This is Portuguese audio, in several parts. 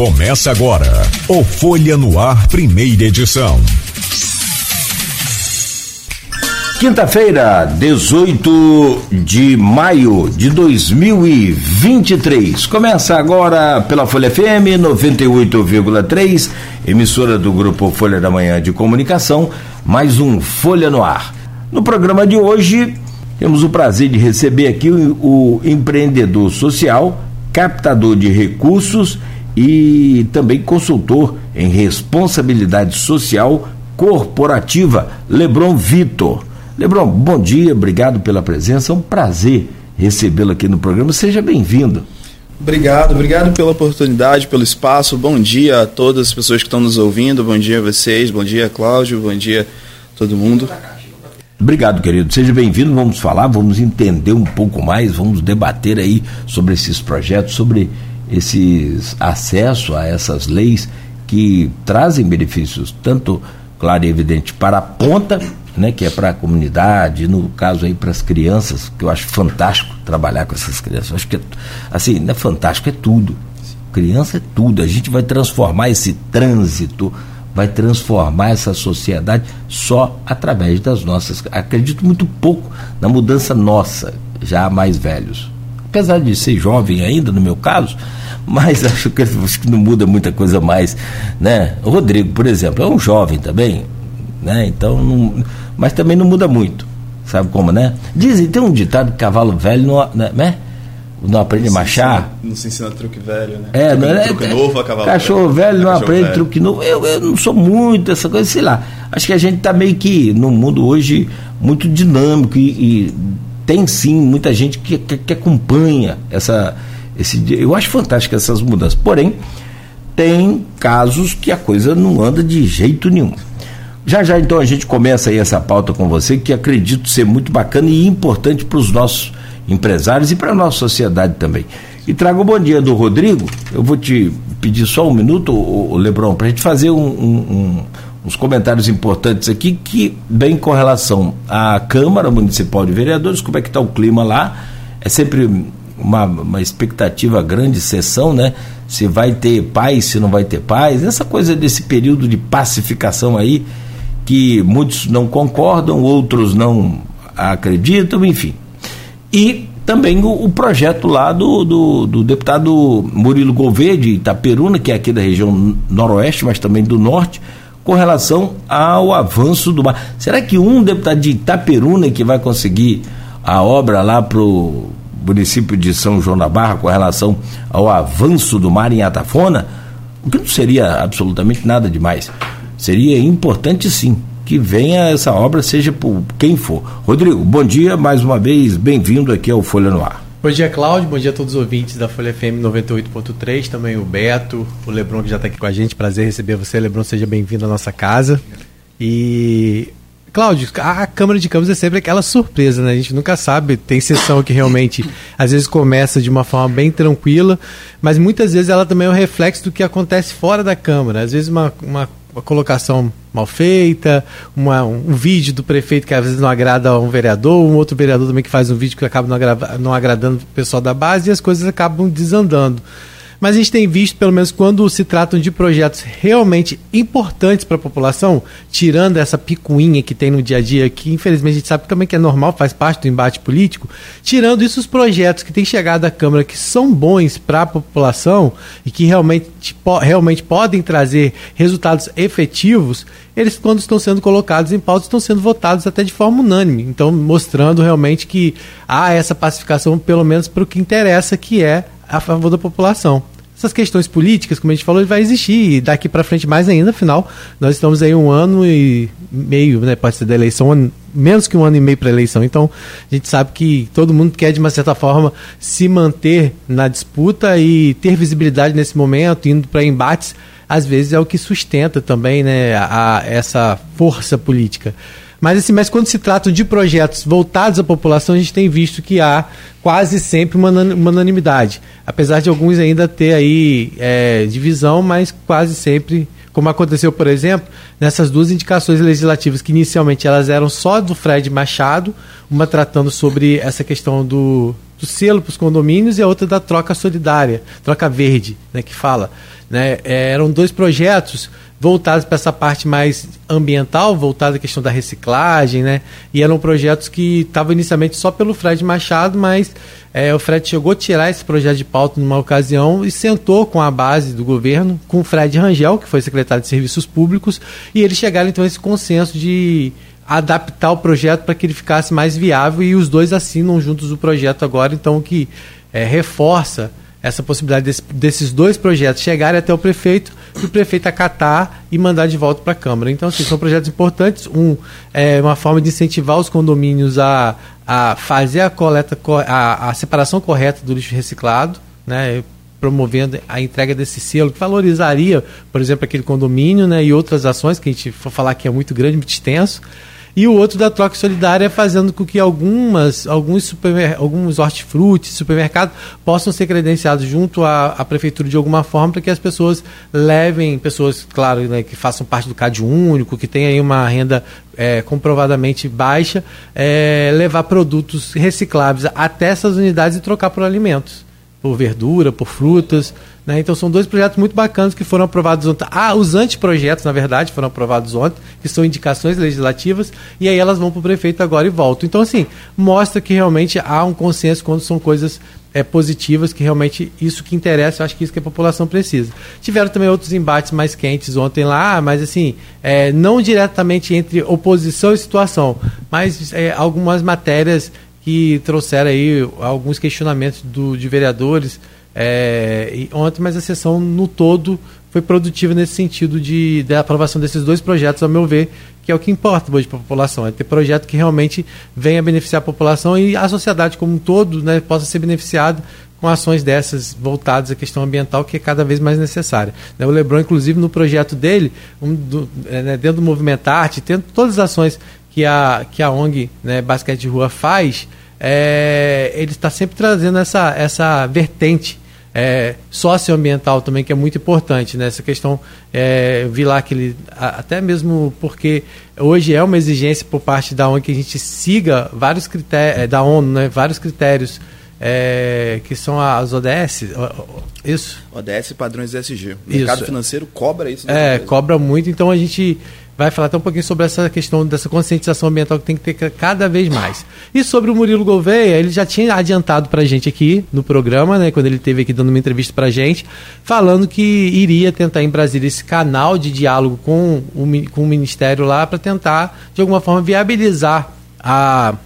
Começa agora o Folha no Ar, primeira edição. Quinta-feira, 18 de maio de 2023. Começa agora pela Folha FM 98,3, emissora do grupo Folha da Manhã de Comunicação, mais um Folha no Ar. No programa de hoje, temos o prazer de receber aqui o, o empreendedor social, captador de recursos e também consultor em responsabilidade social corporativa, Lebron Vitor. Lebron, bom dia, obrigado pela presença, é um prazer recebê-lo aqui no programa, seja bem-vindo. Obrigado, obrigado pela oportunidade, pelo espaço. Bom dia a todas as pessoas que estão nos ouvindo. Bom dia a vocês, bom dia Cláudio, bom dia a todo mundo. Obrigado, querido. Seja bem-vindo. Vamos falar, vamos entender um pouco mais, vamos debater aí sobre esses projetos, sobre esses acesso a essas leis que trazem benefícios tanto claro e evidente para a ponta, né, que é para a comunidade, no caso aí para as crianças, que eu acho fantástico trabalhar com essas crianças. Acho que é, assim, não é fantástico, é tudo. Criança é tudo. A gente vai transformar esse trânsito, vai transformar essa sociedade só através das nossas. Acredito muito pouco na mudança nossa, já mais velhos. Apesar de ser jovem ainda, no meu caso, mas acho que, acho que não muda muita coisa mais, né? O Rodrigo, por exemplo, é um jovem também, né? Então, não, mas também não muda muito, sabe como, né? Dizem, tem um ditado que cavalo velho não, né? né? não aprende a marchar. Não se ensina truque velho, né? É, não é, truque é, novo a cavalo Cachorro velho, velho não aprende velho. truque novo. Eu, eu não sou muito essa coisa, sei lá. Acho que a gente está meio que num mundo hoje muito dinâmico e, e tem sim muita gente que, que, que acompanha essa, esse, eu acho fantástico essas mudanças. Porém, tem casos que a coisa não anda de jeito nenhum. Já já então a gente começa aí essa pauta com você, que acredito ser muito bacana e importante para os nossos empresários e para a nossa sociedade também. E trago o bom dia do Rodrigo. Eu vou te pedir só um minuto, Lebron, para a gente fazer um, um, uns comentários importantes aqui, que bem com relação à Câmara Municipal de Vereadores, como é que está o clima lá. É sempre uma, uma expectativa grande sessão, né? Se vai ter paz, se não vai ter paz, essa coisa desse período de pacificação aí, que muitos não concordam, outros não acreditam, enfim. E também o, o projeto lá do, do, do, deputado Murilo Gouveia, de Itaperuna, que é aqui da região noroeste, mas também do norte, com relação ao avanço do mar. Será que um deputado de Itaperuna que vai conseguir a obra lá pro município de São João da Barra com relação ao avanço do mar em Atafona, o que não seria absolutamente nada demais. Seria importante sim que venha essa obra, seja por quem for. Rodrigo, bom dia, mais uma vez, bem-vindo aqui ao Folha no Ar. Bom dia, Cláudio. Bom dia a todos os ouvintes da Folha FM 98.3, também o Beto, o Lebron que já está aqui com a gente. Prazer receber você, Lebron. Seja bem-vindo à nossa casa. E Cláudio, a Câmara de Câmara é sempre aquela surpresa, né? A gente nunca sabe. Tem sessão que realmente às vezes começa de uma forma bem tranquila, mas muitas vezes ela também é um reflexo do que acontece fora da Câmara. Às vezes uma, uma, uma colocação mal feita, uma, um vídeo do prefeito que às vezes não agrada a um vereador, um outro vereador também que faz um vídeo que acaba não, agra não agradando o pessoal da base e as coisas acabam desandando. Mas a gente tem visto, pelo menos quando se tratam de projetos realmente importantes para a população, tirando essa picuinha que tem no dia a dia, que infelizmente a gente sabe também que é normal, faz parte do embate político, tirando isso os projetos que têm chegado à Câmara que são bons para a população e que realmente, realmente podem trazer resultados efetivos, eles, quando estão sendo colocados em pauta, estão sendo votados até de forma unânime. Então, mostrando realmente que há essa pacificação, pelo menos para o que interessa, que é a favor da população. Essas questões políticas, como a gente falou, vai existir e daqui para frente mais ainda, afinal, nós estamos aí um ano e meio, né, pode ser da eleição, menos que um ano e meio para eleição. Então, a gente sabe que todo mundo quer, de uma certa forma, se manter na disputa e ter visibilidade nesse momento, indo para embates, às vezes é o que sustenta também né, a, a essa força política. Mas, assim, mas quando se trata de projetos voltados à população, a gente tem visto que há quase sempre uma unanimidade. Apesar de alguns ainda ter aí é, divisão, mas quase sempre, como aconteceu, por exemplo, nessas duas indicações legislativas que inicialmente elas eram só do Fred Machado, uma tratando sobre essa questão do do selo para os condomínios e a outra da troca solidária, troca verde, né, que fala. Né? É, eram dois projetos voltados para essa parte mais ambiental, voltada à questão da reciclagem, né? E eram projetos que estavam inicialmente só pelo Fred Machado, mas é, o Fred chegou a tirar esse projeto de pauta numa ocasião e sentou com a base do governo, com o Fred Rangel, que foi secretário de Serviços Públicos, e eles chegaram então a esse consenso de adaptar o projeto para que ele ficasse mais viável e os dois assinam juntos o projeto agora, então o que é, reforça essa possibilidade desse, desses dois projetos chegarem até o prefeito e o prefeito acatar e mandar de volta para a Câmara. Então, assim, são projetos importantes. Um é uma forma de incentivar os condomínios a, a fazer a coleta, a, a separação correta do lixo reciclado, né? promovendo a entrega desse selo, que valorizaria, por exemplo, aquele condomínio né, e outras ações que a gente for falar que é muito grande, muito extenso. E o outro da troca solidária fazendo com que algumas, alguns, supermer, alguns hortifrutis, supermercados, possam ser credenciados junto à, à, prefeitura de alguma forma para que as pessoas levem, pessoas, claro, né, que façam parte do CAD único, que tenham aí uma renda é, comprovadamente baixa, é, levar produtos recicláveis até essas unidades e trocar por alimentos, por verdura, por frutas. Né? Então são dois projetos muito bacanas que foram aprovados ontem. Ah, os anteprojetos, na verdade, foram aprovados ontem, que são indicações legislativas, e aí elas vão para o prefeito agora e voltam. Então, assim, mostra que realmente há um consenso quando são coisas é, positivas, que realmente isso que interessa, eu acho que isso que a população precisa. Tiveram também outros embates mais quentes ontem lá, mas assim, é, não diretamente entre oposição e situação, mas é, algumas matérias que trouxeram aí alguns questionamentos do, de vereadores é, ontem, mas a sessão no todo foi produtiva nesse sentido de, de aprovação desses dois projetos, ao meu ver, que é o que importa hoje para a população, é ter projeto que realmente venha beneficiar a população e a sociedade como um todo né, possa ser beneficiada com ações dessas voltadas à questão ambiental que é cada vez mais necessária. Né, o Lebron, inclusive, no projeto dele, um do, é, né, dentro do Movimento Arte, tendo todas as ações que a, que a ONG né, Basquete de Rua faz, é, ele está sempre trazendo essa, essa vertente é, socioambiental também, que é muito importante, né? Essa questão, é, vi lá que ele, até mesmo porque hoje é uma exigência por parte da ONU que a gente siga vários critérios, é, da ONU, né? Vários critérios é, que são as ODS, isso? ODS padrões ESG. O mercado isso. financeiro cobra isso. Né? É, cobra muito, então a gente vai falar até um pouquinho sobre essa questão dessa conscientização ambiental que tem que ter cada vez mais. E sobre o Murilo Gouveia, ele já tinha adiantado para a gente aqui no programa, né, quando ele esteve aqui dando uma entrevista para a gente, falando que iria tentar em Brasília esse canal de diálogo com o, com o Ministério lá para tentar, de alguma forma, viabilizar a,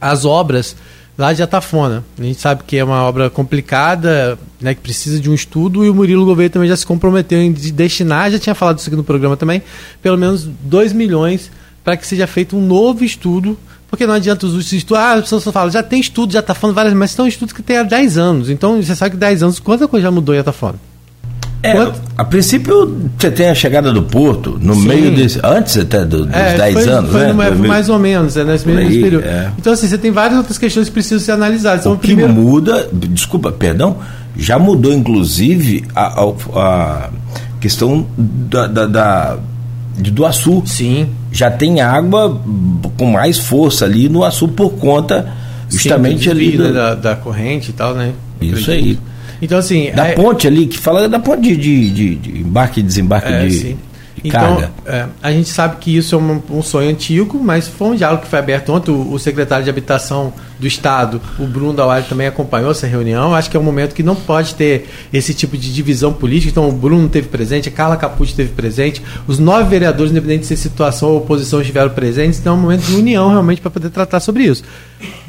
as obras lá de Atafona. A gente sabe que é uma obra complicada, né, que precisa de um estudo, e o Murilo Gouveia também já se comprometeu em destinar, já tinha falado isso aqui no programa também, pelo menos 2 milhões para que seja feito um novo estudo, porque não adianta os estudos, ah, as pessoas falam, já tem estudo, já está falando várias, mas são estudos que tem há 10 anos, então você sabe que 10 anos, quanta coisa já mudou em Atafona? É, a princípio você tem a chegada do Porto no Sim. meio desse. Antes até do, dos é, 10 foi, anos, foi né? mais ou menos, é nesse mesmo aí, período. É. Então, assim, você tem várias outras questões que precisam ser analisadas. Então, o que primeiro... muda, desculpa, perdão, já mudou inclusive a, a, a questão da, da, da, do Açu. Sim. Já tem água com mais força ali no Açu por conta justamente Sim, ali. Do... Da, da corrente e tal, né? Isso aí. Então, assim. Da é... ponte ali, que fala da ponte de, de, de, de embarque e desembarque é, de. Sim. Então, é, a gente sabe que isso é um, um, sonho antigo, mas foi um diálogo que foi aberto ontem. O, o secretário de Habitação do Estado, o Bruno Dauari, também acompanhou essa reunião. Acho que é um momento que não pode ter esse tipo de divisão política. Então, o Bruno teve presente, a Carla Capucci teve presente, os nove vereadores, independente de se situação ou oposição, estiveram presentes. Então, é um momento de união realmente para poder tratar sobre isso.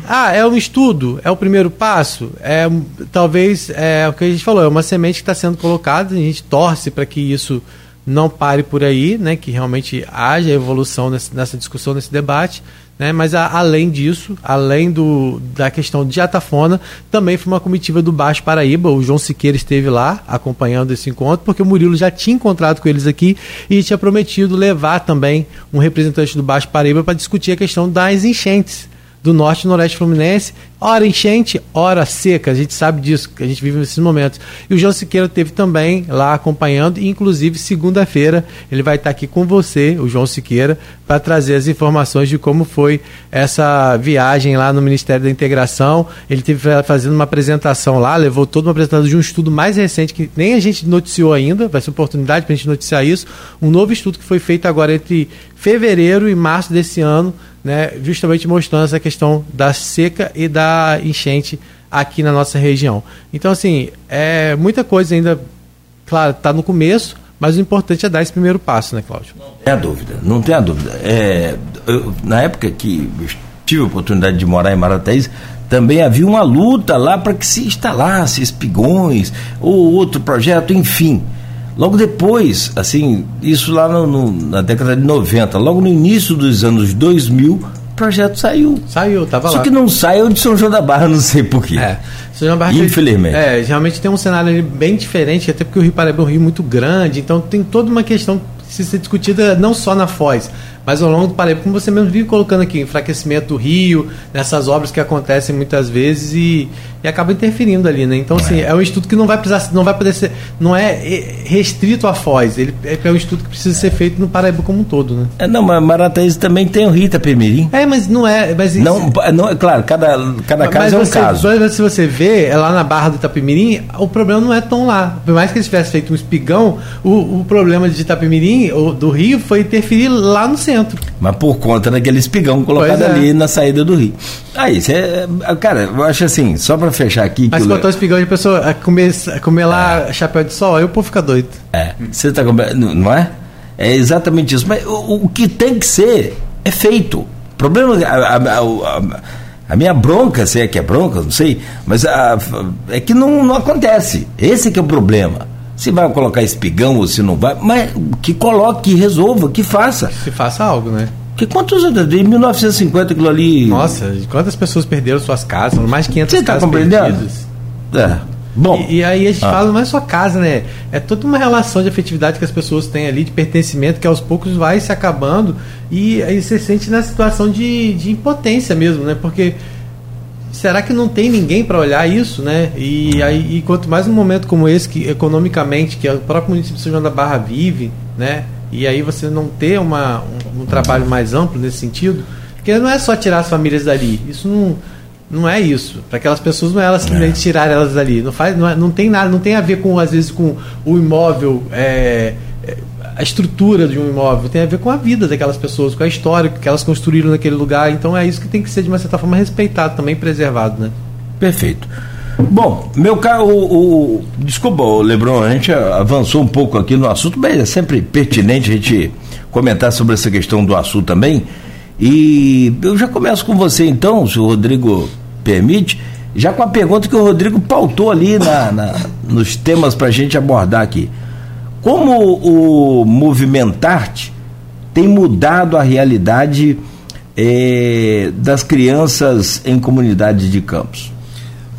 Ah, é um estudo, é o primeiro passo, é talvez é o que a gente falou, é uma semente que está sendo colocada, a gente torce para que isso não pare por aí, né, que realmente haja evolução nessa, nessa discussão, nesse debate. Né, mas a, além disso, além do, da questão de Atafona, também foi uma comitiva do Baixo Paraíba. O João Siqueira esteve lá acompanhando esse encontro, porque o Murilo já tinha encontrado com eles aqui e tinha prometido levar também um representante do Baixo Paraíba para discutir a questão das enchentes do norte e noroeste fluminense, hora enchente, hora seca, a gente sabe disso, que a gente vive nesses momentos. E o João Siqueira teve também lá acompanhando, e inclusive segunda-feira ele vai estar aqui com você, o João Siqueira, para trazer as informações de como foi essa viagem lá no Ministério da Integração. Ele teve fazendo uma apresentação lá, levou toda uma apresentação de um estudo mais recente que nem a gente noticiou ainda, vai ser oportunidade para a gente noticiar isso, um novo estudo que foi feito agora entre fevereiro e março desse ano, né, justamente mostrando essa questão da seca e da enchente aqui na nossa região. Então, assim, é muita coisa ainda, claro, está no começo, mas o importante é dar esse primeiro passo, né, Cláudio? Não tem a dúvida, não tem a dúvida. É, eu, na época que tive a oportunidade de morar em Marataízes, também havia uma luta lá para que se instalasse espigões ou outro projeto, enfim. Logo depois, assim, isso lá no, no, na década de 90, logo no início dos anos 2000, o projeto saiu. Saiu, tava Só lá. que não saiu de São João da Barra, não sei porquê. É. São João da Barra Infelizmente. É, realmente tem um cenário bem diferente, até porque o Rio Paraíba é um rio muito grande, então tem toda uma questão que se ser discutida não só na Foz, mas ao longo do Paraíba, como você mesmo vive colocando aqui, enfraquecimento do rio, nessas obras que acontecem muitas vezes e, e acaba interferindo ali, né? Então, assim, é um estudo que não vai precisar, não vai poder ser, não é restrito à Foz, ele é um estudo que precisa ser feito no Paraíba como um todo, né? É, não, mas Marataízes também tem o Rio Itapemirim. É, mas não é, mas Não, não, é claro, cada, cada caso é um você, caso. Mas se você vê, é lá na Barra do Itapemirim, o problema não é tão lá. Por mais que eles tivessem feito um espigão, o, o problema de Itapemirim, ou do Rio, foi interferir lá no centro. Mas por conta daquele espigão colocado é. ali na saída do rio. Aí, cê, cara, eu acho assim, só pra fechar aqui. Mas botar o espigão de pessoa a comer, a comer lá chapéu de sol, aí o povo fica doido. É, você tá comprando, não é? É exatamente isso. Mas o, o que tem que ser é feito. O problema, a, a, a- a minha bronca, se é que é bronca, não sei, mas é que não, não acontece. Esse que é o problema. Se vai colocar espigão ou se não vai, mas que coloque, que resolva, que faça. Se faça algo, né? Porque quantos anos? De 1950 aquilo ali. Nossa, quantas pessoas perderam suas casas? Mais de 500 Você tá casas compreendendo? perdidas. É. Bom. E, e aí a gente Ah. fala, não é só casa, né? É toda uma relação de afetividade que as pessoas têm ali, de pertencimento, que aos poucos vai se acabando. E aí você sente na situação de, de impotência mesmo, né? Porque será que não tem ninguém para olhar isso, né? E aí, e quanto mais um momento como esse, que economicamente, que o próprio município de São João da Barra vive, né? E aí você não ter uma, um, um trabalho mais amplo nesse sentido, porque não é só tirar as famílias dali. Isso não não é isso. Para aquelas pessoas não é elas simplesmente tirar elas dali. Não faz, não, é- não tem nada, não tem a ver com às vezes com o imóvel, é, é, a estrutura de um imóvel. Tem a ver com a vida daquelas pessoas, com a história que elas construíram naquele lugar. Então é isso que tem que ser de uma certa forma respeitado, também preservado, né? Perfeito. Bom, meu caro, o, o- desculpa, Lebron, a gente avançou um pouco aqui no assunto, mas é sempre pertinente a gente comentar sobre essa questão do açúcar também. E eu já começo com você então, se o Rodrigo permite, já com a pergunta que o Rodrigo pautou ali na, na- nos temas para a gente abordar aqui. Como o Movimentarte tem mudado a realidade eh, das crianças em comunidades de campos?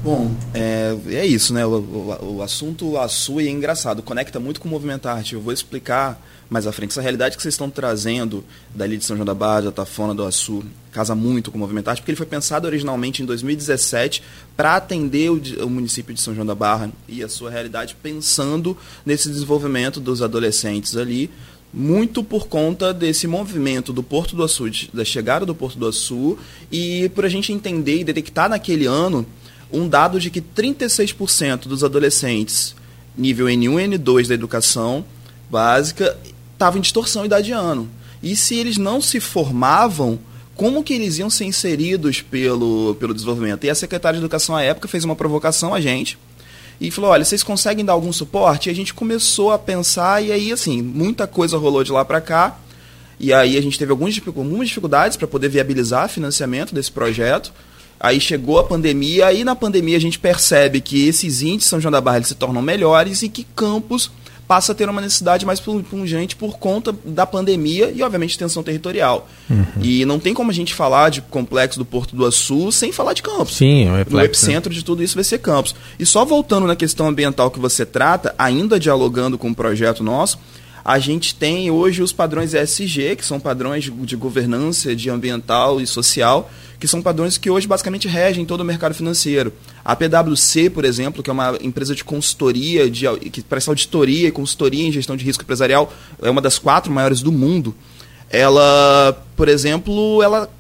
Bom, é, é isso, né? O, o, o assunto Açu é engraçado, conecta muito com o movimento arte. Eu vou explicar mais à frente. Essa realidade que vocês estão trazendo dali de São João da Barra, da Tafona, do Açu, casa muito com o movimento arte, porque ele foi pensado originalmente em 2017 para atender o, o município de São João da Barra e a sua realidade, pensando nesse desenvolvimento dos adolescentes ali, muito por conta desse movimento do Porto do Açu, de- da chegada do Porto do Açu, e por a gente entender e detectar naquele ano um dado de que 36% dos adolescentes nível N1 e N2 da educação básica estavam em distorção idade-ano. E se eles não se formavam, como que eles iam ser inseridos pelo, pelo desenvolvimento? E a secretária de Educação à época fez uma provocação a gente e falou, olha, vocês conseguem dar algum suporte? E a gente começou a pensar e aí, assim, muita coisa rolou de lá para cá. E aí a gente teve algumas algumas dificuldades para poder viabilizar financiamento desse projeto. Aí chegou a pandemia, aí na pandemia a gente percebe que esses índices de São João da Barra se tornam melhores e que Campos passa a ter uma necessidade mais pun- pungente por conta da pandemia e, obviamente, tensão territorial. E não tem como a gente falar de complexo do Porto do Açu sem falar de Campos. Sim, é um O reflexo, epicentro de tudo isso vai ser Campos. E só voltando na questão ambiental que você trata, ainda dialogando com o projeto nosso, a gente tem hoje os padrões ESG, que são padrões de governança, de ambiental e social, que são padrões que hoje basicamente regem todo o mercado financeiro. A PwC, por exemplo, que é uma empresa de consultoria, de, que presta auditoria e consultoria em gestão de risco empresarial, é uma das quatro maiores do mundo. Ela, por exemplo, ela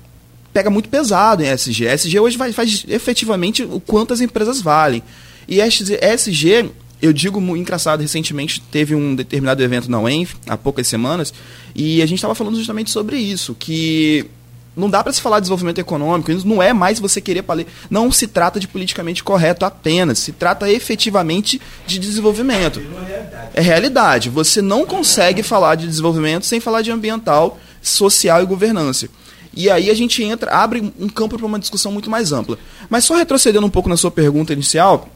pega muito pesado em ESG. ESG hoje faz, faz efetivamente o quanto as empresas valem. E ESG eu digo engraçado, recentemente teve um determinado evento na UENF, há poucas semanas, e a gente estava falando justamente sobre isso, que não dá para se falar de desenvolvimento econômico, não é mais você querer ler. Não se trata de politicamente correto apenas, se trata efetivamente de desenvolvimento. É realidade. Você não consegue falar de desenvolvimento sem falar de ambiental, social e governança. E aí a gente entra, abre um campo para uma discussão muito mais ampla. Mas só retrocedendo um pouco na sua pergunta inicial,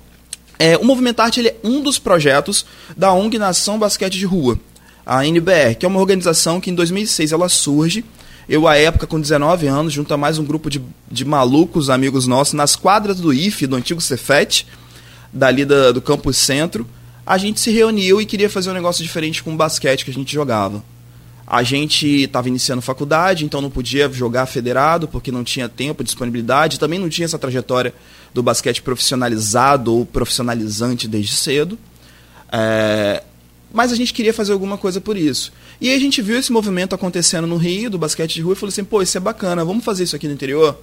é, o Movimento Arte ele é um dos projetos da ONG Nação Basquete de Rua, a NBR, que é uma organização que em 2006 ela surge. Eu, à época, com 19 anos, junto a mais um grupo de, de malucos amigos nossos, nas quadras do IFE, do antigo Cefet, dali da, do Campus Centro, a gente se reuniu e queria fazer um negócio diferente com o basquete que a gente jogava. A gente estava iniciando faculdade, então não podia jogar federado, porque não tinha tempo, disponibilidade, também não tinha essa trajetória do basquete profissionalizado ou profissionalizante desde cedo. É, mas a gente queria fazer alguma coisa por isso. E aí a gente viu esse movimento acontecendo no Rio, do basquete de rua, e falou assim: pô, isso é bacana, vamos fazer isso aqui no interior?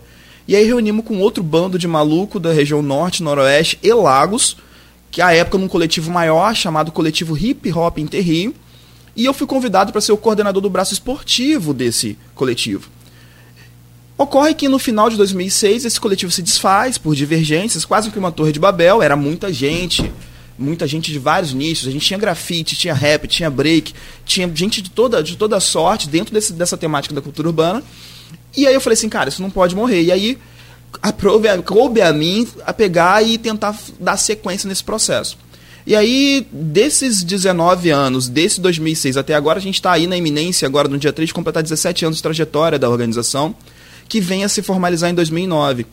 E aí reunimos com outro bando de maluco da região norte, noroeste e Lagos, que à época num coletivo maior chamado Coletivo Hip Hop Interrio, e eu fui convidado para ser o coordenador do braço esportivo desse coletivo. Ocorre que no final de 2006 esse coletivo se desfaz por divergências, quase que uma torre de Babel, era muita gente, muita gente de vários nichos, a gente tinha grafite, tinha rap, tinha break, tinha gente de toda, de toda sorte dentro desse, dessa temática da cultura urbana. E aí eu falei assim, cara, isso não pode morrer. E aí aprove, coube a mim a pegar e tentar dar sequência nesse processo. E aí, desses 19 anos, desse 2006 até agora, a gente está aí na iminência, agora no dia 3, de completar 17 anos de trajetória da organização que venha se formalizar em 2009.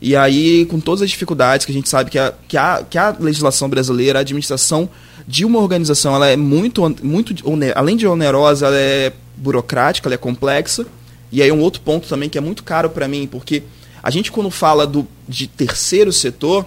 E aí, com todas as dificuldades que a gente sabe que a, que a, que a legislação brasileira, a administração de uma organização, ela é muito, muito além de onerosa, ela é burocrática, ela é complexa. E aí um outro ponto também que é muito caro para mim, porque a gente quando fala do, de terceiro setor,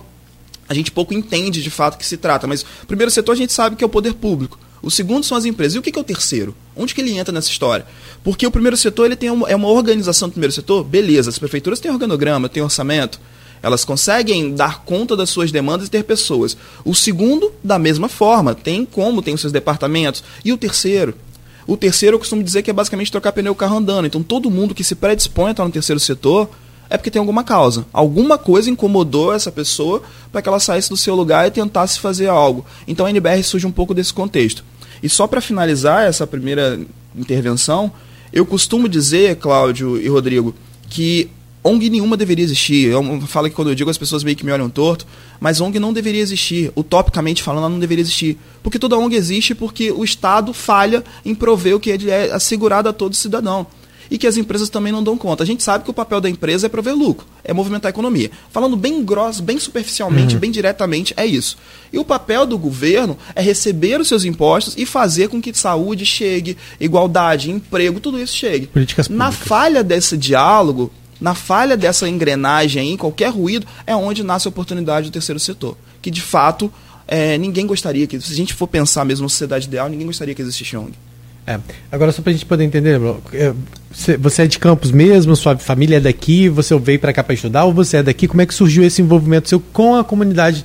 a gente pouco entende de fato que se trata. Mas o primeiro setor a gente sabe que é o poder público. O segundo são as empresas. E o que é o terceiro? Onde que ele entra nessa história? Porque o primeiro setor ele tem uma, é uma organização do primeiro setor, beleza. As prefeituras têm organograma, têm orçamento, elas conseguem dar conta das suas demandas e ter pessoas. O segundo, da mesma forma, tem como, tem os seus departamentos. E o terceiro? O terceiro eu costumo dizer que é basicamente trocar pneu carro andando. Então todo mundo que se predispõe a estar no terceiro setor é porque tem alguma causa. Alguma coisa incomodou essa pessoa para que ela saísse do seu lugar e tentasse fazer algo. Então a NBR surge um pouco desse contexto. E só para finalizar essa primeira intervenção, eu costumo dizer, Cláudio e Rodrigo, que ONG nenhuma deveria existir. Eu falo que quando eu digo as pessoas meio que me olham torto, mas ONG não deveria existir. Utopicamente falando, ela não deveria existir. Porque toda ONG existe porque o Estado falha em prover o que é assegurado a todo cidadão e que as empresas também não dão conta. A gente sabe que o papel da empresa é prover lucro, é movimentar a economia. Falando bem grosso, bem superficialmente, uhum. bem diretamente, é isso. E o papel do governo é receber os seus impostos e fazer com que saúde chegue, igualdade, emprego, tudo isso chegue. Políticas Na falha desse diálogo, na falha dessa engrenagem aí, qualquer ruído, é onde nasce a oportunidade do terceiro setor. Que de fato é, ninguém gostaria que, se a gente for pensar mesmo na sociedade ideal, ninguém gostaria que existisse ONG. É. Agora, só para a gente poder entender, é, você é de Campos mesmo, sua família é daqui, você veio para cá para estudar ou você é daqui? Como é que surgiu esse envolvimento seu com a comunidade?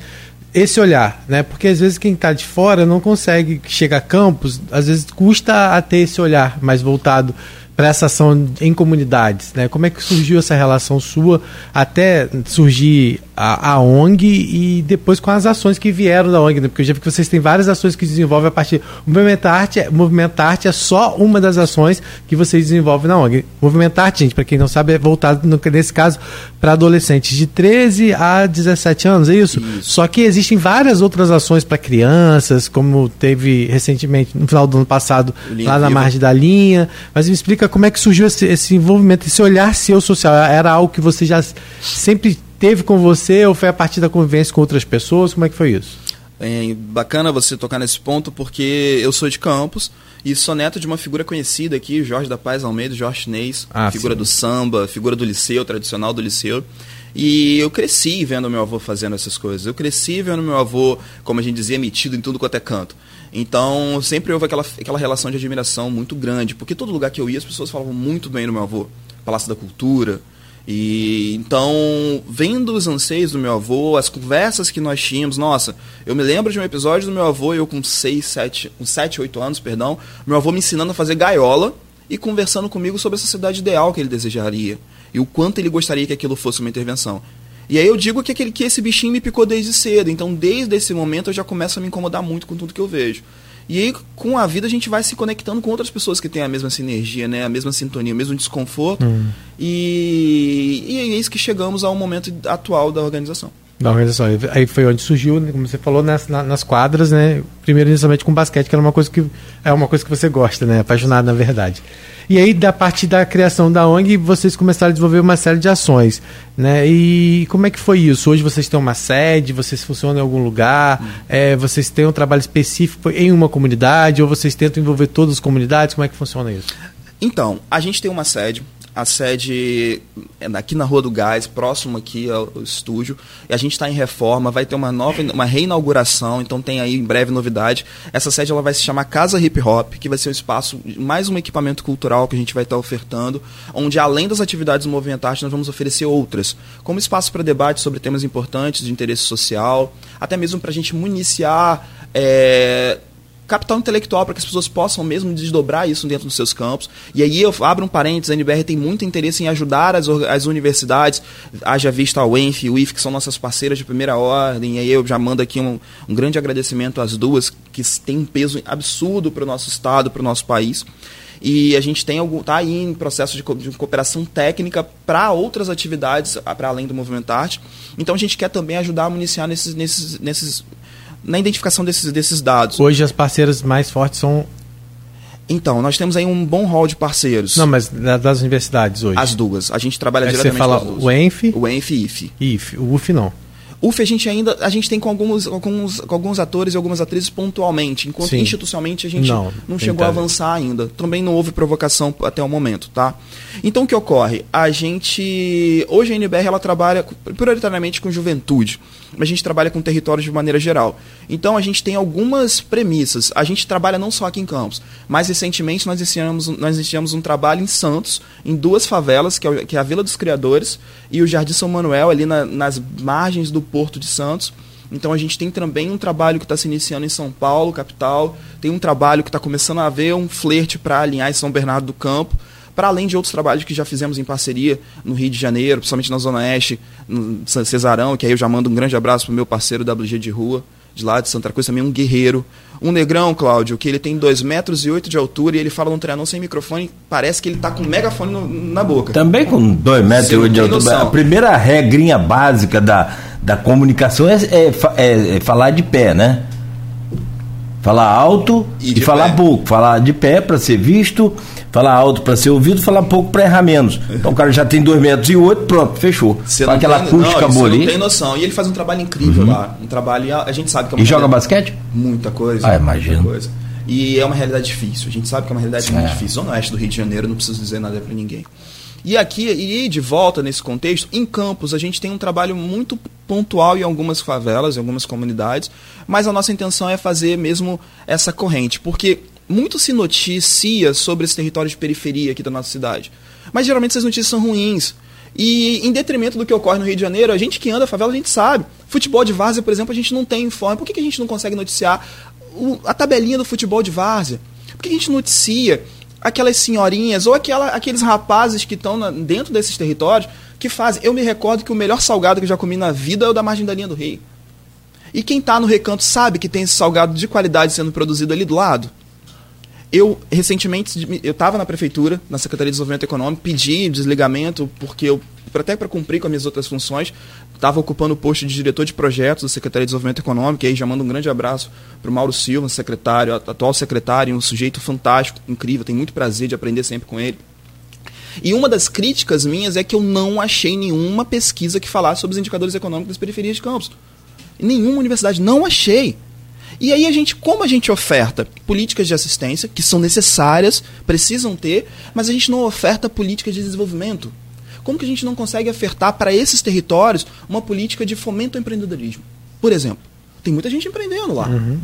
Esse olhar, né? Porque às vezes quem está de fora não consegue chegar a Campos, às vezes custa a ter esse olhar mais voltado para essa ação em comunidades, né? Como é que surgiu essa relação sua até surgir a, a ONG e depois com as ações que vieram da ONG, né? Porque eu já vi que vocês têm várias ações que desenvolvem a partir. O Movimento Arte, é, Movimento Arte é só uma das ações que vocês desenvolvem na ONG. Movimento Arte, gente, para quem não sabe, é voltado no, nesse caso para adolescentes de 13 a 17 anos, é isso? isso. Só que existem várias outras ações para crianças, como teve recentemente no final do ano passado lá na margem da linha. Mas me explica explica como é que surgiu esse, esse envolvimento, esse olhar seu social. Era algo que você já sempre teve com você ou foi a partir da convivência com outras pessoas? Como é que foi isso? É bacana você tocar nesse ponto porque eu sou de Campos e sou neto de uma figura conhecida aqui, Jorge da Paz Almeida, Jorge Chinês, ah, figura sim. do samba, figura do liceu, tradicional do liceu. E eu cresci vendo meu avô fazendo essas coisas. Eu cresci vendo meu avô, como a gente dizia, metido em tudo quanto é canto. Então, sempre houve aquela, aquela relação de admiração muito grande, porque todo lugar que eu ia, as pessoas falavam muito bem do meu avô. Palácio da Cultura, e então, vendo os anseios do meu avô, as conversas que nós tínhamos, nossa, eu me lembro de um episódio do meu avô, eu com 6, 7, com 7, 8 anos, perdão, meu avô me ensinando a fazer gaiola e conversando comigo sobre a sociedade ideal que ele desejaria e o quanto ele gostaria que aquilo fosse uma intervenção. E aí eu digo que, aquele, que esse bichinho me picou desde cedo, então desde esse momento eu já começo a me incomodar muito com tudo que eu vejo. E aí, com a vida, a gente vai se conectando com outras pessoas que têm a mesma sinergia, né? A mesma sintonia, o mesmo desconforto. Hum. E, e é isso que chegamos ao momento atual da organização. Da organização. Aí foi onde surgiu, né, como você falou, nas, nas quadras, né? Primeiro, inicialmente com basquete, que era uma coisa que é uma coisa que você gosta, né? Apaixonado, na verdade. E aí, da parte da criação da ONG, vocês começaram a desenvolver uma série de ações. Né? E como é que foi isso? Hoje vocês têm uma sede, vocês funcionam em algum lugar, hum. é, vocês têm um trabalho específico em uma comunidade, ou vocês tentam envolver todas as comunidades? Como é que funciona isso? Então, a gente tem uma sede, a sede é aqui na Rua do Gás, próximo aqui ao, estúdio. E a gente está em reforma, vai ter uma nova, uma reinauguração, então tem aí em breve novidade. Essa sede ela vai se chamar Casa Hip Hop, que vai ser um espaço, mais um equipamento cultural que a gente vai estar tá ofertando, onde além das atividades do Movimento Arte, nós vamos oferecer outras, como espaço para debate sobre temas importantes de interesse social, até mesmo para a gente municiar. É, capital intelectual para que as pessoas possam mesmo desdobrar isso dentro dos seus campos. E aí eu abro um parênteses, a NBR tem muito interesse em ajudar as, as universidades, haja vista ao ENF e o IF, que são nossas parceiras de primeira ordem, e aí eu já mando aqui um, um grande agradecimento às duas, que têm um peso absurdo para o nosso estado, para o nosso país. E a gente tem algum tá aí em processo de, co de cooperação técnica para outras atividades para além do movimento arte. Então a gente quer também ajudar a municiar nesses, nesses, nesses na identificação desses, desses dados. Hoje as parceiras mais fortes são. Então, nós temos aí um bom hall de parceiros. Não, mas das universidades hoje. As duas. A gente trabalha aí diretamente você fala com as duas. O ENF? O ENF e IF. IF. O UF não. UF a gente ainda a gente tem com alguns, alguns, com alguns atores e algumas atrizes pontualmente, enquanto Sim. institucionalmente a gente não, não chegou a avançar ainda. Também não houve provocação até o momento, tá? Então o que ocorre? A gente hoje a NBR ela trabalha prioritariamente com juventude a gente trabalha com territórios de maneira geral. Então a gente tem algumas premissas. A gente trabalha não só aqui em Campos. Mais recentemente nós iniciamos, nós iniciamos um trabalho em Santos, em duas favelas, que é, que é a Vila dos Criadores e o Jardim São Manuel, ali na, nas margens do Porto de Santos. Então a gente tem também um trabalho que está se iniciando em São Paulo, capital. Tem um trabalho que está começando a haver um flerte para alinhar em São Bernardo do Campo para além de outros trabalhos que já fizemos em parceria no Rio de Janeiro, principalmente na Zona Oeste, no Cesarão, que aí eu já mando um grande abraço pro meu parceiro WG de rua, de lá de Santa Cruz, também um guerreiro. Um negrão, Cláudio, que ele tem 2 metros e 8 de altura e ele fala num treinador sem microfone, parece que ele tá com um megafone no, na boca. Também com 2 metros e 8 de altura. Noção. A primeira regrinha básica da, da comunicação é, é, é, é falar de pé, né? Falar alto e, e falar pé. pouco. Falar de pé para ser visto falar alto para ser ouvido, falar pouco para errar menos. Então o cara já tem dois metros e oito, pronto, fechou. Você Fala aquela tem, acústica boa ali. não tem noção. E ele faz um trabalho incrível uhum. lá. Um trabalho, a gente sabe que é uma E joga basquete? Muita coisa. Ah, imagino. Coisa. E é uma realidade difícil. A gente sabe que é uma realidade é. muito difícil. Zona Oeste do Rio de Janeiro, não preciso dizer nada para ninguém. E aqui, e de volta nesse contexto, em Campos, a gente tem um trabalho muito pontual em algumas favelas, em algumas comunidades, mas a nossa intenção é fazer mesmo essa corrente, porque muito se noticia sobre esse território de periferia aqui da nossa cidade. Mas geralmente essas notícias são ruins. E em detrimento do que ocorre no Rio de Janeiro, a gente que anda a favela, a gente sabe. Futebol de várzea, por exemplo, a gente não tem informe. Por que, que a gente não consegue noticiar a tabelinha do futebol de várzea? Por que a gente noticia aquelas senhorinhas ou aquela, aqueles rapazes que estão dentro desses territórios que fazem? Eu me recordo que o melhor salgado que eu já comi na vida é o da margem da linha do rio. E quem está no recanto sabe que tem esse salgado de qualidade sendo produzido ali do lado. Eu, recentemente, eu estava na prefeitura, na Secretaria de Desenvolvimento Econômico, pedi desligamento, porque eu, até para cumprir com as minhas outras funções, estava ocupando o posto de diretor de projetos da Secretaria de Desenvolvimento Econômico, e aí já mando um grande abraço para o Mauro Silva, secretário, atual secretário, um sujeito fantástico, incrível, tenho muito prazer de aprender sempre com ele. E uma das críticas minhas é que eu não achei nenhuma pesquisa que falasse sobre os indicadores econômicos das periferias de campos. Nenhuma universidade, não achei. E aí a gente, como a gente oferta políticas de assistência, que são necessárias, precisam ter, mas a gente não oferta políticas de desenvolvimento. Como que a gente não consegue ofertar para esses territórios uma política de fomento ao empreendedorismo? Por exemplo, tem muita gente empreendendo lá. Uhum.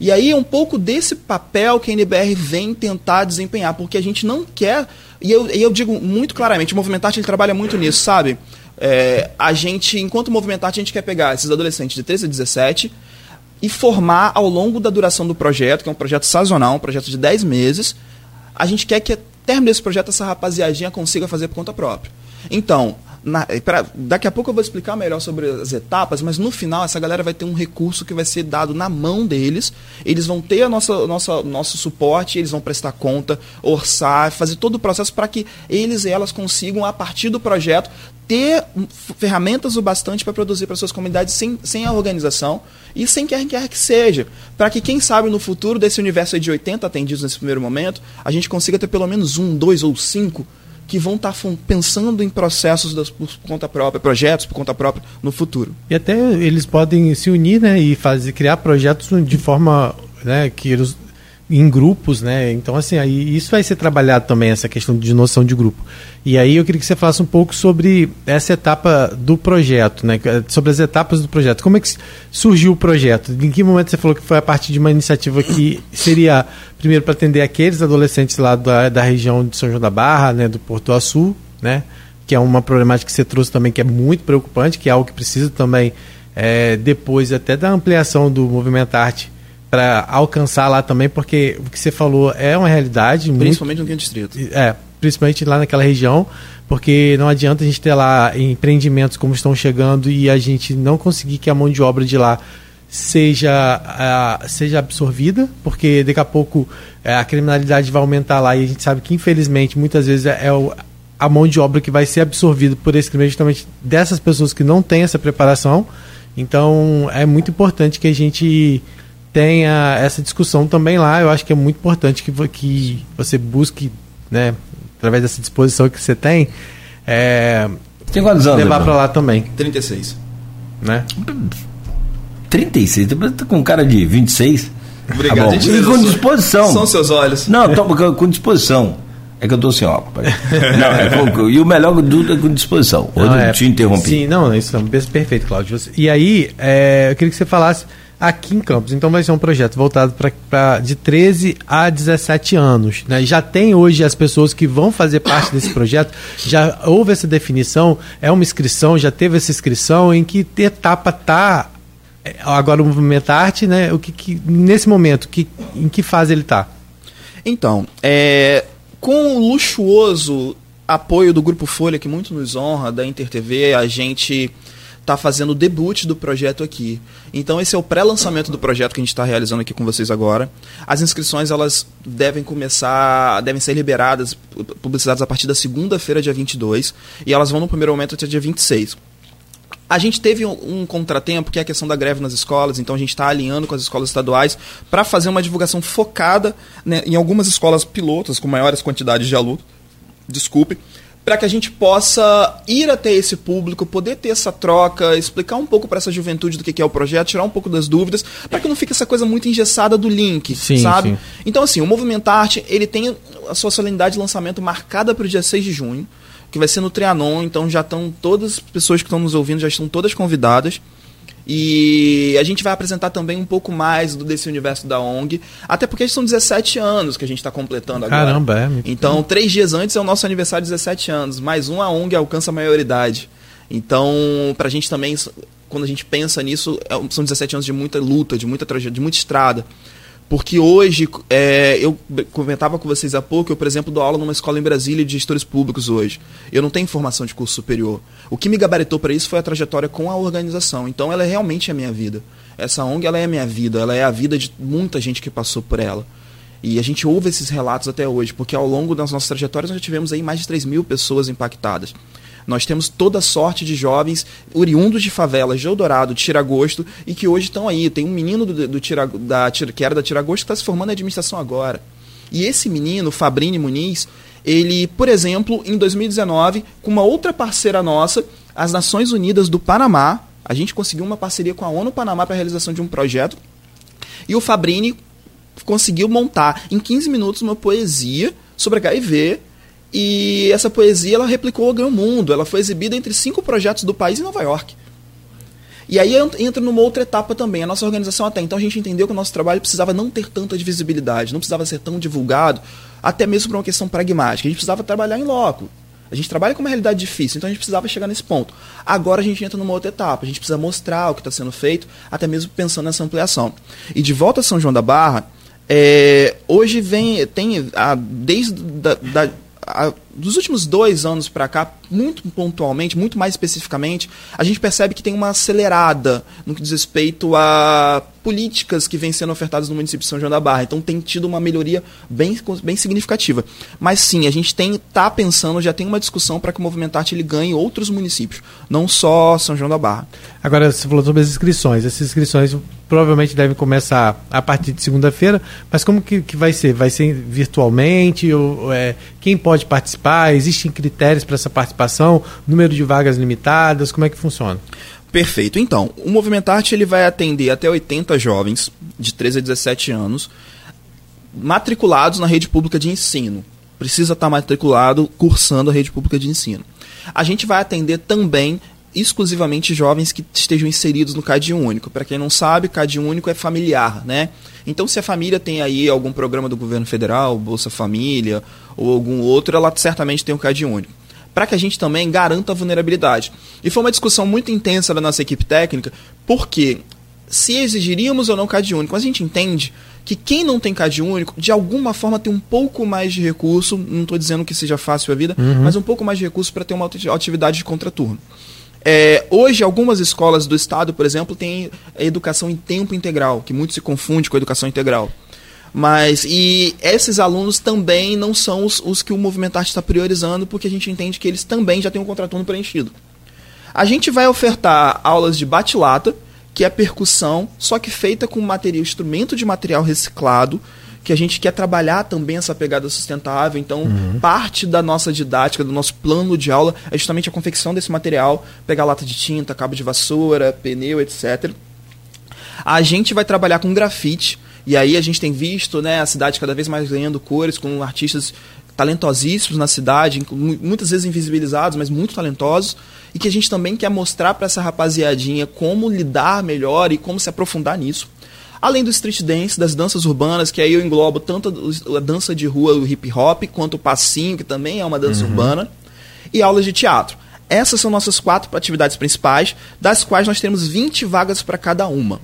E aí é um pouco desse papel que a NBR vem tentar desempenhar, porque a gente não quer. E eu, eu digo muito claramente, o Movimentarte ele trabalha muito nisso, sabe? É, a gente, enquanto Movimentarte, a gente quer pegar esses adolescentes de 13 a 17 e formar ao longo da duração do projeto, que é um projeto sazonal, um projeto de 10 meses. A gente quer que, termine desse projeto, essa rapaziadinha consiga fazer por conta própria. Então, na, pra, daqui a pouco eu vou explicar melhor sobre as etapas, mas no final essa galera vai ter um recurso que vai ser dado na mão deles. Eles vão ter a nossa, nossa, nosso suporte, eles vão prestar conta, orçar, fazer todo o processo para que eles e elas consigam, a partir do projeto, ter ferramentas o bastante para produzir para suas comunidades sem, sem a organização e sem quer quer que seja. Para que, quem sabe, no futuro desse universo de 80 atendidos nesse primeiro momento, a gente consiga ter pelo menos um, dois ou cinco que vão estar tá pensando em processos das, por conta própria, projetos por conta própria no futuro. E até eles podem se unir né, e fazer, criar projetos de forma né, que eles em grupos, né? Então, assim, aí isso vai ser trabalhado também, essa questão de noção de grupo. E aí eu queria que você falasse um pouco sobre essa etapa do projeto, né? Sobre as etapas do projeto. Como é que surgiu o projeto? Em que momento você falou que foi a partir de uma iniciativa que seria, primeiro, para atender aqueles adolescentes lá da, da região de São João da Barra, né? Do Porto Açu, né? Que é uma problemática que você trouxe também que é muito preocupante, que é algo que precisa também, é, depois até da ampliação do Movimento Arte, para alcançar lá também, porque o que você falou é uma realidade. Principalmente muito, no Distrito. É, principalmente lá naquela região, porque não adianta a gente ter lá empreendimentos como estão chegando e a gente não conseguir que a mão de obra de lá seja, uh, seja absorvida, porque daqui a pouco uh, a criminalidade vai aumentar lá e a gente sabe que infelizmente muitas vezes é, é o, a mão de obra que vai ser absorvida por esse crime justamente dessas pessoas que não têm essa preparação. Então é muito importante que a gente tenha essa discussão também lá. Eu acho que é muito importante que, que você busque, né, através dessa disposição que você tem, é, tem quantos anos? Levar para lá também. 36. Né? 36? Você tá com cara de 26? Obrigado, tá E com disposição. São seus olhos. Não, tô com disposição. É que eu tô sem óculos. não, é e o melhor do é com disposição. Hoje não, é, eu te interrompi. Sim, não, isso é perfeito, Cláudio. E aí, é, eu queria que você falasse aqui em Campos. Então vai ser um projeto voltado para de 13 a 17 anos. Né? Já tem hoje as pessoas que vão fazer parte desse projeto, já houve essa definição, é uma inscrição, já teve essa inscrição, em que etapa está é, agora o movimento arte, né? O que, que nesse momento, que, em que fase ele está? Então, é, com o luxuoso apoio do Grupo Folha, que muito nos honra, da InterTV, a gente está fazendo o debut do projeto aqui. Então esse é o pré-lançamento do projeto que a gente está realizando aqui com vocês agora. As inscrições elas devem começar, devem ser liberadas, publicizadas a partir da segunda-feira, dia 22, e elas vão no primeiro momento até dia 26. A gente teve um, um, contratempo, que é a questão da greve nas escolas, então a gente está alinhando com as escolas estaduais para fazer uma divulgação focada né, em algumas escolas pilotas com maiores quantidades de alunos. Desculpe, para que a gente possa ir até esse público, poder ter essa troca, explicar um pouco para essa juventude do que é o projeto, tirar um pouco das dúvidas, para que não fique essa coisa muito engessada do link, sim, sabe? Sim. Então, assim, o Movimento Arte, ele tem a sua solenidade de lançamento marcada para o dia 6 de junho, que vai ser no Trianon, então já estão todas as pessoas que estão nos ouvindo, já estão todas convidadas. E a gente vai apresentar também um pouco mais do, desse universo da ONG, até porque são 17 anos que a gente está completando agora. Caramba, é. Então, três dias antes é o nosso aniversário de 17 anos, mais um a ONG alcança a maioridade. Então, para a gente também, quando a gente pensa nisso, é são 17 anos de muita luta, de muita tragédia, de muita estrada. Porque hoje, é, eu comentava com vocês há pouco, eu, por exemplo, dou aula numa escola em Brasília de gestores públicos hoje. Eu não tenho formação de curso superior. O que me gabaritou para isso foi a trajetória com a organização. Então, ela é realmente a minha vida. Essa ONG ela é a minha vida, ela é a vida de muita gente que passou por ela. E a gente ouve esses relatos até hoje, porque ao longo das nossas trajetórias nós já tivemos aí mais de 3 mil pessoas impactadas. Nós temos toda sorte de jovens oriundos de favelas de Eldorado, de Tiragosto, e que hoje estão aí. Tem um menino do, do Tira, da, que era da Tiragosto que está se formando em administração agora. E esse menino, Fabrini Muniz, ele, por exemplo, em 2019, com uma outra parceira nossa, as Nações Unidas do Panamá, a gente conseguiu uma parceria com a ONU Panamá para a realização de um projeto E o Fabrini conseguiu montar em 15 minutos uma poesia sobre HIV e essa poesia ela replicou o mundo. Ela foi exibida entre cinco projetos do país em Nova York. E aí entra numa outra etapa também. A nossa organização até então a gente entendeu que o nosso trabalho precisava não ter tanta visibilidade, não precisava ser tão divulgado, até mesmo por uma questão pragmática. A gente precisava trabalhar em loco. A gente trabalha com uma realidade difícil, então a gente precisava chegar nesse ponto. Agora a gente entra numa outra etapa, a gente precisa mostrar o que está sendo feito, até mesmo pensando nessa ampliação. E de volta a São João da Barra, é, hoje vem, tem, a, desde da, da a, dos últimos dois anos para cá, muito pontualmente, muito mais especificamente, a gente percebe que tem uma acelerada no que diz respeito a políticas que vêm sendo ofertadas no município de São João da Barra. Então tem tido uma melhoria bem, bem significativa. Mas sim, a gente tem tá pensando, já tem uma discussão para que o Movimento Arte ele ganhe outros municípios, não só São João da Barra. Agora, você falou sobre as inscrições. Essas inscrições provavelmente devem começar a partir de segunda-feira, mas como que, que vai ser? Vai ser virtualmente? Ou, é, quem pode participar? Existem critérios para essa participação? Número de vagas limitadas? Como é que funciona? Perfeito. Então, o Movimento Arte ele vai atender até 80 jovens de 13 a 17 anos matriculados na rede pública de ensino. Precisa estar matriculado cursando a rede pública de ensino. A gente vai atender também exclusivamente jovens que estejam inseridos no CAD único. Para quem não sabe, CAD único é familiar, né? Então, se a família tem aí algum programa do governo federal, Bolsa Família ou algum outro, ela certamente tem um CAD único para que a gente também garanta a vulnerabilidade. E foi uma discussão muito intensa da nossa equipe técnica, porque se exigiríamos ou não CAD único, a gente entende que quem não tem CAD único, de alguma forma tem um pouco mais de recurso, não estou dizendo que seja fácil a vida, uhum. mas um pouco mais de recurso para ter uma atividade de contraturno. É, hoje, algumas escolas do estado, por exemplo, têm educação em tempo integral, que muito se confunde com a educação integral. Mas, e esses alunos também não são os, os que o Movimento Arte está priorizando, porque a gente entende que eles também já têm um contraturno preenchido. A gente vai ofertar aulas de bate-lata, que é percussão, só que feita com material, instrumento de material reciclado, que a gente quer trabalhar também essa pegada sustentável. Então, uhum. parte da nossa didática, do nosso plano de aula, é justamente a confecção desse material, pegar lata de tinta, cabo de vassoura, pneu, etc. A gente vai trabalhar com grafite, e aí a gente tem visto né, a cidade cada vez mais ganhando cores, com artistas talentosíssimos na cidade, muitas vezes invisibilizados, mas muito talentosos, e que a gente também quer mostrar para essa rapaziadinha como lidar melhor e como se aprofundar nisso. Além do street dance, das danças urbanas, que aí eu englobo tanto a dança de rua, o hip hop, quanto o passinho, que também é uma dança uhum. urbana, e aulas de teatro. Essas são nossas quatro atividades principais, das quais nós temos 20 vagas para cada uma.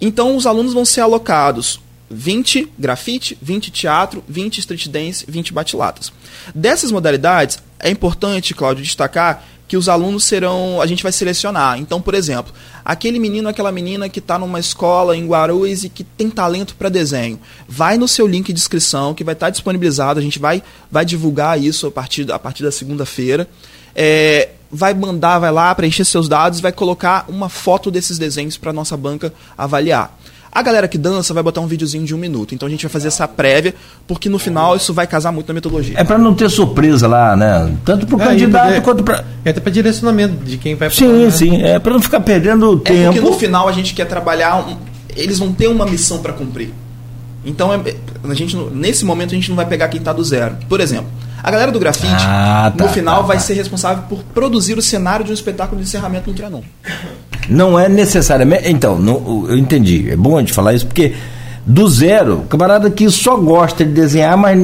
Então os alunos vão ser alocados 20 grafite, 20 teatro, 20 street dance, 20 batilatas. Dessas modalidades, é importante, Cláudio, destacar que os alunos serão. A gente vai selecionar. Então, por exemplo, aquele menino, aquela menina que está numa escola em Guarulhos e que tem talento para desenho, vai no seu link de inscrição que vai estar tá disponibilizado. A gente vai, vai divulgar isso a partir, a partir da segunda-feira. É, vai mandar, vai lá, preencher seus dados, vai colocar uma foto desses desenhos para nossa banca avaliar. A galera que dança vai botar um videozinho de um minuto. Então a gente vai fazer essa prévia, porque no final isso vai casar muito na metodologia. É para não ter surpresa lá, né? Tanto para o é, candidato quanto para. É até para direcionamento de quem vai Sim, falar, né? sim. É para não ficar perdendo é tempo. Porque no final a gente quer trabalhar. Um... Eles vão ter uma missão para cumprir. Então, é... a gente, nesse momento, a gente não vai pegar quem está do zero. Por exemplo, a galera do grafite, ah, tá, no final, tá, vai tá. ser responsável por produzir o cenário de um espetáculo de encerramento no Trianon. Não é necessariamente. Então, não, eu entendi. É bom a gente falar isso, porque do zero, camarada que só gosta de desenhar, mas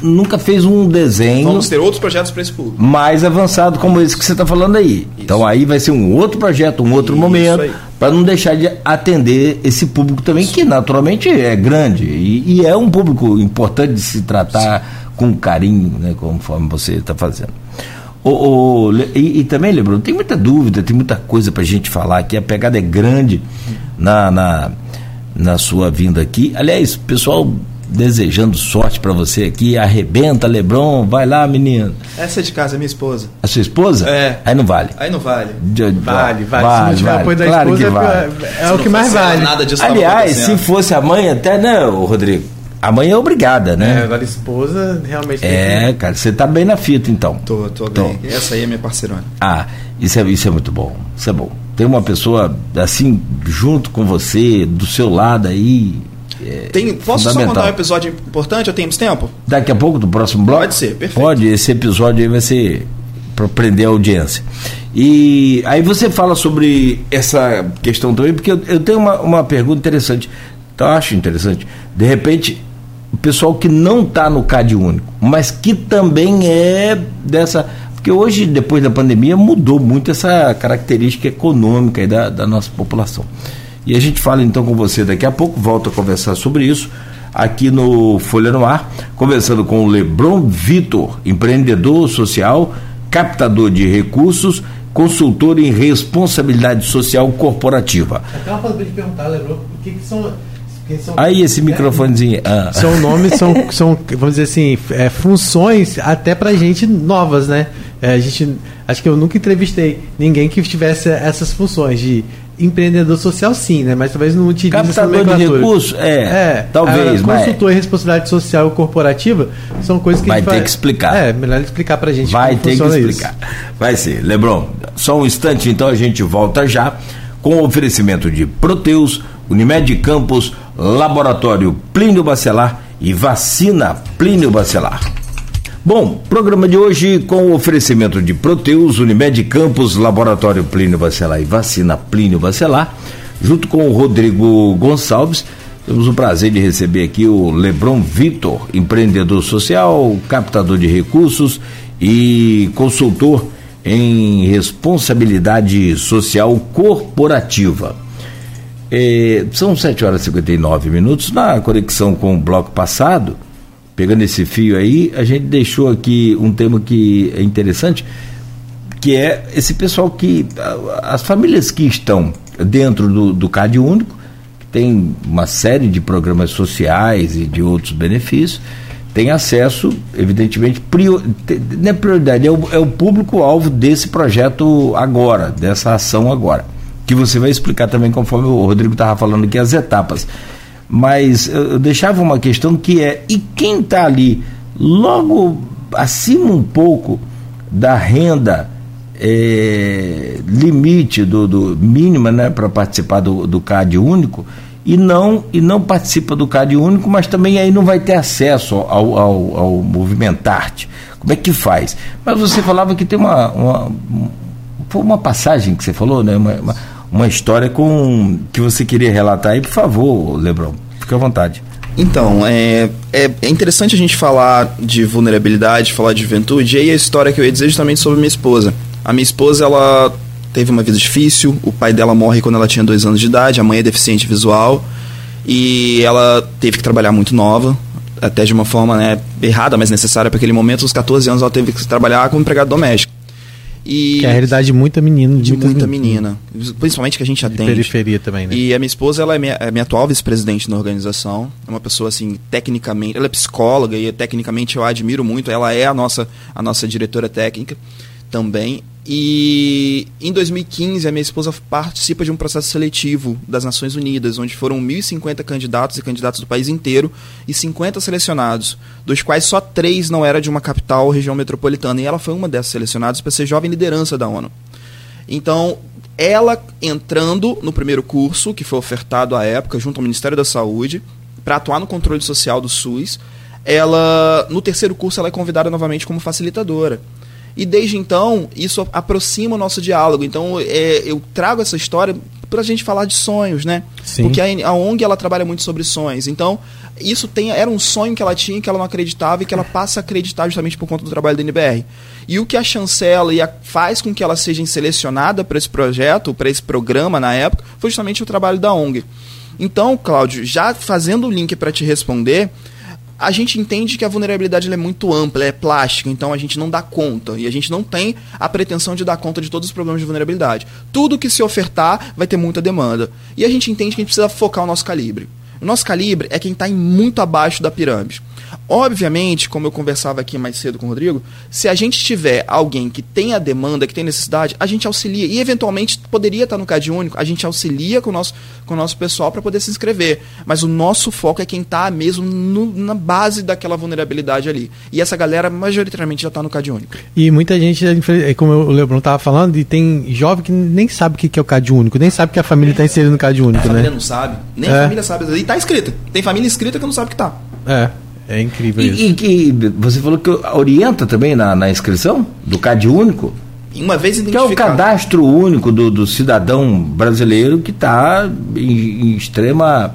nunca fez um desenho. Vamos ter outros projetos para esse público. Mais avançado como esse que você está falando aí. Isso. Então aí vai ser um outro projeto, um outro isso momento, para não deixar de atender esse público também, isso. que naturalmente é grande e, e, é um público importante de se tratar. Sim com carinho, né, conforme você está fazendo. O, o, e, e, também, Lebron, tem muita dúvida, tem muita coisa para a gente falar aqui. A pegada é grande na, na, na sua vinda aqui. Aliás, pessoal desejando sorte para você aqui. Arrebenta, Lebron, vai lá, menino. Essa é de casa, é minha esposa. A sua esposa? É. Aí não vale. Aí não vale. De, vale, vale, vale. Se não tiver vale. apoio da claro esposa, que vale. é, é o que mais vale. Nada disso Aliás, se fosse a mãe, até não, Rodrigo. A mãe é obrigada, né? É, agora a esposa realmente. É, que... cara, você tá bem na fita então. Tô, tô, tô bem. Essa aí é minha parceirona. Ah, isso é, isso é muito bom. Isso é bom. Tem uma pessoa assim, junto com você, do seu lado aí. É Tem, posso só contar um episódio importante? Eu tenho tempo? Daqui a pouco, do próximo bloco? Pode ser, perfeito. Pode, esse episódio aí vai ser para prender a audiência. E aí você fala sobre essa questão também, porque eu, eu tenho uma, uma pergunta interessante. Então, eu acho interessante. De repente, o pessoal que não está no CAD único, mas que também é dessa. Porque hoje, depois da pandemia, mudou muito essa característica econômica da, da nossa população. E a gente fala então com você daqui a pouco, volto a conversar sobre isso aqui no Folha no Ar, conversando com o Lebron Vitor, empreendedor social, captador de recursos consultor em responsabilidade social corporativa. Coisa para perguntar, Lebron, o que, que são, Aí esse microfonezinho. Ah. São nomes, são, são, vamos dizer assim, é, funções até pra gente novas, né? É, a gente, acho que eu nunca entrevistei ninguém que tivesse essas funções de empreendedor social sim, né? Mas talvez não utilize Captador de recursos, é, é talvez. Agora, consultor em responsabilidade social corporativa são coisas que vai ter vai, que explicar. É, melhor explicar pra gente vai ter que explicar. Isso. Vai ser. Lebron, só um instante, então a gente volta já com o oferecimento de Proteus, Unimed Campos, Laboratório Plínio Bacelar e Vacina Plínio Bacelar. Bom, programa de hoje com o oferecimento de Proteus, Unimed Campos, Laboratório Plínio Bacelar e Vacina Plínio Bacelar, junto com o Rodrigo Gonçalves. Temos o prazer de receber aqui o Lebron Vitor, empreendedor social, captador de recursos e consultor em responsabilidade social corporativa. São 7 horas e 59 minutos. Na conexão com o bloco passado, pegando esse fio aí, a gente deixou aqui um tema que é interessante, que é esse pessoal que. as famílias que estão dentro do, do CAD único, que tem uma série de programas sociais e de outros benefícios, tem acesso, evidentemente, prior, é prioridade, é o, é o público-alvo desse projeto agora, dessa ação agora. Que você vai explicar também, conforme o Rodrigo estava falando aqui, as etapas mas eu deixava uma questão que é: e quem está ali logo acima um pouco da renda é, limite do, do mínima né, para participar do, do CAD único e não e não participa do CAD único, mas também aí não vai ter acesso ao, ao, ao movimentarte. Como é que faz? Mas você falava que tem uma, uma, uma passagem que você falou, né? Uma, uma, uma história com que você queria relatar aí, por favor, Lebron. Fique à vontade. Então, é, é, é, interessante a gente falar de vulnerabilidade, falar de juventude, e aí a história que eu ia dizer justamente sobre minha esposa. A minha esposa, ela teve uma vida difícil, o pai dela morre quando ela tinha dois anos de idade, a mãe é deficiente visual, e ela teve que trabalhar muito nova, até de uma forma né, errada, mas necessária para aquele momento, aos 14 anos ela teve que trabalhar como empregada doméstica. E que é a realidade de muita menina. De muita menina. Principalmente que a gente atende. De periferia também, né? E a minha esposa, ela é minha, é minha atual vice-presidente na organização. É uma pessoa, assim, tecnicamente... Ela é psicóloga e, tecnicamente, eu a admiro muito. Ela é a nossa, a nossa diretora técnica também. E em 2015, a minha esposa participa de um processo seletivo das Nações Unidas, onde foram 1.050 candidatos e candidatos do país inteiro e 50 selecionados, dos quais só três não era de uma capital ou região metropolitana. E ela foi uma dessas selecionadas para ser jovem liderança da ONU. Então, ela entrando no primeiro curso, que foi ofertado à época, junto ao Ministério da Saúde, para atuar no controle social do SUS, ela no terceiro curso ela é convidada novamente como facilitadora. E desde então, isso aproxima o nosso diálogo. Então, é, eu trago essa história para a gente falar de sonhos, né? Sim. Porque a, a, ONG ela trabalha muito sobre sonhos. Então, isso tem, era um sonho que ela tinha que ela não acreditava e que ela passa a acreditar justamente por conta do trabalho da NBR. E o que a chancela e a, faz com que ela seja selecionada para esse projeto, para esse programa na época, foi justamente o trabalho da ONG. Então, Cláudio, já fazendo o link para te responder, a gente entende que a vulnerabilidade é muito ampla, é plástica, então a gente não dá conta. E a gente não tem a pretensão de dar conta de todos os problemas de vulnerabilidade. Tudo que se ofertar vai ter muita demanda. E a gente entende que a gente precisa focar o nosso calibre. O nosso calibre é quem está muito abaixo da pirâmide. Obviamente, como eu conversava aqui mais cedo com o Rodrigo, se a gente tiver alguém que tem a demanda, que tem necessidade, a gente auxilia. E eventualmente poderia estar no CAD único, a gente auxilia com o nosso, com o nosso pessoal para poder se inscrever. Mas o nosso foco é quem está mesmo no, na base daquela vulnerabilidade ali. E essa galera majoritariamente já está no CAD único. E muita gente, é como o Lebron estava falando, e tem jovem que nem sabe o que é o CAD único, nem sabe que a família está inserida no CAD único, a né? família não sabe, nem é. a família sabe. E está inscrita. Tem família inscrita que não sabe que está. É. É incrível e, isso. E que você falou que orienta também na, na inscrição do CAD único? Uma vez identificado. Que é o cadastro único do, do cidadão brasileiro que está em, em, extrema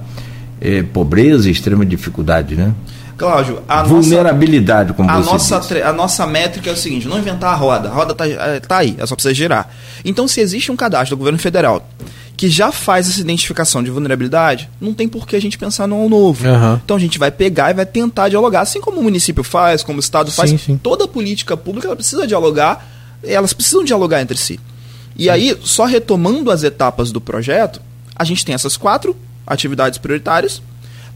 eh, pobreza, extrema dificuldade, né? Cláudio, a vulnerabilidade, como a você nossa, disse. A nossa métrica é o seguinte: não inventar a roda. A roda está tá aí, é só precisa girar. Então, se existe um cadastro do governo federal que já faz essa identificação de vulnerabilidade, não tem por que a gente pensar no novo. Uhum. Então a gente vai pegar e vai tentar dialogar, assim como o município faz, como o Estado faz. Sim, sim. Toda política pública ela precisa dialogar, elas precisam dialogar entre si. E sim. aí, só retomando as etapas do projeto, a gente tem essas quatro atividades prioritárias.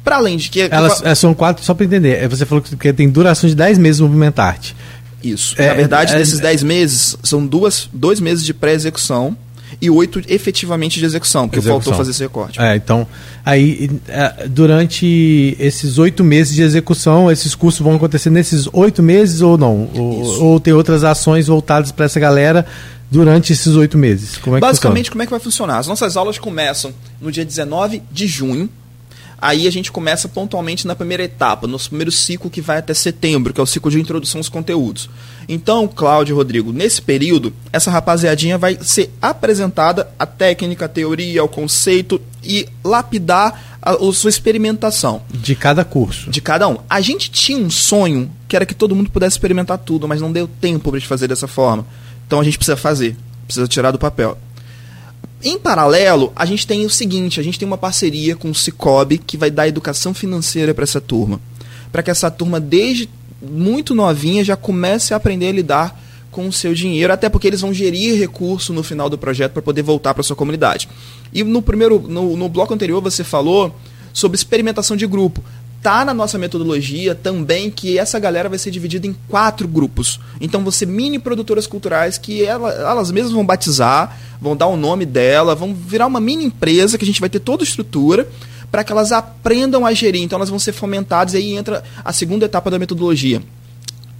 Para além de que. Elas é, são quatro, só para entender. É, você falou que tem duração de 10 meses movimentar-te. Isso. É, Na verdade, é, desses 10 meses, são duas, dois meses de pré-execução e oito efetivamente de execução, porque execução. faltou fazer esse recorte. É, então, aí, é, durante esses oito meses de execução, esses cursos vão acontecer nesses oito meses ou não? Ou, ou tem outras ações voltadas para essa galera durante esses oito meses? Como é Basicamente, como é que vai funcionar? As nossas aulas começam no dia 19 de junho, Aí a gente começa pontualmente na primeira etapa, no primeiro ciclo que vai até setembro, que é o ciclo de introdução aos conteúdos. Então, Cláudio e Rodrigo, nesse período, essa rapaziadinha vai ser apresentada a técnica, a teoria, o conceito e lapidar a, a sua experimentação. De cada curso. De cada um. A gente tinha um sonho que era que todo mundo pudesse experimentar tudo, mas não deu tempo para gente fazer dessa forma. Então a gente precisa fazer, precisa tirar do papel. Em paralelo, a gente tem o seguinte: a gente tem uma parceria com o Cicobi que vai dar educação financeira para essa turma. Para que essa turma, desde muito novinha, já comece a aprender a lidar com o seu dinheiro, até porque eles vão gerir recurso no final do projeto para poder voltar para sua comunidade. E no primeiro, no, no bloco anterior, você falou sobre experimentação de grupo tá na nossa metodologia também que essa galera vai ser dividida em quatro grupos. Então você mini produtoras culturais que ela, elas mesmas vão batizar, vão dar o nome dela, vão virar uma mini empresa que a gente vai ter toda a estrutura para que elas aprendam a gerir. Então elas vão ser fomentadas e aí entra a segunda etapa da metodologia.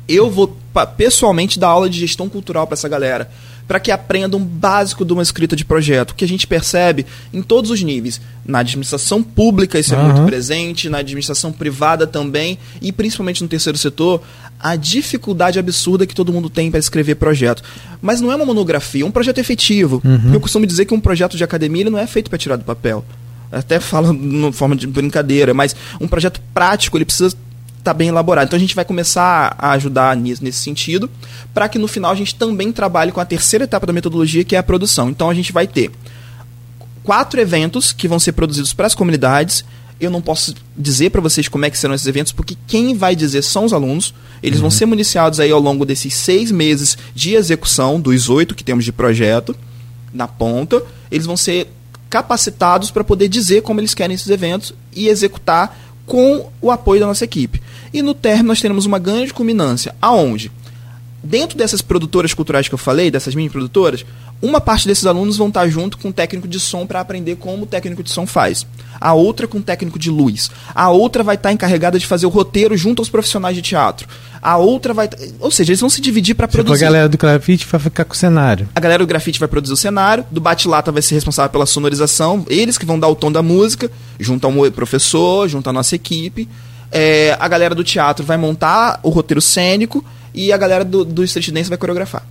Eu vou pessoalmente dar aula de gestão cultural para essa galera para que aprendam um básico de uma escrita de projeto, que a gente percebe em todos os níveis. Na administração pública isso é uhum. muito presente, na administração privada também, e principalmente no terceiro setor, a dificuldade absurda que todo mundo tem para escrever projeto. Mas não é uma monografia, é um projeto efetivo. Uhum. Eu costumo dizer que um projeto de academia ele não é feito para tirar do papel. Até falo de forma de brincadeira, mas um projeto prático ele precisa está bem elaborado. Então a gente vai começar a ajudar nisso, nesse sentido, para que no final a gente também trabalhe com a terceira etapa da metodologia, que é a produção. Então a gente vai ter quatro eventos que vão ser produzidos para as comunidades. Eu não posso dizer para vocês como é que serão esses eventos, porque quem vai dizer são os alunos. Eles uhum. vão ser municiados aí ao longo desses seis meses de execução, dos oito que temos de projeto, na ponta. Eles vão ser capacitados para poder dizer como eles querem esses eventos e executar com o apoio da nossa equipe. E no término nós teremos uma grande culminância. Aonde? Dentro dessas produtoras culturais que eu falei, dessas mini produtoras, uma parte desses alunos vão estar junto com o técnico de som para aprender como o técnico de som faz. A outra com o técnico de luz. A outra vai estar encarregada de fazer o roteiro junto aos profissionais de teatro. A outra vai. Ou seja, eles vão se dividir para produzir. a galera do grafite vai ficar com o cenário. A galera do grafite vai produzir o cenário, do bate-lata vai ser responsável pela sonorização, eles que vão dar o tom da música, junto ao professor, junto à nossa equipe. É, a galera do teatro vai montar o roteiro cênico e a galera do, do street dance vai coreografar.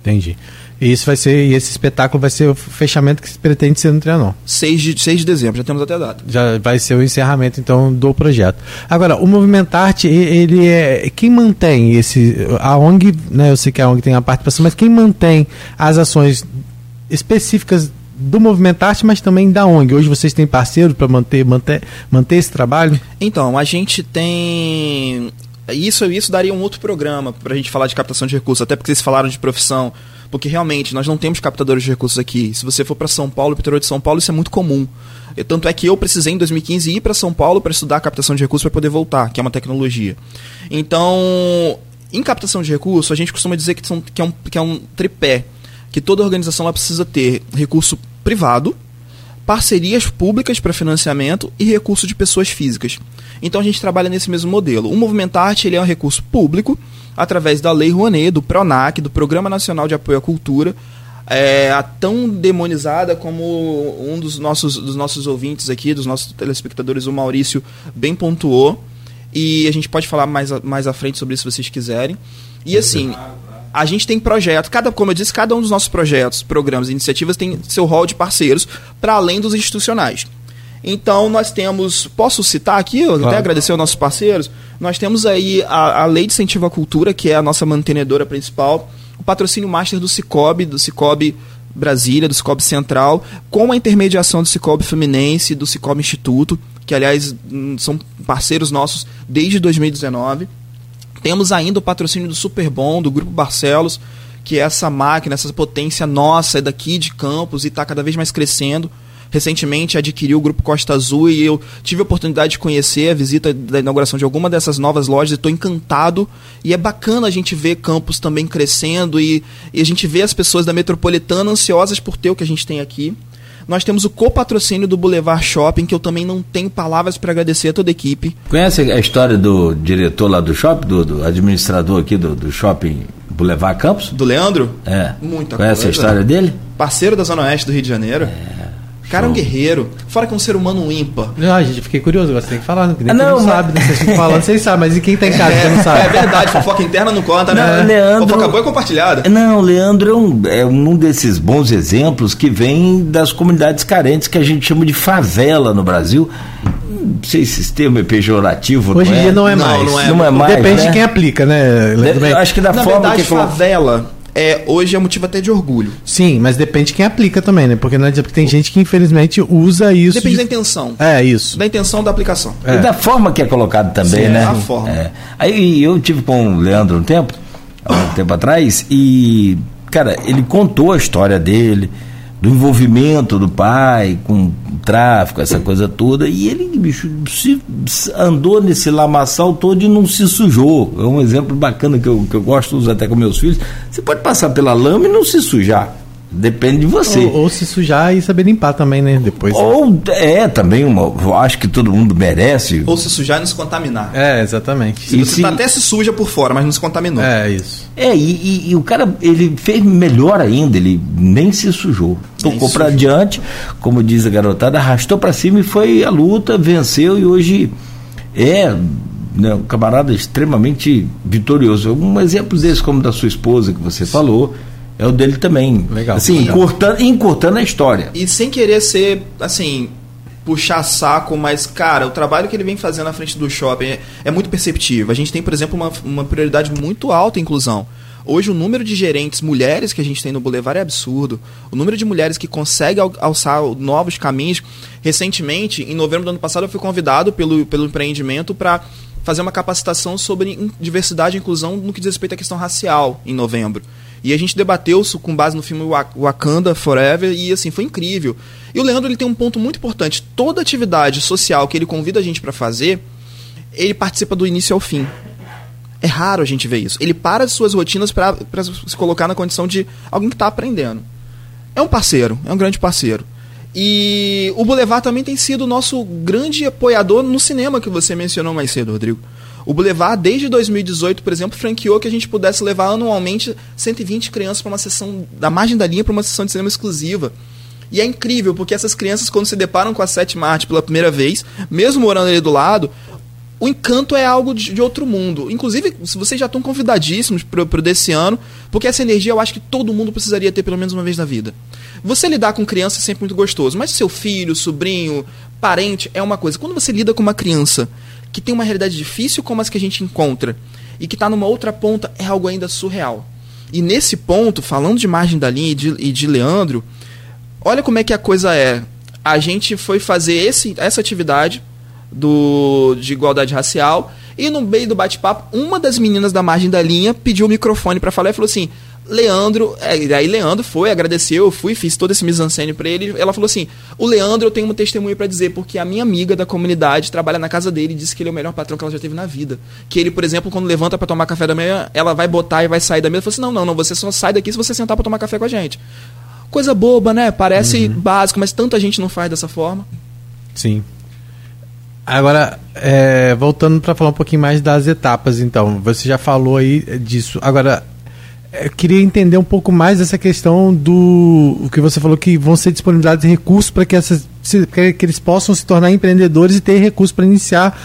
Entendi. E isso vai ser, e esse espetáculo vai ser o fechamento que se pretende ser no Trianon. 6 de, 6 de dezembro, já temos até a data. Já vai ser o encerramento, então, do projeto. Agora, o Movimentarte, ele é. Quem mantém esse. A ONG, né? Eu sei que a ONG tem a participação, mas quem mantém as ações específicas do Movimentarte, mas também da ONG. Hoje vocês têm parceiro para manter, manter, manter esse trabalho? Então, a gente tem. Isso, isso daria um outro programa para a gente falar de captação de recursos, até porque vocês falaram de profissão porque realmente nós não temos captadores de recursos aqui. Se você for para São Paulo, interior de São Paulo, isso é muito comum. E, tanto é que eu precisei em 2015 ir para São Paulo para estudar captação de recursos para poder voltar, que é uma tecnologia. Então, em captação de recursos, a gente costuma dizer que, são, que, é, um, que é um tripé, que toda organização ela precisa ter recurso privado, parcerias públicas para financiamento e recurso de pessoas físicas. Então a gente trabalha nesse mesmo modelo. O Movimentarte ele é um recurso público através da Lei Rouanet, do PRONAC, do Programa Nacional de Apoio à Cultura, é, a tão demonizada como um dos nossos, dos nossos ouvintes aqui, dos nossos telespectadores, o Maurício, bem pontuou. E a gente pode falar mais, mais à frente sobre isso se vocês quiserem. E assim, a gente tem projetos, cada, como eu disse, cada um dos nossos projetos, programas e iniciativas tem seu rol de parceiros, para além dos institucionais. Então nós temos, posso citar aqui, claro. até agradecer aos nossos parceiros, nós temos aí a, a Lei de Incentivo à Cultura, que é a nossa mantenedora principal, o patrocínio master do Cicobi, do Cicobi Brasília, do Cicobi Central, com a intermediação do Cicobi Fluminense, do Cicobi Instituto, que aliás hum, são parceiros nossos desde 2019. Temos ainda o patrocínio do Superbom, do Grupo Barcelos, que é essa máquina, essa potência nossa, é daqui de Campos e está cada vez mais crescendo recentemente adquiriu o Grupo Costa Azul e eu tive a oportunidade de conhecer a visita da inauguração de alguma dessas novas lojas e estou encantado. E é bacana a gente ver Campos também crescendo e, e a gente vê as pessoas da metropolitana ansiosas por ter o que a gente tem aqui. Nós temos o copatrocínio do Boulevard Shopping, que eu também não tenho palavras para agradecer a toda a equipe. Conhece a história do diretor lá do shopping, do, do administrador aqui do, do shopping Boulevard Campos? Do Leandro? É. Muita Conhece coisa. a história dele? Parceiro da Zona Oeste do Rio de Janeiro. É cara é um guerreiro. Fora que é um ser humano ímpar. Não, gente, fiquei curioso. Você tem que falar. Não, não, não sabe. Né? Vocês ficam falando, vocês sabem. Mas e quem tá em casa é, não sabe? É verdade. Fofoca interna não conta, né? Não, Leandro, fofoca boa é compartilhada. Não, Leandro é um, é um desses bons exemplos que vem das comunidades carentes que a gente chama de favela no Brasil não sei se esse termo é pejorativo. Hoje em é? dia não é não, mais. Não é, não é mais. Depende né? de quem aplica, né? Eu acho que da Na forma verdade, que favela é, hoje é motivo até de orgulho. Sim, mas depende de quem aplica também, né? Porque não adianta, porque tem gente que infelizmente usa isso. Depende de... da intenção. É, isso. Da intenção da aplicação. É. E da forma que é colocado também, Sim, né? A forma. É. Aí eu tive com o Leandro um tempo, há um tempo atrás, e, cara, ele contou a história dele do envolvimento do pai com tráfico, essa coisa toda, e ele, bicho, se, andou nesse lamaçal todo e não se sujou. É um exemplo bacana que eu, que eu gosto de usar até com meus filhos. Você pode passar pela lama e não se sujar. Depende de você. Ou, ou, se sujar e saber limpar também, né? Depois. Ou é também uma. Eu acho que todo mundo merece. Ou se sujar e não se contaminar. É, exatamente. Se você se... Tá até se suja por fora, mas não se contaminou. É, isso. É, e, e, e o cara, ele fez melhor ainda, ele nem se sujou. Tocou para adiante, como diz a garotada, arrastou para cima e foi a luta, venceu e hoje é né, um camarada extremamente vitorioso. Um exemplo desse, como da sua esposa que você falou é o dele também. Legal. Assim, legal. Encurtando, encurtando a história. E sem querer ser, assim, puxar saco, mas, cara, o trabalho que ele vem fazendo na frente do shopping é, é muito perceptível. A gente tem, por exemplo, uma, uma prioridade muito alta em inclusão. Hoje o número de gerentes mulheres que a gente tem no Boulevard é absurdo. O número de mulheres que conseguem alçar novos caminhos. Recentemente, em novembro do ano passado, eu fui convidado pelo, pelo empreendimento para fazer uma capacitação sobre diversidade e inclusão no que diz respeito à questão racial em novembro. E a gente debateu isso com base no filme Wakanda Forever e assim, foi incrível. E o Leandro ele tem um ponto muito importante. Toda atividade social que ele convida a gente para fazer, ele participa do início ao fim. É raro a gente ver isso. Ele para as suas rotinas para se colocar na condição de alguém que está aprendendo. É um parceiro, é um grande parceiro. E o Boulevard também tem sido o nosso grande apoiador no cinema que você mencionou mais cedo, Rodrigo. O Boulevard, desde 2018, por exemplo, franqueou que a gente pudesse levar anualmente 120 crianças para uma sessão da margem da linha para uma sessão de cinema exclusiva. E é incrível, porque essas crianças, quando se deparam com a sétima arte pela primeira vez, mesmo morando ali do lado, o encanto é algo de, de outro mundo. Inclusive, se vocês já estão convidadíssimos para o desse ano, porque essa energia eu acho que todo mundo precisaria ter pelo menos uma vez na vida. Você lidar com criança é sempre muito gostoso, mas seu filho, sobrinho, parente é uma coisa. Quando você lida com uma criança que tem uma realidade difícil como as que a gente encontra e que está numa outra ponta, é algo ainda surreal. E nesse ponto, falando de margem da linha e de, e de Leandro, olha como é que a coisa é. A gente foi fazer esse, essa atividade do, de igualdade racial e no meio do bate-papo, uma das meninas da margem da linha pediu o microfone para falar e falou assim: Leandro, é, aí Leandro foi, agradeceu, eu fui, fiz todo esse mise-en-scène pra ele. Ela falou assim: O Leandro, eu tenho uma testemunha para dizer, porque a minha amiga da comunidade trabalha na casa dele e disse que ele é o melhor patrão que ela já teve na vida. Que ele, por exemplo, quando levanta para tomar café da manhã, ela vai botar e vai sair da mesa. Eu falei assim: Não, não, não, você só sai daqui se você sentar para tomar café com a gente. Coisa boba, né? Parece uhum. básico, mas tanta gente não faz dessa forma. Sim. Agora, é, voltando para falar um pouquinho mais das etapas, então, você já falou aí disso. Agora, eu queria entender um pouco mais essa questão do o que você falou que vão ser disponibilizados recursos para que, essas, que eles possam se tornar empreendedores e ter recursos para iniciar,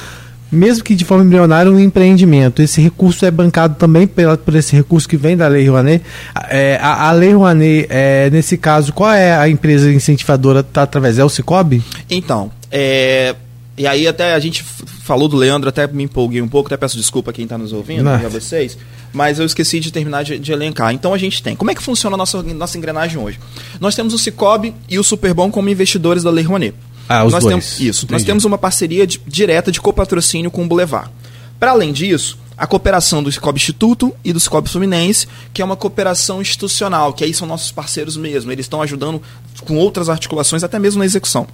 mesmo que de forma embrionária, um empreendimento. Esse recurso é bancado também pela, por esse recurso que vem da Lei Rouanet. É, a, a, Lei Rouanet, é, nesse caso, qual é a empresa incentivadora? Está através? É o Cicobi? Então, é, e aí até a gente falou do Leandro, até me empolguei um pouco, até peço desculpa a quem está nos ouvindo, a vocês mas eu esqueci de terminar de, de, elencar. Então a gente tem. Como é que funciona a nossa, nossa engrenagem hoje? Nós temos o Cicobi e o Superbom como investidores da Lei Rouanet. Ah, os nós dois. Temos, isso. Entendi. Nós temos uma parceria de, direta de copatrocínio com o Boulevard. Para além disso, a cooperação do Cicobi Instituto e do Cicobi Fluminense, que é uma cooperação institucional, que aí são nossos parceiros mesmo. Eles estão ajudando com outras articulações, até mesmo na execução.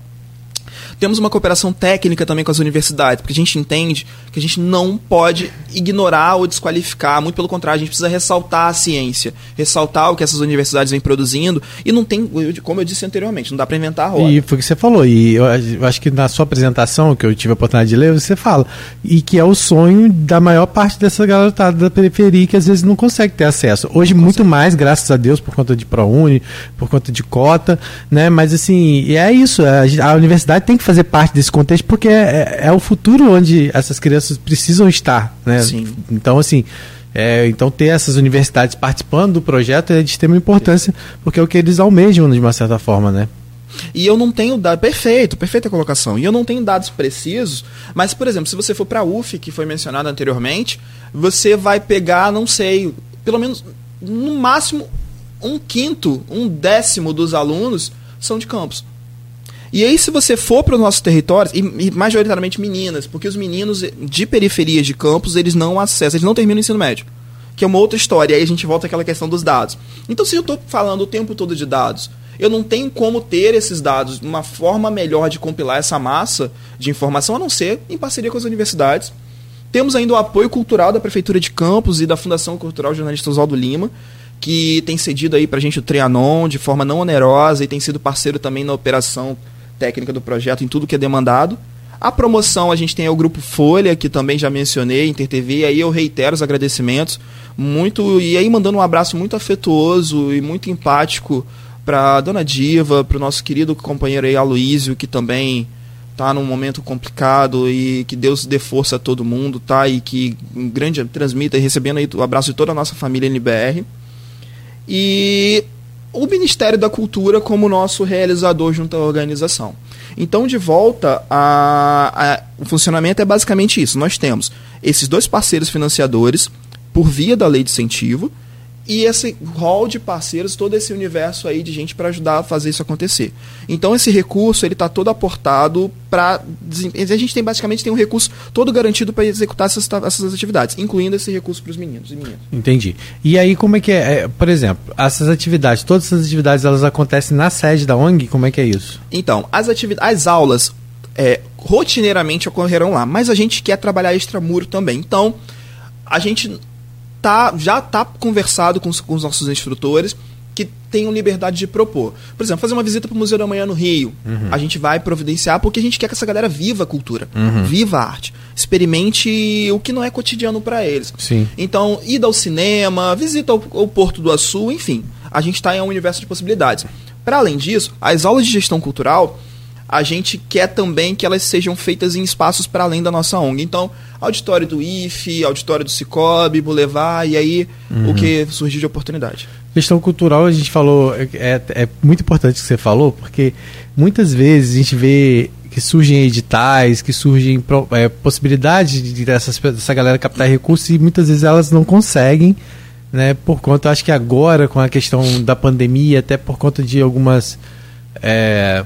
Temos uma cooperação técnica também com as universidades, porque a gente entende que a gente não pode ignorar ou desqualificar, muito pelo contrário, a gente precisa ressaltar a ciência, ressaltar o que essas universidades vêm produzindo, e não tem, como eu disse anteriormente, não dá para inventar a roda. E foi o que você falou, e eu, acho que na sua apresentação, que eu tive a oportunidade de ler, você fala, e que é o sonho da maior parte dessa garotada da periferia que às vezes não consegue ter acesso. Hoje, muito mais, graças a Deus, por conta de ProUni, por conta de cota, né? Mas assim, é isso, a, a universidade tem que fazer parte desse contexto porque é, é, é o futuro onde essas crianças precisam estar, né? Sim. Então, assim, é, então ter essas universidades participando do projeto é de extrema importância, porque é o que eles almejam de uma certa forma, né? E eu não tenho dados. Perfeito, perfeita colocação. E eu não tenho dados precisos, mas, por exemplo, se você for para a UF, que foi mencionado anteriormente, você vai pegar, não sei, pelo menos, no máximo, um quinto, um décimo dos alunos são de campus. E aí, se você for para os nossos territórios, e, e, majoritariamente meninas, porque os meninos de periferias de campos, eles não acessam, eles não terminam o ensino médio. Que é uma outra história. E aí a gente volta àquela questão dos dados. Então, se eu estou falando o tempo todo de dados, eu não tenho como ter esses dados, uma forma melhor de compilar essa massa de informação, a não ser em parceria com as universidades. Temos ainda o apoio cultural da Prefeitura de Campos e da Fundação Cultural Jornalista Oswaldo Lima, que tem cedido aí para a gente o Trianon de forma não onerosa e tem sido parceiro também na operação técnica do projeto em tudo que é demandado. A promoção a gente tem o grupo Folha, que também já mencionei, InterTV, aí eu reitero os agradecimentos. Muito e aí mandando um abraço muito afetuoso e muito empático para dona Diva, para o nosso querido companheiro aí Aloísio, que também tá num momento complicado e que Deus dê força a todo mundo, tá? E que um grande transmita e recebendo aí o abraço de toda a nossa família NBR. E o Ministério da Cultura como nosso realizador junto à organização. Então, de volta, a, a, o funcionamento é basicamente isso. Nós temos esses dois parceiros financiadores por via da lei de incentivo e esse hall de parceiros, todo esse universo aí de gente para ajudar a fazer isso acontecer. Então esse recurso ele está todo aportado para a gente tem basicamente tem um recurso todo garantido para executar essas, essas atividades, incluindo esse recurso para os meninos e meninas. Entendi. E aí como é que é, é, por exemplo, essas atividades, todas essas atividades elas acontecem na sede da ONG, como é que é isso? Então as atividades, as aulas é, rotineiramente ocorrerão lá, mas a gente quer trabalhar extramuro também. Então a gente tá, já está conversado com os, com os, nossos instrutores que tenham liberdade de propor. Por exemplo, fazer uma visita para o Museu da Manhã no Rio. Uhum. A gente vai providenciar porque a gente quer que essa galera viva a cultura, uhum. viva a arte, experimente o que não é cotidiano para eles. Sim. Então, ida ao cinema, visita o, o Porto do Açu, enfim. A gente está em um universo de possibilidades. Para além disso, as aulas de gestão cultural a gente quer também que elas sejam feitas em espaços para além da nossa ONG. Então, auditório do IFE, auditório do Cicobi, Boulevard, e aí uhum. o que surgiu de oportunidade. Questão cultural, a gente falou, é, é, é muito importante o que você falou, porque muitas vezes a gente vê que surgem editais, que surgem é, possibilidades de dessas, dessa galera captar recursos e muitas vezes elas não conseguem, né? Por conta, acho que agora com a questão da pandemia, até por conta de algumas é,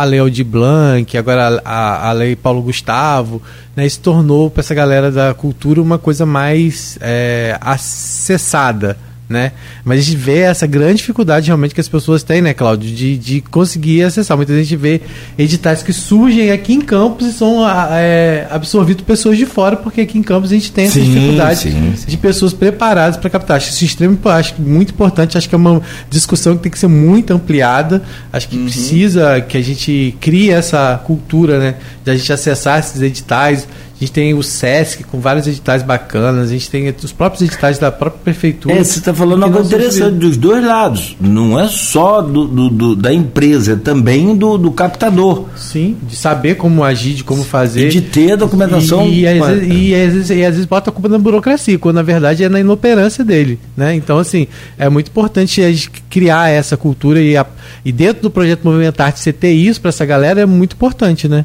a Lei Aldir Blanc, agora a, a, Lei Paulo Gustavo, né, isso tornou para essa galera da cultura uma coisa mais é, acessada. Né? Mas a gente vê essa grande dificuldade realmente que as pessoas têm, né, Cláudio, de, de conseguir acessar. Muita gente vê editais que surgem aqui em Campos e são ah, é, absorvidos pessoas de fora, porque aqui em Campos a gente tem essa Sim, dificuldade sim, sim. de pessoas preparadas para captar. Acho isso extremo, acho muito importante, acho que é uma discussão que tem que ser muito ampliada. Acho que precisa que a gente crie essa cultura, né, de a gente acessar esses editais. A gente tem o SESC com vários editais bacanas, a gente tem os próprios editais da própria prefeitura. É, você está falando algo interessante dos dois lados. Não é só do, do- do- da empresa, é também do, do captador. Sim, de saber como agir, de como fazer. E de ter a documentação. E, e, às vezes, e, às vezes, e às vezes bota a culpa na burocracia, quando na verdade é na inoperância dele. Né? Então, assim, é muito importante a gente criar essa cultura e, a- e dentro do projeto Movimentar, você ter isso para essa galera é muito importante, né?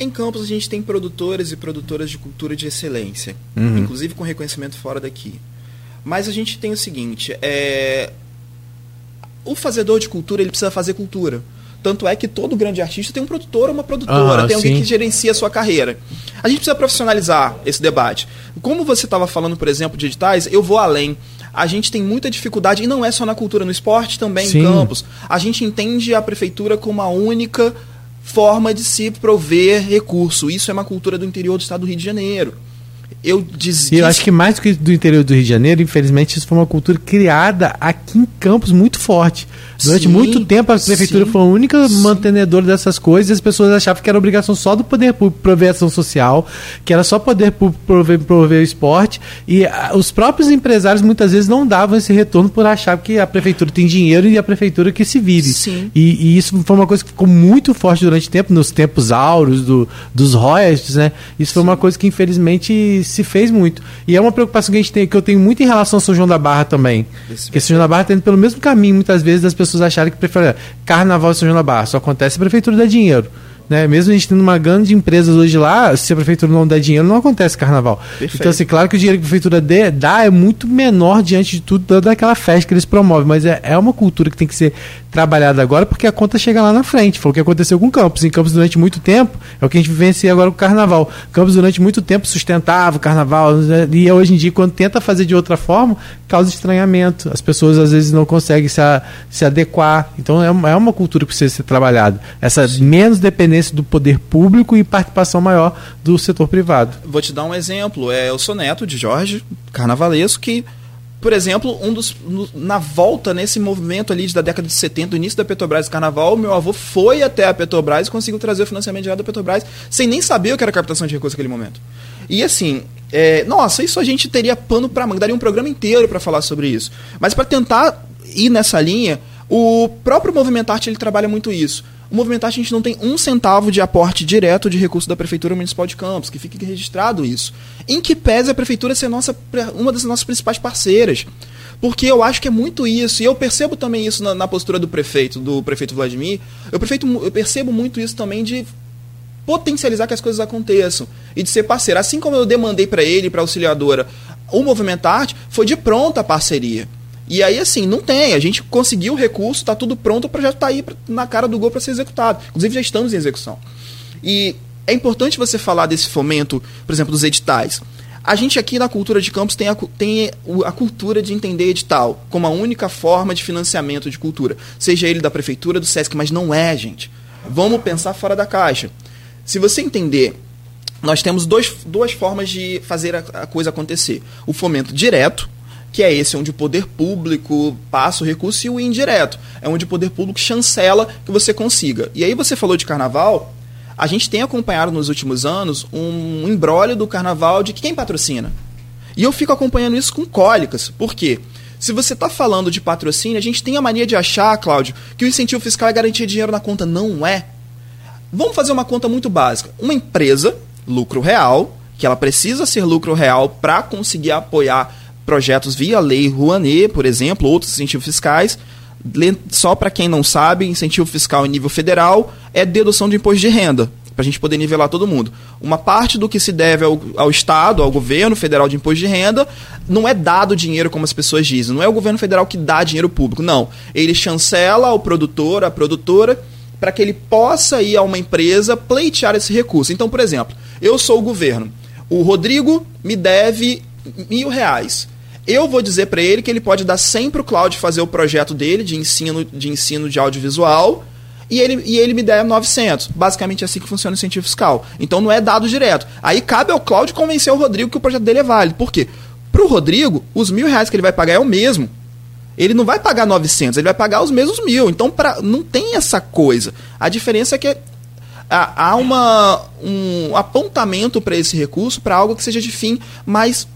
Em Campos a gente tem produtores e produtoras de cultura de excelência, Uhum. inclusive com reconhecimento fora daqui. Mas a gente tem o seguinte, é... o fazedor de cultura ele precisa fazer cultura. Tanto é que todo grande artista tem um produtor ou uma produtora, Aham, tem alguém sim. que gerencia a sua carreira. A gente precisa profissionalizar esse debate. Como você estava falando, por exemplo, de editais, eu vou além. A gente tem muita dificuldade, e não é só na cultura, no esporte também, Sim. em campos. A gente entende a prefeitura como a única forma de se prover recurso. Isso é uma cultura do interior do estado do Rio de Janeiro. Eu diz, E eu acho que mais do que do interior do Rio de Janeiro, infelizmente, isso foi uma cultura criada aqui em Campos muito forte. Durante Sim, muito tempo a prefeitura sim, foi a única sim. mantenedora dessas coisas e as pessoas achavam que era obrigação só do poder público prover ação social, que era só poder público prover, prover o esporte. E ah, os próprios empresários muitas vezes não davam esse retorno por achar que a prefeitura tem dinheiro e a prefeitura que se vire. E, e isso foi uma coisa que ficou muito forte durante o tempo, nos tempos áureos do, dos royalties, né? Isso foi uma coisa que infelizmente se fez muito. E é uma preocupação que a gente tem, que eu tenho muito em relação ao São João da Barra também. Esse- Porque São João da Barra está indo pelo mesmo caminho, muitas vezes, das pessoas acharem que preferem carnaval e São João da Barra. Só acontece se a prefeitura dá dinheiro. Né? Mesmo a gente tendo uma grande empresas hoje lá, se a prefeitura não der dinheiro, não acontece carnaval. Perfeito. Então, assim, claro que o dinheiro que a prefeitura dê, dá é muito menor diante de tudo da- daquela festa que eles promovem, mas é, é uma cultura que tem que ser trabalhada agora porque a conta chega lá na frente. Foi o que aconteceu com Campos. Em Campos, durante muito tempo, é o que a gente vivencia agora com o carnaval. Campos, durante muito tempo, sustentava o carnaval, e hoje em dia, quando tenta fazer de outra forma, causa estranhamento. As pessoas às vezes não conseguem se, a- se adequar. Então, é uma, é uma cultura que precisa ser trabalhada. Essa menos dependência do poder público e participação maior do setor privado. Vou te dar um exemplo. É o soneto de Jorge Carnavalesco, que, por exemplo, um dos. no- na volta, nesse movimento ali da década de 70, do início da Petrobras Carnaval, meu avô foi até a Petrobras e conseguiu trazer o financiamento direto da Petrobras, sem nem saber o que era captação de recursos naquele momento. E assim, é, nossa, isso a gente teria pano para manga, daria um programa inteiro para falar sobre isso. Mas para tentar ir nessa linha, o próprio Movimentarte ele trabalha muito isso. O Movimentarte a gente não tem um centavo de aporte direto de recurso da Prefeitura Municipal de Campos, que fique registrado isso. Em que pese a Prefeitura ser nossa, uma das nossas principais parceiras. Porque eu acho que é muito isso, e eu percebo também isso na, na postura do prefeito, do prefeito Vladimir. Eu, prefeito, eu percebo muito isso também de potencializar que as coisas aconteçam e de ser parceiro. Assim como eu demandei para ele, para a auxiliadora, o Movimentarte, foi de pronta a parceria. E aí, assim, não tem. A gente conseguiu o recurso, está tudo pronto, o projeto está aí pra- na cara do gol para ser executado. Inclusive, já estamos em execução. E é importante você falar desse fomento, por exemplo, dos editais. A gente aqui na cultura de campos tem a, tem a cultura de entender edital como a única forma de financiamento de cultura. Seja ele da prefeitura, do SESC, mas não é, gente. Vamos pensar fora da caixa. Se você entender, nós temos dois, duas formas de fazer a coisa acontecer. O fomento direto, que é esse onde o poder público passa o recurso, e o indireto, é onde o poder público chancela que você consiga. E aí você falou de carnaval, a gente tem acompanhado nos últimos anos um embrólio do carnaval de quem patrocina. E eu fico acompanhando isso com cólicas. Por quê? Se você está falando de patrocínio, a gente tem a mania de achar, Cláudio, que o incentivo fiscal é garantir dinheiro na conta. Não é. Vamos fazer uma conta muito básica. Uma empresa, lucro real, que ela precisa ser lucro real para conseguir apoiar projetos via lei Rouanet, por exemplo, outros incentivos fiscais. Só para quem não sabe, incentivo fiscal em nível federal é dedução de imposto de renda, para a gente poder nivelar todo mundo. Uma parte do que se deve ao, ao Estado, ao governo federal de imposto de renda, não é dado dinheiro, como as pessoas dizem. Não é o governo federal que dá dinheiro público, não. Ele chancela o produtor, a produtora, para que ele possa ir a uma empresa pleitear esse recurso. Então, por exemplo, eu sou o governo. O Rodrigo me deve mil reais. Eu vou dizer para ele que ele pode dar 100 para o Cláudio fazer o projeto dele de ensino de, ensino de audiovisual e ele, e ele me der 900. Basicamente é assim que funciona o incentivo fiscal. Então não é dado direto. Aí cabe ao Cláudio convencer o Rodrigo que o projeto dele é válido. Por quê? Para o Rodrigo, os mil reais que ele vai pagar é o mesmo. Ele não vai pagar 900, ele vai pagar os mesmos mil. Então pra, não tem essa coisa. A diferença é que há uma, um apontamento para esse recurso para algo que seja de fim mais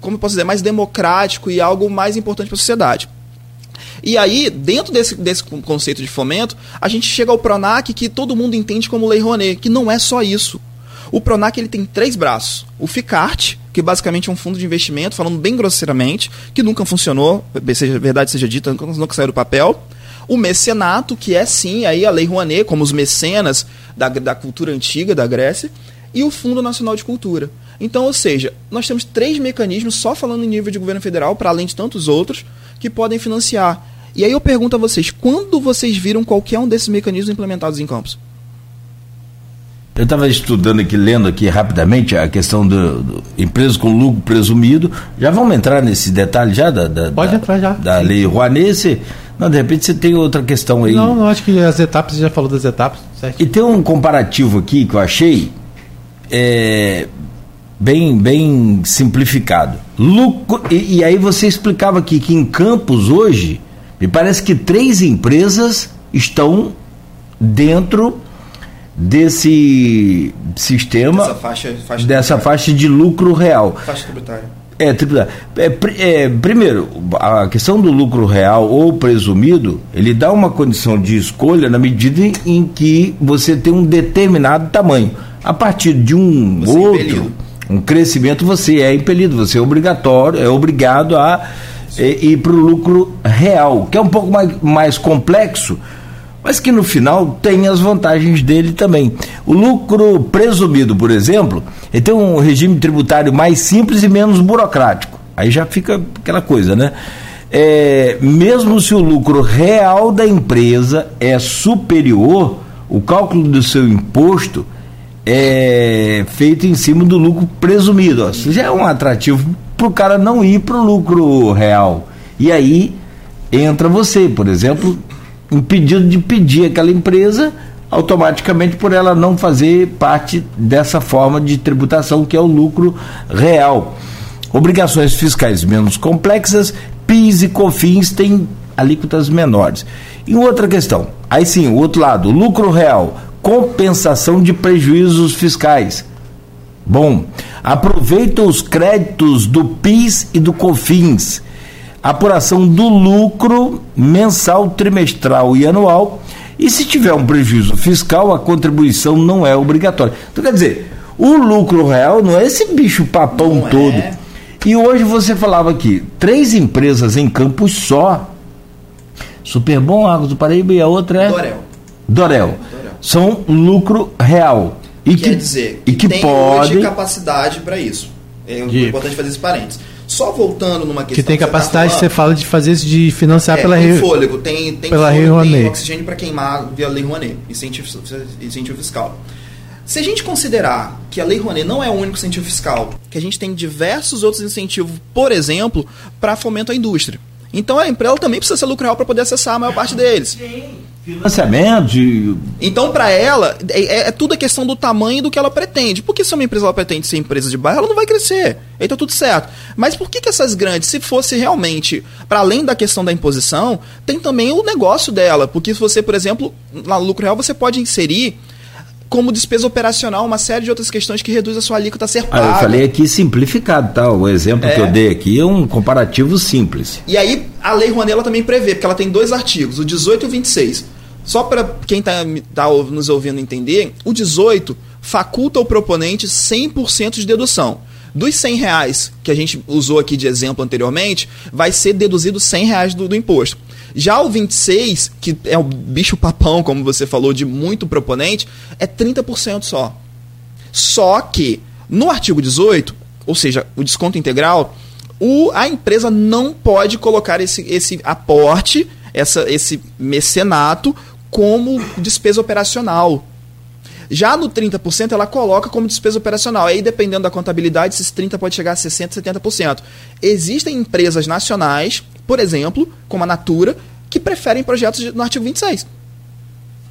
como posso dizer, mais democrático e algo mais importante para a sociedade. E aí, dentro desse, desse conceito de fomento, a gente chega ao PRONAC que todo mundo entende como Lei Rouanet, que não é só isso. O PRONAC ele tem três braços. O FICART, que basicamente é um fundo de investimento, falando bem grosseiramente, que nunca funcionou, seja verdade seja dita, nunca, nunca saiu do papel. O mecenato, que é sim aí a Lei Rouanet, como os mecenas da, da cultura antiga da Grécia. E o Fundo Nacional de Cultura. Então, ou seja, nós temos três mecanismos, só falando em nível de governo federal, para além de tantos outros, que podem financiar. E aí eu pergunto a vocês, quando vocês viram qualquer um desses mecanismos implementados em campos? Eu estava estudando aqui, lendo aqui rapidamente a questão do, do empresas com lucro presumido. Já vamos entrar nesse detalhe já da, da Pode da, entrar já. Da Sim. lei Rouanet. Não, de repente você tem outra questão aí. Não, não acho que as etapas, você já falou das etapas. Certo? E tem um comparativo aqui que eu achei é, bem, bem simplificado. Lucro, e, e, aí você explicava aqui que em Campos hoje, me parece que três empresas estão dentro desse sistema, dessa faixa, faixa dessa faixa de lucro real. Faixa tributária. É, tributária. É, é, primeiro, a questão do lucro real ou presumido, ele dá uma condição de escolha na medida em que você tem um determinado tamanho. A partir de um você outro, um crescimento, você é impelido, você é obrigatório, é obrigado a ir para o lucro real, que é um pouco mais, mais complexo, mas que no final tem as vantagens dele também. O lucro presumido, por exemplo, ele tem um regime tributário mais simples e menos burocrático. Aí já fica aquela coisa, né? É, mesmo se o lucro real da empresa é superior, o cálculo do seu imposto é feito em cima do lucro presumido. Isso já é um atrativo para o cara não ir para o lucro real. E aí entra você, por exemplo, impedido de pedir aquela empresa automaticamente por ela não fazer parte dessa forma de tributação que é o lucro real. Obrigações fiscais menos complexas, PIS e COFINS têm alíquotas menores. E outra questão, aí sim, o outro lado, lucro real, compensação de prejuízos fiscais. Bom, aproveita os créditos do PIS e do COFINS. Apuração do lucro mensal, trimestral e anual. E se tiver um prejuízo fiscal, a contribuição não é obrigatória. Então, quer dizer, o lucro real não é esse bicho papão não todo. É. E hoje você falava aqui, três empresas em Campos só. Superbom, Águas do Paraíba e a outra é. Dorel. Dorel são lucro real. E Quer que, dizer, e que tem pode... hoje capacidade para isso. É de... importante fazer esse parênteses. Só voltando numa questão. Que tem capacidade, você, tá você, fala de fazer isso, de financiar é, pela Tem fôlego, tem, tem pela fôlego, tem oxigênio para queimar via Lei Rouanet, incentivo, incentivo fiscal. Se a gente considerar que a Lei Rouanet não é o único incentivo fiscal, que a gente tem diversos outros incentivos, por exemplo, para fomento à indústria. Então a empresa também precisa ser lucro real para poder acessar a maior parte deles. Sim financiamento. De... Então, para ela, é, é, tudo a questão do tamanho do que ela pretende. Porque se uma empresa ela pretende ser empresa de bairro, ela não vai crescer. Aí tá tudo certo. Mas por que, que essas grandes, se fosse realmente, para além da questão da imposição, tem também o negócio dela? Porque se você, por exemplo, na lucro real, você pode inserir como despesa operacional uma série de outras questões que reduz a sua alíquota a ser paga. Ah, eu falei aqui simplificado, tá? O exemplo é. que eu dei aqui é um comparativo simples. E aí, a Lei Rouanet também prevê, porque ela tem dois artigos, o 18 e o 26. Só para quem está tá nos ouvindo entender, o 18 faculta o proponente 100% de dedução. Dos 100 reais que a gente usou aqui de exemplo anteriormente, vai ser deduzido 100 reais do, do imposto. Já o 26, que é o bicho papão, como você falou, de muito proponente, é 30% só. Só que no artigo 18, ou seja, o desconto integral, o, a empresa não pode colocar esse, esse aporte, essa, esse mecenato, como despesa operacional. Já no 30%, ela coloca como despesa operacional. Aí, dependendo da contabilidade, esses 30% pode chegar a 60%, 70%. Existem empresas nacionais, por exemplo, como a Natura, que preferem projetos no artigo 26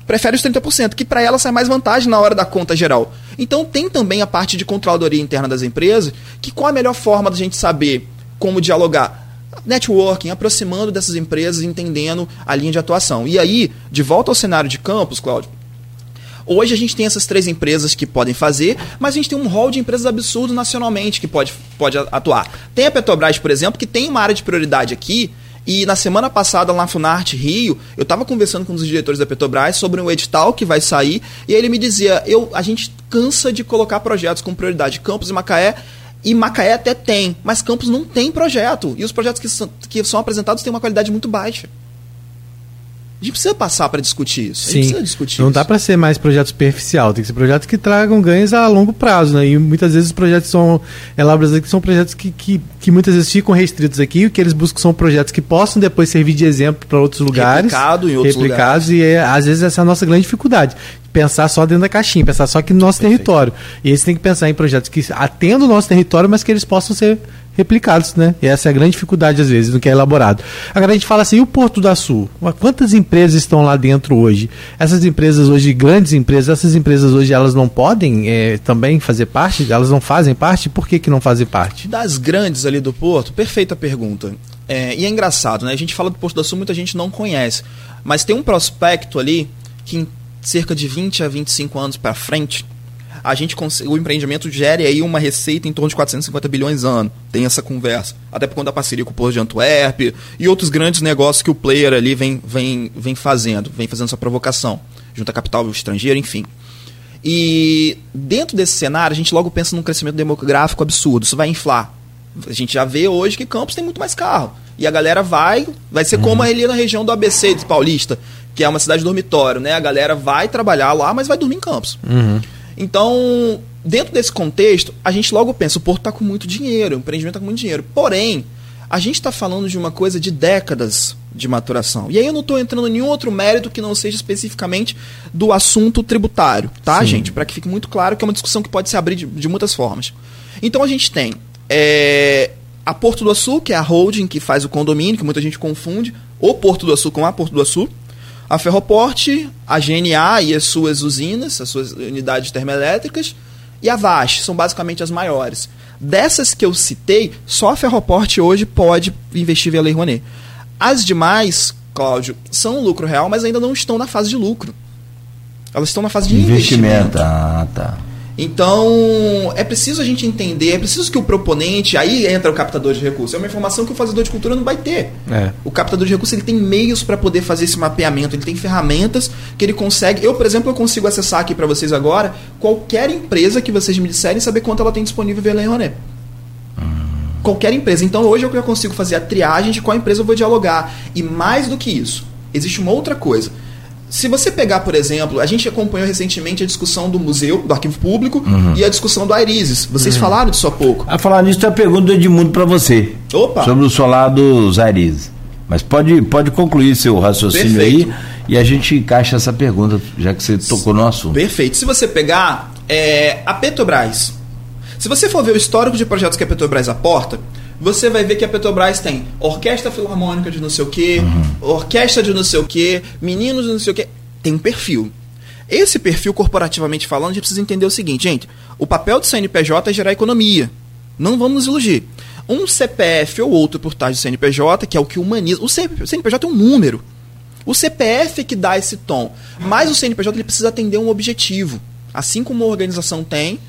prefere os 30%, que para ela sai mais vantagem na hora da conta geral. Então tem também a parte de controladoria interna das empresas, que qual a melhor forma da gente saber como dialogar? Networking, aproximando dessas empresas, entendendo a linha de atuação. E aí, de volta ao cenário de campus, Cláudio, Hoje a gente tem essas três empresas que podem fazer, mas a gente tem um rol de empresas absurdo nacionalmente que pode, pode atuar. Tem a Petrobras, por exemplo, que tem uma área de prioridade aqui, e na semana passada, lá na Funarte Rio, eu estava conversando com um dos diretores da Petrobras sobre um edital que vai sair, e ele me dizia: eu, a gente cansa de colocar projetos com prioridade Campos e Macaé, e Macaé até tem, mas Campos não tem projeto. E os projetos que são, que são apresentados têm uma qualidade muito baixa. A gente precisa passar para discutir isso. Sim. Discutir não isso. dá para ser mais projeto superficial, tem que ser projetos que tragam ganhos a longo prazo, né? E muitas vezes os projetos são elaborados aqui são projetos que, que, que, muitas vezes ficam restritos aqui, o que eles buscam são projetos que possam depois servir de exemplo para outros lugares, replicado em outros replicados lugares. e é, às vezes essa é a nossa grande dificuldade pensar só dentro da caixinha, pensar só aqui no nosso Perfeito. território. E eles têm que pensar em projetos que atendam o nosso território, mas que eles possam ser replicados, né? E essa é a grande dificuldade, às vezes, do que é elaborado. Agora a gente fala assim, e o Porto do Sul? Quantas empresas estão lá dentro hoje? Essas empresas hoje, grandes empresas, essas empresas hoje, elas não podem é, também fazer parte? Elas não fazem parte? Por que, que não fazem parte? Das grandes ali do Porto, perfeita pergunta. É, e é engraçado, né? A gente fala do Porto do Sul, muita gente não conhece. Mas tem um prospecto ali que em cerca de 20 a 25 anos para frente, a gente o empreendimento gere aí uma receita em torno de 450 bilhões ano. Tem essa conversa. Até por conta da parceria com o Porto de Antuérpia e outros grandes negócios que o player ali vem, vem, vem fazendo, vem fazendo essa provocação, junto a capital estrangeiro, enfim. E dentro desse cenário, a gente logo pensa num crescimento demográfico absurdo. Isso vai inflar. A gente já vê hoje que Campos tem muito mais carro. E a galera vai, vai ser uhum. como ali na região do ABC de Paulista, que é uma cidade dormitório, né? A galera vai trabalhar lá, mas vai dormir em Campos. Uhum. Então, dentro desse contexto, a gente logo pensa, o Porto está com muito dinheiro, o empreendimento está com muito dinheiro. Porém, a gente está falando de uma coisa de décadas de maturação. E aí eu não estou entrando em nenhum outro mérito que não seja especificamente do assunto tributário, tá, Sim. gente? Para que fique muito claro que é uma discussão que pode se abrir de, de muitas formas. Então a gente tem é, a Porto do Açu, que é a holding que faz o condomínio, que muita gente confunde, o Porto do Açu com a Porto do Açu a Ferroporte, a GNA e as suas usinas, as suas unidades termoelétricas, e a VASH, são basicamente as maiores. Dessas que eu citei, só a Ferroporte hoje pode investir via Lei Rouanet. As demais, Cláudio, são lucro real, mas ainda não estão na fase de lucro. Elas estão na fase de investimento. investimento. Ah, tá. Então, é preciso a gente entender, é preciso que o proponente, aí entra o captador de recursos. É uma informação que o fazedor de cultura não vai ter. É. O captador de recursos ele tem meios para poder fazer esse mapeamento, ele tem ferramentas que ele consegue. Eu, por exemplo, eu consigo acessar aqui para vocês agora qualquer empresa que vocês me disserem saber quanto ela tem disponível via Lei Rouanet. Qualquer empresa. Então, hoje eu já consigo fazer a triagem de qual empresa eu vou dialogar. E mais do que isso, existe uma outra coisa se você pegar, por exemplo, a gente acompanhou recentemente a discussão do museu, do arquivo público uhum. e a discussão do Airises. Vocês uhum. falaram disso há pouco. A falar nisso, tem uma pergunta do Edmundo para você. Opa! Sobre o solar dos Airises. Mas pode, pode concluir seu raciocínio Perfeito. aí e a gente encaixa essa pergunta, já que você tocou no assunto. Perfeito. Se você pegar é, a Petrobras, se você for ver o histórico de projetos que a Petrobras aporta, você vai ver que a Petrobras tem orquestra filarmônica de não sei o quê, uhum. orquestra de não sei o quê, meninos de não sei o quê. Tem um perfil. Esse perfil, corporativamente falando, a gente precisa entender o seguinte, gente: o papel do CNPJ é gerar economia. Não vamos nos iludir. Um CPF ou outro por trás do CNPJ, que é o que humaniza. O CNPJ é um número. O CPF é que dá esse tom. Mas o CNPJ ele precisa atender um objetivo. Assim como uma organização tem,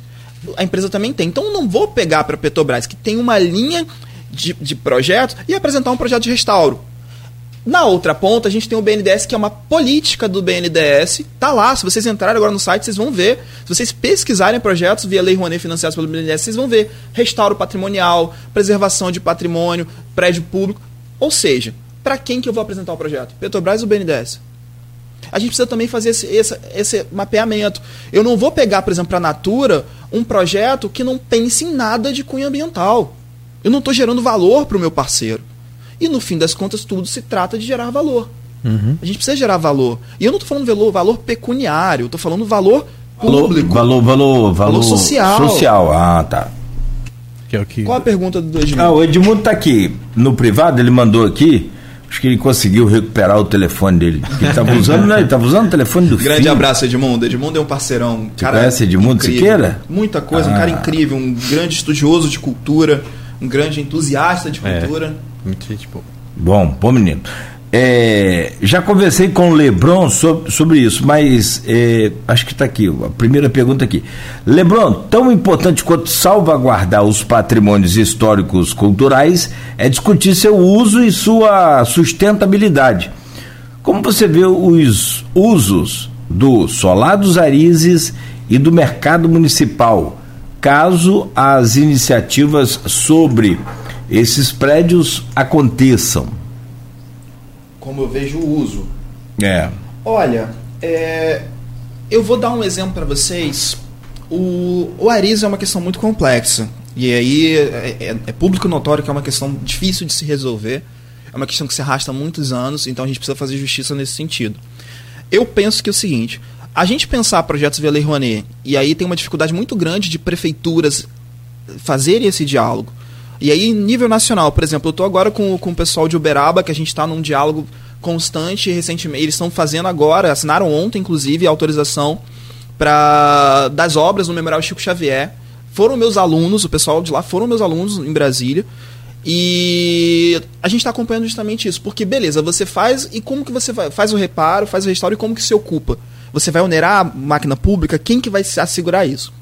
a empresa também tem. Então não vou pegar para a Petrobras, que tem uma linha de, de projetos, e apresentar um projeto de restauro. Na outra ponta, a gente tem o BNDES, que é uma política do BNDES. Tá lá, se vocês entrarem agora no site, vocês vão ver. Se vocês pesquisarem projetos via Lei Rouanet financiados pelo BNDES, vocês vão ver restauro patrimonial, preservação de patrimônio, prédio público. Ou seja, para quem que eu vou apresentar o projeto? Petrobras ou BNDES? a gente precisa também fazer esse, esse, esse mapeamento. Eu não vou pegar, por exemplo, para a Natura, um projeto que não pense em nada de cunho ambiental. Eu não estou gerando valor para o meu parceiro. E no fim das contas, tudo se trata de gerar valor. Uhum. A gente precisa gerar valor. E eu não estou falando valor, valor pecuniário, eu estou falando valor público. Valor, valor, valor, valor social. social. Ah, tá. Que é o que... Qual a pergunta do Edmundo? Ah, o Edmundo tá aqui no privado, ele mandou aqui. Acho que ele conseguiu recuperar o telefone dele. Ele tava usando, né? Ele tava usando o telefone do Grande filho. abraço, Edmundo. Edmundo é um parceirão. Um cara conhece Edmundo incrível. Siqueira? Muita coisa, um Ah. cara incrível, um grande estudioso de cultura, um grande entusiasta de É. cultura. Muito gente boa. Bom, bom menino. É, já conversei com o Lebron sobre, sobre isso, mas é, acho que está aqui, a primeira pergunta aqui. Lebron, tão importante quanto salvaguardar os patrimônios históricos culturais é discutir seu uso e sua sustentabilidade. Como você vê os usos do solar dos Arizes e do mercado municipal, caso as iniciativas sobre esses prédios aconteçam? Como eu vejo o uso. É. Olha, é, eu vou dar um exemplo para vocês. O, o é uma questão muito complexa. E aí é, é- é público notório que é uma questão difícil de se resolver. É uma questão que se arrasta há muitos anos, então a gente precisa fazer justiça nesse sentido. Eu penso que é o seguinte: a gente pensar projetos via Lei Rouanet, e aí tem uma dificuldade muito grande de prefeituras fazerem esse diálogo. E aí, nível nacional, por exemplo, eu estou agora com, com o pessoal de Uberaba, que a gente está num diálogo constante recentemente. Eles estão fazendo agora, assinaram ontem, inclusive, a autorização pra, das obras no Memorial Chico Xavier. Foram meus alunos, o pessoal de lá foram meus alunos em Brasília. E a gente está acompanhando justamente isso. Porque, beleza, você faz e como que você faz o reparo, faz o restauro e como que se ocupa? Você vai onerar a máquina pública? Quem que vai se assegurar isso?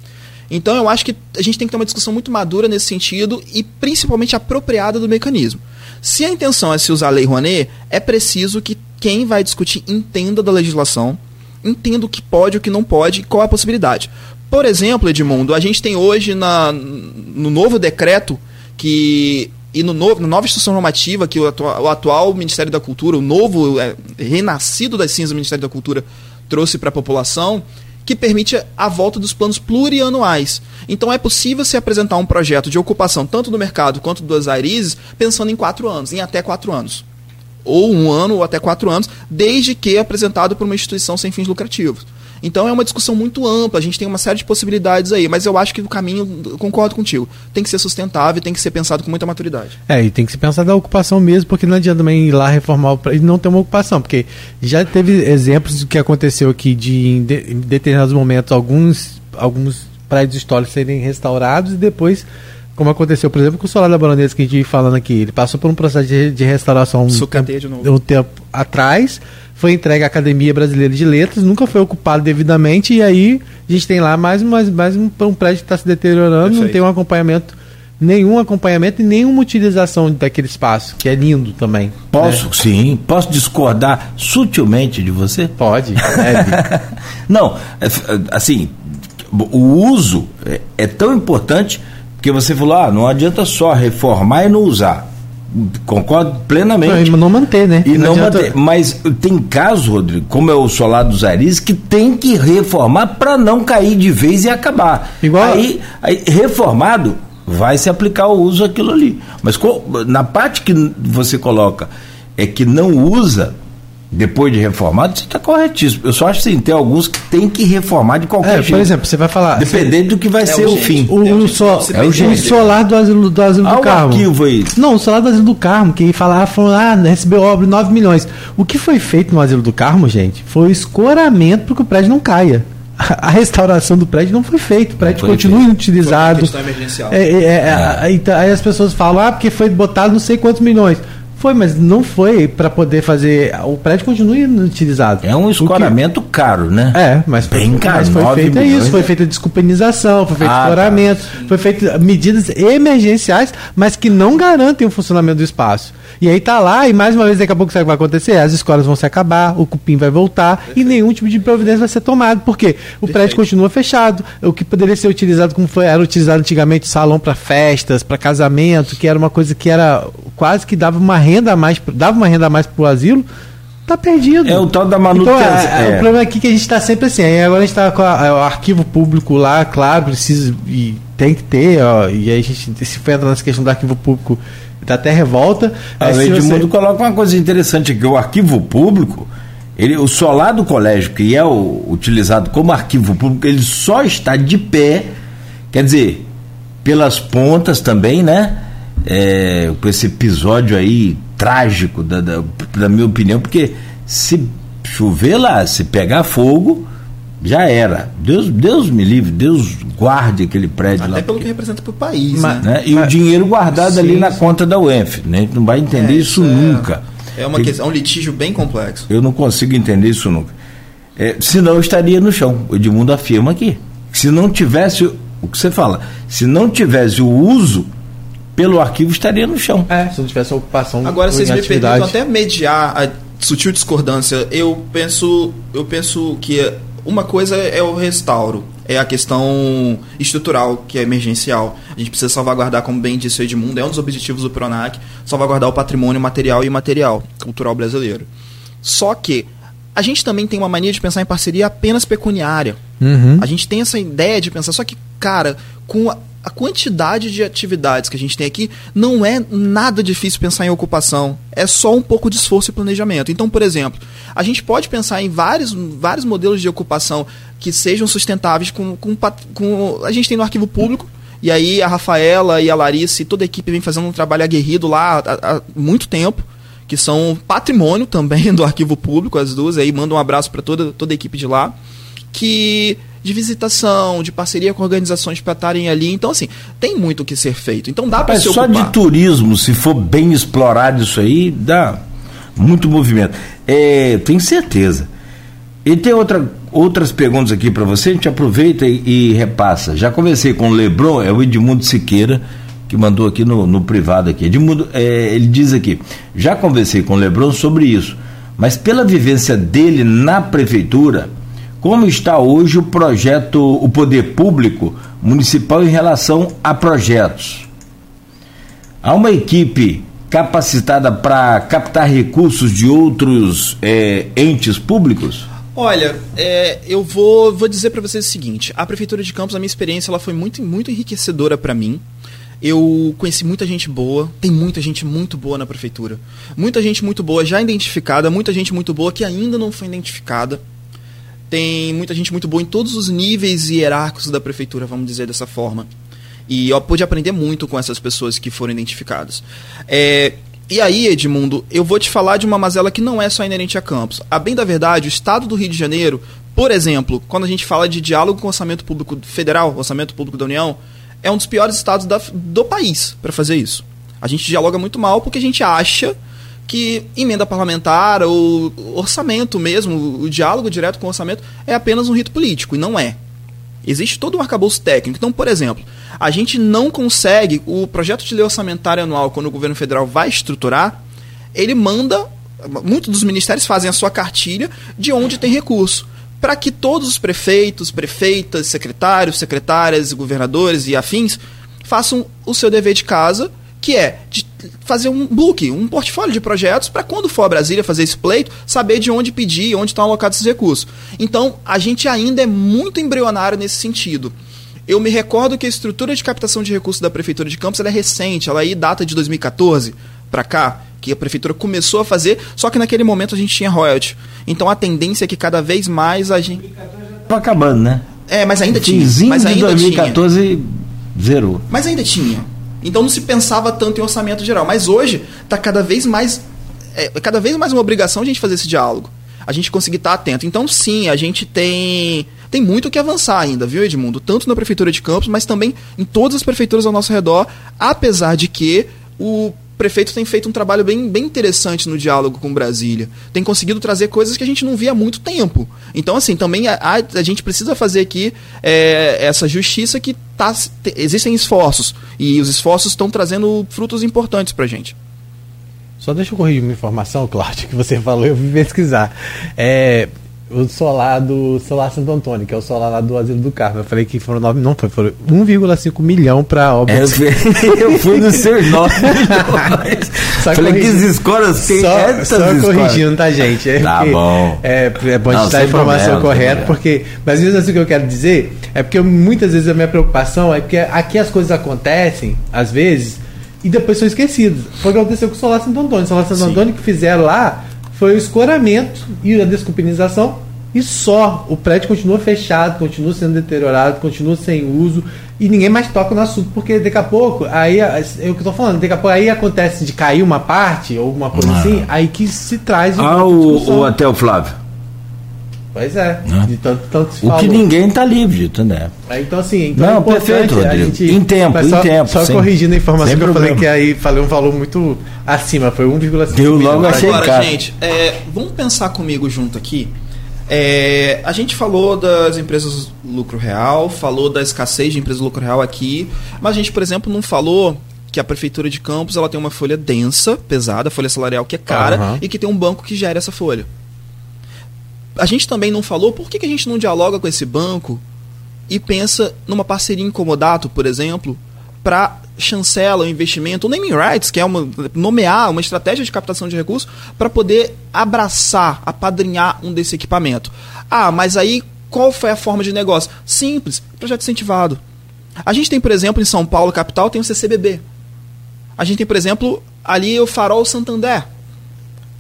Então eu acho que a gente tem que ter uma discussão muito madura nesse sentido e principalmente apropriada do mecanismo. Se a intenção é se usar a Lei Rouanet, é preciso que quem vai discutir entenda da legislação, entenda o que pode o que não pode qual é a possibilidade. Por exemplo, Edmundo, a gente tem hoje na, no novo decreto que e no novo, na nova instrução normativa que o atual, o atual Ministério da Cultura, o novo é, renascido das cinzas do Ministério da Cultura trouxe para a população, que permite a volta dos planos plurianuais. Então é possível se apresentar um projeto de ocupação tanto do mercado quanto das Airizes pensando em quatro anos, em até quatro anos. Ou um ano ou até quatro anos, desde que apresentado por uma instituição sem fins lucrativos. Então é uma discussão muito ampla, a gente tem uma série de possibilidades aí, mas eu acho que o caminho, concordo contigo, tem que ser sustentável, tem que ser pensado com muita maturidade. É, e tem que se pensar da ocupação mesmo, porque não adianta também ir lá reformar o e não ter uma ocupação, porque já teve exemplos do que aconteceu aqui de em, de, em determinados momentos alguns, alguns prédios históricos serem restaurados e depois, como aconteceu, por exemplo, com o Solar da Baronesa que a gente vive falando aqui, ele passou por um processo de, de restauração um tempo, um tempo atrás, foi entregue à Academia Brasileira de Letras, nunca foi ocupado devidamente, e aí a gente tem lá mais, mais, mais um, um prédio que está se deteriorando, não Perfeito. tem um acompanhamento, nenhum acompanhamento e nenhuma utilização daquele espaço, que é lindo também. Posso, né? sim, posso discordar sutilmente de você? Pode, deve. Não, é, f- assim, o uso é, é tão importante porque você falou, ah, não adianta só reformar e não usar. Concordo plenamente. Não, e não manter, né? E não, adianta- manter. Mas tem casos, Rodrigo, como é o solar dos Aris, que tem que reformar para não cair de vez e acabar. Igual- Aí, aí, reformado, vai se aplicar o uso aquilo ali. Mas na parte que você coloca é que não usa depois de reformado, você está corretíssimo. Eu só acho assim, tem alguns que tem que reformar de qualquer É, jeito. por exemplo, você vai falar. Dependendo do que vai ser o fim. O, É o, so- é o solar do asilo do, asilo Ah, do o Carmo. arquivo aí. Não, o solar do asilo do Carmo, que falava, falou, ah, recebeu obra de 9 milhões. O que foi feito no asilo do Carmo, gente, foi o escoramento para que o prédio não caia. A restauração do prédio não foi feita, o prédio continua feito. inutilizado. Foi uma questão emergencial. É, é, é, a- então, aí as pessoas falam, ah, porque foi botado não sei quantos milhões. Foi, mas não foi para poder fazer. O prédio continua inutilizado. É um escoramento caro, né? é, mas Bem foi, caro, mas foi 9 feito milhões. isso, foi feita desculpenização, foi feito Ah, tá. escoramento, foi feito medidas emergenciais, mas que não garantem o funcionamento do espaço. E aí tá lá, e mais uma vez daqui a pouco sabe o que vai acontecer? As escolas vão se acabar, o cupim vai voltar e nenhum tipo de providência vai ser tomado. Por quê? O prédio continua fechado. O que poderia ser utilizado como foi, era utilizado antigamente salão para festas, para casamento, que era uma coisa que era quase que dava uma renda a mais, dava uma renda a mais pro asilo. Tá perdido. É o tal da manutenção. Então, é, É. O problema aqui é que a gente está sempre assim. aí agora a gente está com a- é, o arquivo público lá, claro, precisa e tem que ter. Ó, e aí a gente se for entrar nessa questão do arquivo público, dá até revolta. A lei de você- mundo coloca uma coisa interessante aqui, o arquivo público, Ele, o solar do colégio, que é o, utilizado como arquivo público, ele só está de pé, quer dizer, pelas pontas também, né? É, com esse episódio aí trágico, da, da, da minha opinião, porque se chover lá, se pegar fogo, já era. Deus, Deus me livre, Deus guarde aquele prédio Até lá. pelo que representa para o país, Mas, né? né? E o dinheiro guardado ali na conta da UENF. Né? A gente não vai entender É, isso é- nunca. É, uma Que- questão, é um litígio bem complexo. Eu não consigo entender isso nunca. É, senão eu estaria no chão. O Edmundo afirma aqui. Se não tivesse o que você fala, se não tivesse o uso pelo arquivo, estaria no chão. É, se não tivesse ocupação Agora vocês me perguntam até mediar a sutil discordância. Eu penso, eu penso que uma coisa é o restauro, é a questão estrutural, que é emergencial. A gente precisa salvaguardar, como bem disse o Edmundo, é um dos objetivos do Pronac, salvaguardar o patrimônio material e imaterial cultural brasileiro. Só que a gente também tem uma mania de pensar em parceria apenas pecuniária. Uhum. A gente tem essa ideia de pensar, só que, cara, com a, quantidade de atividades que a gente tem aqui, não é nada difícil pensar em ocupação. É só um pouco de esforço e planejamento. Então, por exemplo, a gente pode pensar em vários, vários modelos de ocupação que sejam sustentáveis com, com, com. A gente tem no arquivo público. E aí a Rafaela e a Larissa e toda a equipe vem fazendo um trabalho aguerrido lá há, há muito tempo que são patrimônio também do arquivo público, as duas, aí manda um abraço para toda, toda a equipe de lá, que de visitação, de parceria com organizações para estarem ali. Então, assim, tem muito o que ser feito. Então dá para se só ocupar. de turismo, se for bem explorado isso aí, dá muito movimento. É, tenho certeza. E tem outra, outras perguntas aqui para você, a gente aproveita e, e repassa. Já conversei com o Lebron, é o Edmundo Siqueira, que mandou aqui no, no privado aqui. Edmundo, é, ele diz aqui, já conversei com o Lebron sobre isso, mas pela vivência dele na prefeitura, como está hoje o projeto, o poder público municipal em relação a projetos? Há uma equipe capacitada para captar recursos de outros é, entes públicos? Olha, é, eu vou, vou dizer para vocês o seguinte: a prefeitura de Campos, a minha experiência, ela foi muito, muito enriquecedora para mim. Eu conheci muita gente boa, tem muita gente muito boa na prefeitura. Muita gente muito boa já identificada, muita gente muito boa que ainda não foi identificada. Tem muita gente muito boa em todos os níveis hierárquicos da prefeitura, vamos dizer dessa forma. E eu pude aprender muito com essas pessoas que foram identificadas. É, e aí, Edmundo, eu vou te falar de uma mazela que não é só inerente a Campos. A bem da verdade, o Estado do Rio de Janeiro, por exemplo, quando a gente fala de diálogo com o orçamento público federal, orçamento público da União, é um dos piores estados da- do país para fazer isso. A gente dialoga muito mal porque a gente acha que emenda parlamentar ou orçamento mesmo, o diálogo direto com o orçamento é apenas um rito político, e não é. Existe todo um arcabouço técnico. Então, por exemplo, a gente não consegue, o projeto de lei orçamentária anual, quando o governo federal vai estruturar, ele manda, muitos dos ministérios fazem a sua cartilha de onde tem recurso, para que todos os prefeitos, prefeitas, secretários, secretárias, governadores e afins façam o seu dever de casa, que é fazer um book, um portfólio de projetos para quando for a Brasília fazer esse pleito, saber de onde pedir, onde estão alocados esses recursos. Então, a gente ainda é muito embrionário nesse sentido. Eu me recordo que a estrutura de captação de recursos da prefeitura de Campos é recente, ela aí data de 2014 para cá, que a prefeitura começou a fazer, só que naquele momento a gente tinha royalty. Então a tendência é que cada vez mais a gente Tô acabando, né? É, mas ainda tinha, mas de ainda tinha. 2014 zerou. Mas ainda tinha. Então não se pensava tanto em orçamento geral. Mas hoje está cada vez mais. É cada vez mais uma obrigação a gente fazer esse diálogo. A gente conseguir estar atento. Então, sim, a gente tem. Tem muito o que avançar ainda, viu, Edmundo? Tanto na Prefeitura de Campos, mas também em todas as prefeituras ao nosso redor, apesar de que o prefeito tem feito um trabalho bem, bem interessante no diálogo com Brasília. Tem conseguido trazer coisas que a gente não via há muito tempo. Então, assim, também a, a, a gente precisa fazer aqui é, essa justiça que tá, te- existem esforços. E os esforços estão trazendo frutos importantes pra gente. Só deixa eu corrigir uma informação, Cláudio, que você falou, eu vim pesquisar. É, o solar do Solar Santo Antônio, que é o solar lá do Asilo do Carmo. Eu falei que foram 9, não foi, foram 1,5 milhão para obra. É, eu, fui, eu fui nos seus nove milhões. Só Falei que escolas têm só, essas só escolas. corrigindo, tá, gente? É Tá porque- bom. É, é bom a Não, gente dar a informação correta, porque. Mas mesmo assim o que eu quero dizer é porque eu- muitas vezes a minha preocupação é porque aqui as coisas acontecem, às vezes, e depois são esquecidas. Foi o que aconteceu com o Solar Santo Antônio. O Solar Santo Sim. Antônio que fizeram lá foi o escoramento e a desculpinização e só. O prédio continua fechado, continua sendo deteriorado, continua sem uso e ninguém mais toca no assunto, porque daqui a pouco, aí é o que eu tô falando, daqui a pouco aí acontece de cair uma parte ou alguma coisa ah. assim, aí que se traz Ah, o, o Hotel Flávio. Pois é, ah. de tanto, tanto se O que ninguém está livre de né? É, então, assim, então Não, é perfeito, Rodrigo. Gente, em tempo, só, em tempo. Só sem, corrigindo a informação que eu falei que aí falei um valor muito acima, foi 1,5 Deu logo a Agora, gente, é, vamos pensar comigo junto aqui. É, a gente falou das empresas lucro real, falou da escassez de empresas lucro real aqui, mas a gente, por exemplo, não falou que a prefeitura de Campos ela tem uma folha densa, pesada, folha salarial que é cara uhum. e que tem um banco que gera essa folha. A gente também não falou por que, que a gente não dialoga com esse banco e pensa numa parceria em comodato, por exemplo, para chancela o investimento, o naming rights, que é uma, nomear uma estratégia de captação de recursos para poder abraçar, apadrinhar um desse equipamento. Ah, mas aí qual foi a forma de negócio? Simples, projeto incentivado. A gente tem, por exemplo, em São Paulo, capital, tem o CCBB. A gente tem, por exemplo, ali o Farol Santander.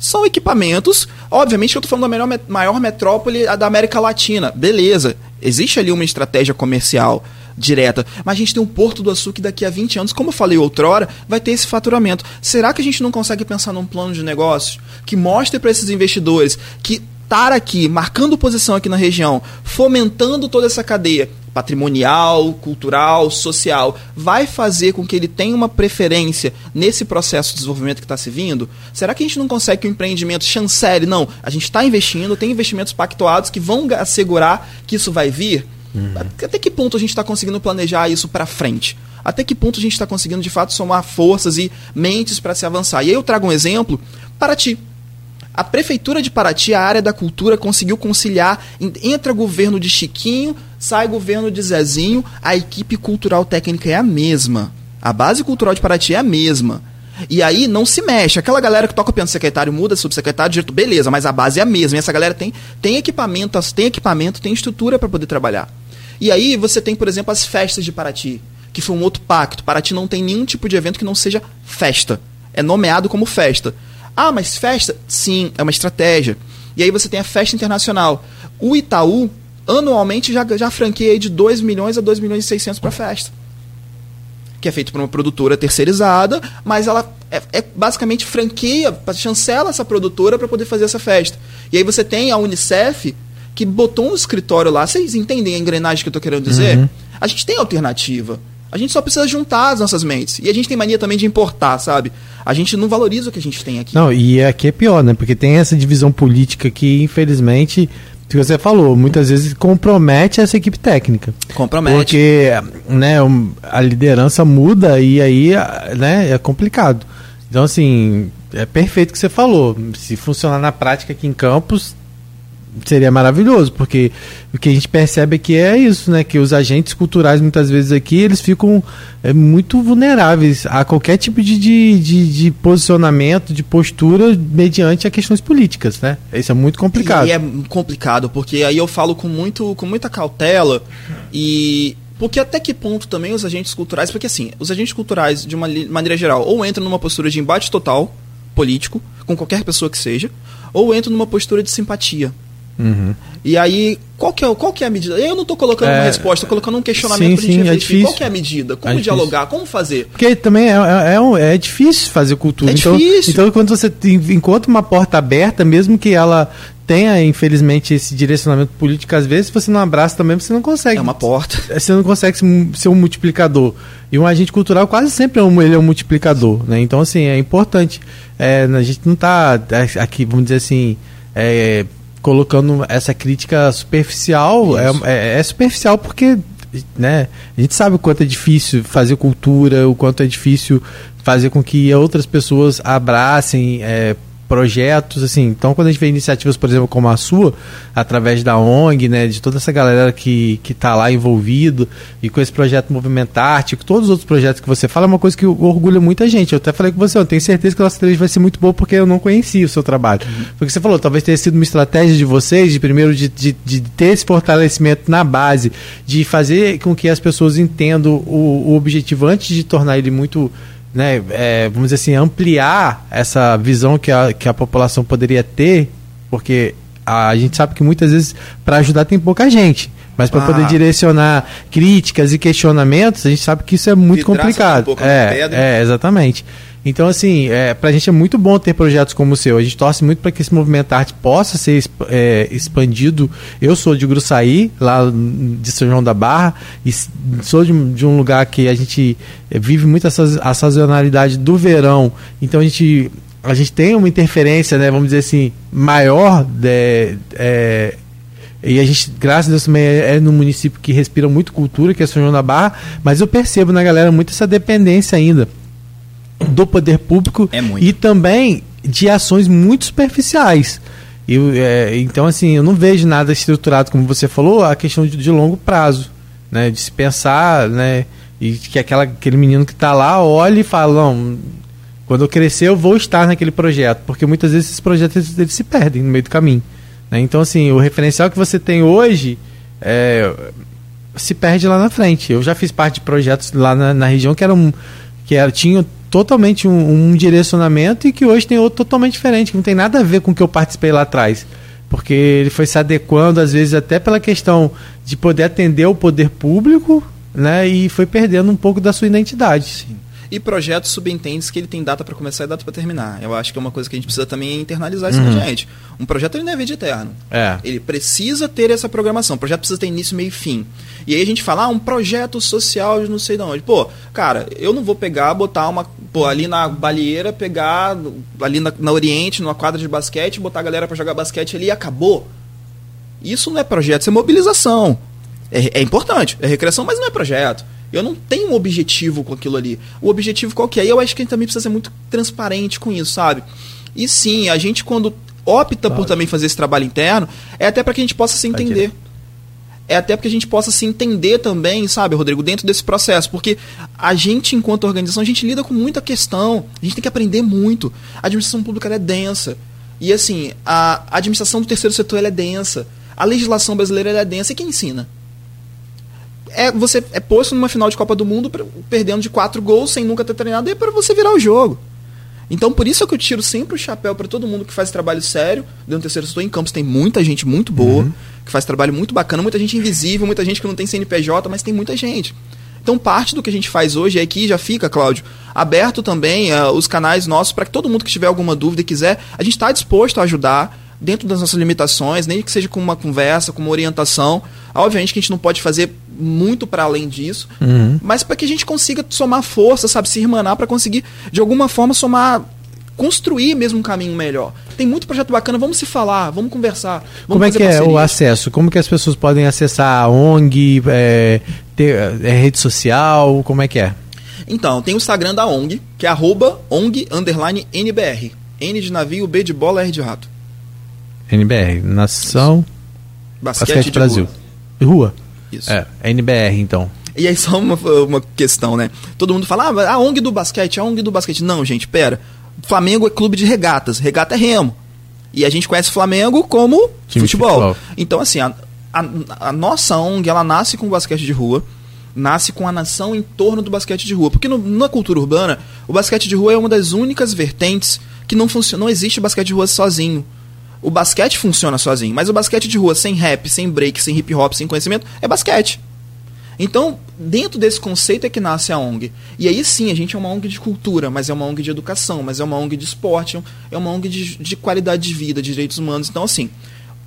São equipamentos, obviamente eu estou falando da maior, maior metrópole da América Latina. Beleza, existe ali uma estratégia comercial direta. Mas a gente tem um Porto do Açúcar daqui a 20 anos, como eu falei outrora, vai ter esse faturamento. Será que a gente não consegue pensar num plano de negócio que mostre para esses investidores que estar aqui, marcando posição aqui na região, fomentando toda essa cadeia patrimonial, cultural, social, vai fazer com que ele tenha uma preferência nesse processo de desenvolvimento que está se vindo? Será que a gente não consegue que o empreendimento chancele? Não, a gente está investindo, tem investimentos pactuados que vão assegurar que isso vai vir? Uhum. Até que ponto a gente está conseguindo planejar isso para frente? Até que ponto a gente está conseguindo de fato somar forças e mentes para se avançar? E aí eu trago um exemplo: Paraty. A prefeitura de Paraty, a área da cultura, conseguiu conciliar. Entra governo de Chiquinho, sai governo de Zezinho, a equipe cultural técnica é a mesma. A base cultural de Paraty é a mesma. E aí não se mexe. Aquela galera que toca o piano secretário muda, subsecretário, diretor, beleza, mas a base é a mesma. E essa galera tem, tem equipamento, tem equipamento, tem estrutura para poder trabalhar. E aí você tem, por exemplo, as festas de Paraty, que foi um outro pacto. Paraty não tem nenhum tipo de evento que não seja festa. É nomeado como festa. Ah, mas festa? Sim, é uma estratégia. E aí você tem a festa internacional. O Itaú, anualmente, já, já franqueia de 2 milhões a 2 milhões e 600 para festa. Que é feito por uma produtora terceirizada, mas ela é, é basicamente franqueia, chancela essa produtora para poder fazer essa festa. E aí você tem a Unicef, que botou um escritório lá. Vocês entendem a engrenagem que eu estou querendo dizer? Uhum. A gente tem alternativa. A gente só precisa juntar as nossas mentes. E a gente tem mania também de importar, sabe? A gente não valoriza o que a gente tem aqui. Não, e aqui é pior, né? Porque tem essa divisão política que, infelizmente, que você falou, muitas vezes compromete essa equipe técnica. Compromete. Porque né, a liderança muda e aí né, é complicado. Então, assim, é perfeito o que você falou. Se funcionar na prática aqui em Campos, seria maravilhoso, porque o que a gente percebe aqui é isso, né? Que os agentes culturais, muitas vezes aqui, eles ficam é, muito vulneráveis a qualquer tipo de, de, de, de, posicionamento, de postura mediante a questões políticas, né? Isso é muito complicado. E é complicado, porque aí eu falo com, muito, com muita cautela e... Porque até que ponto também os agentes culturais... Porque assim, os agentes culturais, de uma maneira geral, ou entram numa postura de embate total político, com qualquer pessoa que seja, ou entram numa postura de simpatia Uhum. E aí, qual que, é, qual que é a medida? Eu não estou colocando é, uma resposta, estou colocando um questionamento para a gente é refletir. qual que é a medida? Como é dialogar? Como fazer? Porque também é, é, é, é difícil fazer cultura. É então, difícil. Então, quando você encontra uma porta aberta, mesmo que ela tenha, infelizmente, esse direcionamento político, às vezes, se você não abraça também, você não consegue. É uma porta. Você não consegue ser um multiplicador. E um agente cultural quase sempre é um, ele é um multiplicador. Né? Então, assim, é importante. É, a gente não está aqui, vamos dizer assim. É, colocando essa crítica superficial. É, é, é, superficial porque né, a gente sabe o quanto é difícil fazer cultura, o quanto é difícil fazer com que outras pessoas abracem é, projetos, assim. Então, quando a gente vê iniciativas, por exemplo, como a sua, através da ONG, né, de toda essa galera que que está lá envolvido e com esse projeto Movimentarte, com todos os outros projetos que você fala, é uma coisa que orgulha muita gente. Eu até falei com você, eu tenho certeza que a nossa entrevista vai ser muito boa porque eu não conhecia o seu trabalho. Uhum. Porque você falou, talvez tenha sido uma estratégia de vocês, de primeiro de, de, de ter esse fortalecimento na base, de fazer com que as pessoas entendam o, o objetivo antes de tornar ele muito né, é, vamos dizer assim, ampliar essa visão que a, que a população poderia ter, porque a gente sabe que muitas vezes para ajudar tem pouca gente. Mas para ah. poder direcionar críticas e questionamentos, a gente sabe que isso é muito complicado. Um é, é, exatamente. Então, assim, é, para a gente é muito bom ter projetos como o seu. A gente torce muito para que esse movimento arte possa ser é, expandido. Eu sou de Gruçaí, lá de São João da Barra, e sou de, de um lugar que a gente vive muito essa, a sazonalidade do verão. Então, a gente, a gente tem uma interferência, né, vamos dizer assim, maior de, é, e a gente, graças a Deus, também é, é no município que respira muito cultura, que é São João da Barra, mas eu percebo na galera muito essa dependência ainda do poder público é e também de ações muito superficiais. Eu, é, então, assim, eu não vejo nada estruturado, como você falou, a questão de, de longo prazo, né? De se pensar, né? E que aquela, aquele menino que está lá olhe e fala, não, quando eu crescer eu vou estar naquele projeto, porque muitas vezes esses projetos eles, eles se perdem no meio do caminho. Né? Então, assim, o referencial que você tem hoje é, se perde lá na frente. Eu já fiz parte de projetos lá na, na região que eram que era, tinham totalmente um, um, direcionamento e que hoje tem outro totalmente diferente, que não tem nada a ver com o que eu participei lá atrás. Porque ele foi se adequando, às vezes, até pela questão de poder atender o poder público, né? E foi perdendo um pouco da sua identidade. Sim. E projetos subentende que ele tem data para começar e data para terminar. Eu acho que é uma coisa que a gente precisa também internalizar isso uhum. na gente. Um projeto ele não é vida eterno. É. Ele precisa ter essa programação. O projeto precisa ter início, meio e fim. E aí a gente fala, ah, um projeto social de não sei de onde. Pô, cara, eu não vou pegar, botar uma. Pô, ali na Balieira, pegar ali na, na Oriente, numa quadra de basquete, botar a galera para jogar basquete ali e acabou. Isso não é projeto, isso é mobilização. É, é importante, é recreação, mas não é projeto. Eu não tenho um objetivo com aquilo ali. O objetivo qual que é? E eu acho que a gente também precisa ser muito transparente com isso, sabe? E sim, a gente quando opta claro. por também fazer esse trabalho interno, é até para que a gente possa se entender. É até para que a gente possa se entender também, sabe, Rodrigo, dentro desse processo. Porque a gente, enquanto organização, a gente lida com muita questão. A gente tem que aprender muito. A administração pública é densa. E assim, a administração do terceiro setor é densa. A legislação brasileira é densa. E quem ensina? É você é posto numa final de Copa do Mundo perdendo de quatro gols sem nunca ter treinado e é para você virar o jogo. Então por isso é que eu tiro sempre o chapéu para todo mundo que faz trabalho sério. Dentro do terceiro setor em campos tem muita gente muito boa, uhum. que faz trabalho muito bacana, muita gente invisível, muita gente que não tem CNPJ, mas tem muita gente. Então parte do que a gente faz hoje é que já fica, Cláudio, aberto também uh, os canais nossos para que todo mundo que tiver alguma dúvida e quiser, a gente está disposto a ajudar dentro das nossas limitações, nem que seja com uma conversa, com uma orientação. Obviamente que a gente não pode fazer muito para além disso, uhum. mas para que a gente consiga somar força, sabe, se irmanar para conseguir de alguma forma somar construir mesmo um caminho melhor. Tem muito projeto bacana, vamos se falar, vamos conversar. Vamos Como é que é o acesso? Como que as pessoas podem acessar a ONG, é, ter, é, rede social, como é que é? Então, tem o Instagram da ONG, que é arroba ONG NBR. N de navio, B de bola, R de rato. NBR, Nação Basquete, Basquete Brasil. Rua. rua. Isso. É, NBR, então. E aí só uma, uma questão, né? Todo mundo fala, ah, a ONG do basquete, a ONG do basquete. Não, gente, pera. Flamengo é clube de regatas, regata é remo. E a gente conhece Flamengo como futebol. futebol. Então, assim, a, a, a, nossa ONG, ela nasce com o basquete de rua, nasce com a nação em torno do basquete de rua. Porque no, na cultura urbana, o basquete de rua é uma das únicas vertentes que não funciona, não existe basquete de rua sozinho. O basquete funciona sozinho, mas o basquete de rua sem rap, sem break, sem hip hop, sem conhecimento, é basquete. Então, dentro desse conceito é que nasce a ONG. E aí sim, a gente é uma ONG de cultura, mas é uma ONG de educação, mas é uma ONG de esporte, é uma ONG de, de qualidade de vida, de direitos humanos. Então, assim,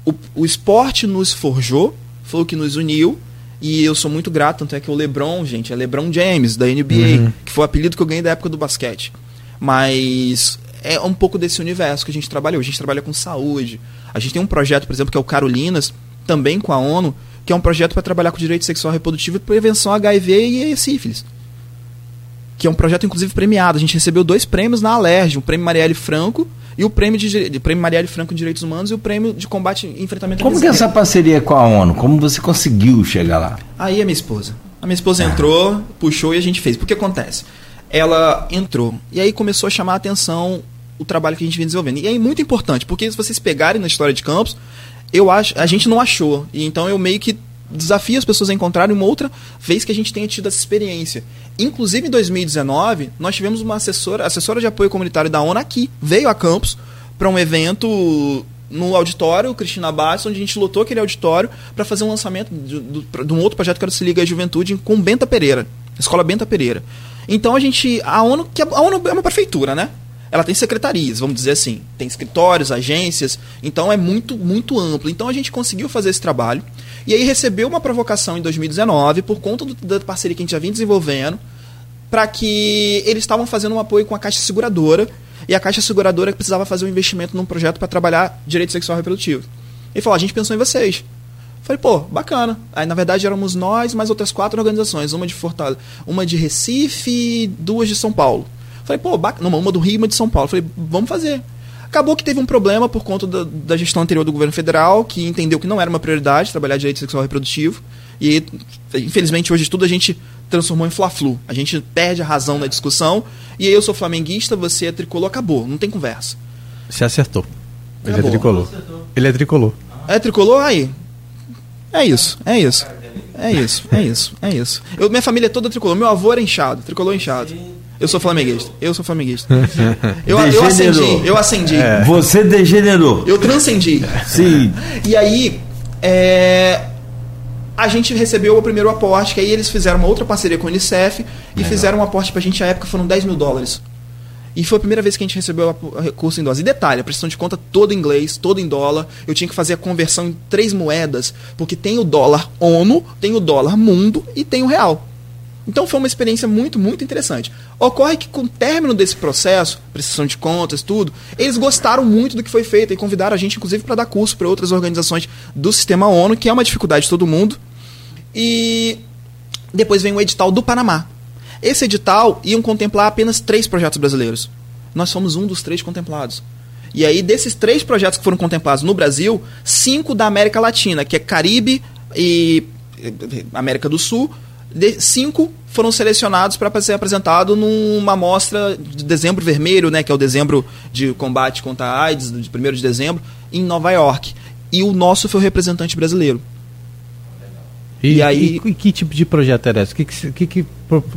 o, o esporte nos forjou, foi o que nos uniu, e eu sou muito grato, tanto é que o LeBron, gente, é LeBron James, da NBA, uhum. que foi o apelido que eu ganhei da época do basquete. Mas é um pouco desse universo que a gente trabalhou. A gente trabalha com saúde. A gente tem um projeto, por exemplo, que é o Carolinas, também com a ONU, que é um projeto para trabalhar com direito sexual reprodutivo e prevenção HIV e sífilis. Que é um projeto, inclusive, premiado. A gente recebeu dois prêmios na Alerj, o prêmio Marielle Franco e o prêmio, de, prêmio Marielle Franco em Direitos Humanos e o prêmio de combate e enfrentamento Como que é essa parceria com a ONU? Como você conseguiu chegar lá? Aí a minha esposa. A minha esposa entrou, puxou e a gente fez. Porque acontece? Ela entrou e aí começou a chamar a atenção o trabalho que a gente vem desenvolvendo. E é muito importante, porque se vocês pegarem na história de campos, eu acho, a gente não achou. E então eu meio que desafia as pessoas a encontrarem uma outra vez que a gente tenha tido essa experiência. Inclusive em 2019, nós tivemos uma assessora, assessora de apoio comunitário da ONU aqui, veio a campus para um evento no auditório, Cristina Bastos, onde a gente lotou aquele auditório para fazer um lançamento de, de, de, um outro projeto que era Se Liga à Juventude com Benta Pereira, Escola Benta Pereira. Então a gente, a ONU, que a ONU é uma prefeitura, né? Ela tem secretarias, vamos dizer assim, tem escritórios, agências, então é muito, muito amplo. Então a gente conseguiu fazer esse trabalho. E aí recebeu uma provocação em 2019 por conta do, da parceria que a gente já vinha desenvolvendo, para que eles estavam fazendo um apoio com a Caixa Seguradora, e a Caixa Seguradora precisava fazer um investimento num projeto para trabalhar direito sexual e reprodutivo. Ele falou: a gente pensou em vocês. Falei, pô, bacana. Aí, na verdade, éramos nós, mais outras quatro organizações. Uma de Fortaleza, uma de Recife e duas de São Paulo. Falei, pô, bacana. Não, uma do Rio e uma de São Paulo. Falei, vamos fazer. Acabou que teve um problema por conta da, da, gestão anterior do governo federal, que entendeu que não era uma prioridade trabalhar direito sexual e reprodutivo. E, infelizmente, hoje tudo a gente transformou em fla-flu. A gente perde a razão na discussão. E aí eu sou flamenguista, você é tricolor, acabou. Não tem conversa. Você acertou. Ele é tricolor. Ele é tricolor. É tricolor? Aí, é isso, é isso. É isso, é isso, é isso. Eu, minha família é toda tricolor. Meu avô era inchado, tricolor inchado. Eu sou flamenguista. Eu sou flamenguista. Eu, eu acendi. Eu acendi. É. Você degenerou. Eu transcendi. Sim. E aí, é, a gente recebeu o primeiro aporte, que aí eles fizeram uma outra parceria com o Unicef e Legal. fizeram um aporte pra gente na época, foram 10 mil dólares. E foi a primeira vez que a gente recebeu o recurso em dólares. E detalhe, a prestação de conta toda em inglês, toda em dólar. Eu tinha que fazer a conversão em três moedas, porque tem o dólar ONU, tem o dólar mundo e tem o real. Então foi uma experiência muito, muito interessante. Ocorre que com o término desse processo, prestação de contas, tudo, eles gostaram muito do que foi feito e convidaram a gente, inclusive, para dar curso para outras organizações do sistema ONU, que é uma dificuldade de todo mundo. E depois vem o edital do Panamá. Esse edital iam contemplar apenas três projetos brasileiros. Nós somos um dos três contemplados. E aí, desses três projetos que foram contemplados no Brasil, cinco da América Latina, que é Caribe e América do Sul, cinco foram selecionados para ser apresentado numa mostra de dezembro vermelho, né, que é o dezembro de combate contra a AIDS, de 1 de dezembro, em Nova York. E o nosso foi o representante brasileiro. E, e aí. E, que tipo de projeto era esse? Que, que, que,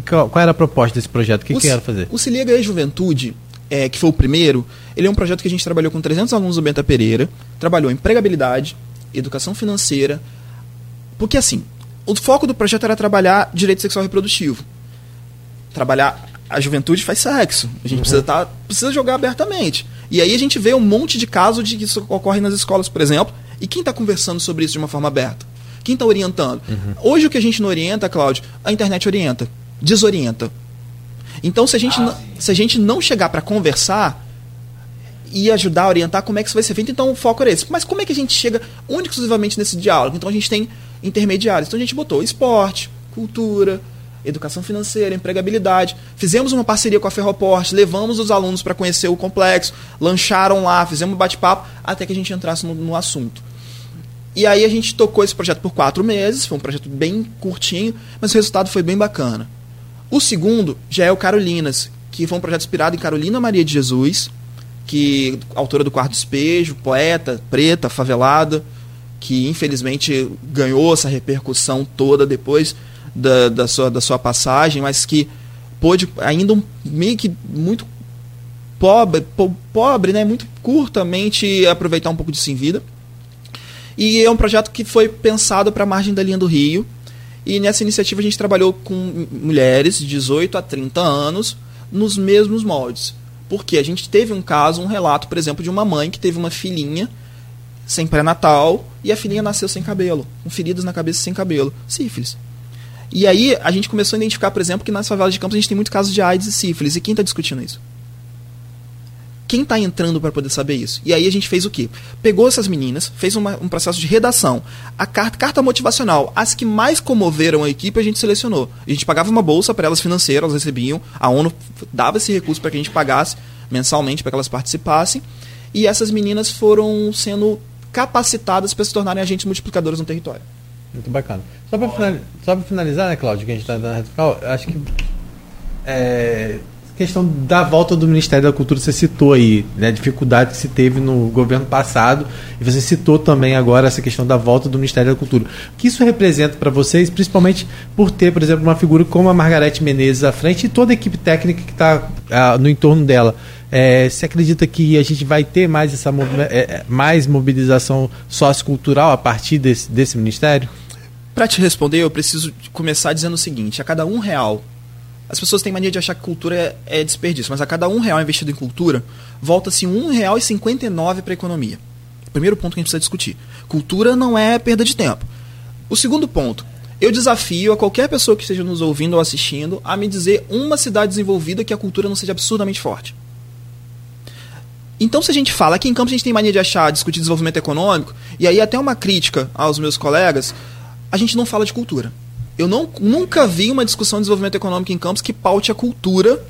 qual era a proposta desse projeto? O que, o, que era fazer? O Se Liga aí Juventude, é, que foi o primeiro, ele é um projeto que a gente trabalhou com 300 alunos do Benta Pereira, trabalhou em empregabilidade, educação financeira, porque assim, o foco do projeto era trabalhar direito sexual e reprodutivo. Trabalhar a juventude faz sexo. A gente uhum. precisa, tá, precisa jogar abertamente. E aí a gente vê um monte de casos de que isso ocorre nas escolas, por exemplo. E quem está conversando sobre isso de uma forma aberta? Quem está orientando? Uhum. Hoje o que a gente não orienta, Cláudio, a internet orienta, desorienta. Então, se a gente, ah, não, se a gente não chegar para conversar e ajudar a orientar como é que isso vai ser feito, então o foco era esse. Mas como é que a gente chega único exclusivamente nesse diálogo? Então a gente tem intermediários. Então a gente botou esporte, cultura, educação financeira, empregabilidade. Fizemos uma parceria com a Ferroporte, levamos os alunos para conhecer o complexo, lancharam lá, fizemos um bate-papo, até que a gente entrasse no, no assunto. E aí a gente tocou esse projeto por quatro meses, foi um projeto bem curtinho, mas o resultado foi bem bacana. O segundo já é o Carolinas, que foi um projeto inspirado em Carolina Maria de Jesus, que autora do Quarto Despejo, poeta, preta, favelada, que infelizmente ganhou essa repercussão toda depois da, da, sua, da sua passagem, mas que pôde ainda um, meio que muito pobre, po, pobre, né, muito curtamente aproveitar um pouco disso em vida. E é um projeto que foi pensado para a margem da linha do Rio. E nessa iniciativa a gente trabalhou com mulheres de 18 a 30 anos nos mesmos moldes. Porque a gente teve um caso, um relato, por exemplo, de uma mãe que teve uma filhinha sem pré-natal e a filhinha nasceu sem cabelo, com feridas na cabeça sem cabelo, sífilis. E aí a gente começou a identificar, por exemplo, que nas favelas de Campos a gente tem muito casos de AIDS e sífilis. E quem está discutindo isso? Quem está entrando para poder saber isso? E aí a gente fez o quê? Pegou essas meninas, fez uma, um processo de redação. A carta, carta motivacional, as que mais comoveram a equipe, a gente selecionou. A gente pagava uma bolsa para elas financeira, elas recebiam. A ONU dava esse recurso para que a gente pagasse mensalmente para que elas participassem. E essas meninas foram sendo capacitadas para se tornarem agentes multiplicadores no território. Muito bacana. Só para finalizar, finalizar, né, Cláudio, que a gente está dando final, acho que é, questão da volta do Ministério da Cultura, você citou aí, né, a dificuldade que se teve no governo passado, e você citou também agora essa questão da volta do Ministério da Cultura. O que isso representa para vocês, principalmente por ter, por exemplo, uma figura como a Margarete Menezes à frente e toda a equipe técnica que está ah, no entorno dela? É, você acredita que a gente vai ter mais essa é, é, mais mobilização sociocultural a partir desse, desse ministério? Para te responder, eu preciso começar dizendo o seguinte: a cada um real as pessoas têm mania de achar que cultura é, é desperdício, mas a cada um real investido em cultura, volta-se um real e cinquenta para a economia. Primeiro ponto que a gente precisa discutir. Cultura não é perda de tempo. O segundo ponto, eu desafio a qualquer pessoa que esteja nos ouvindo ou assistindo a me dizer uma cidade desenvolvida que a cultura não seja absurdamente forte. Então, se a gente fala, aqui em Campos a gente tem mania de achar, discutir desenvolvimento econômico, e aí até uma crítica aos meus colegas, a gente não fala de cultura. Eu não, nunca vi uma discussão de desenvolvimento econômico em Campos que paute a cultura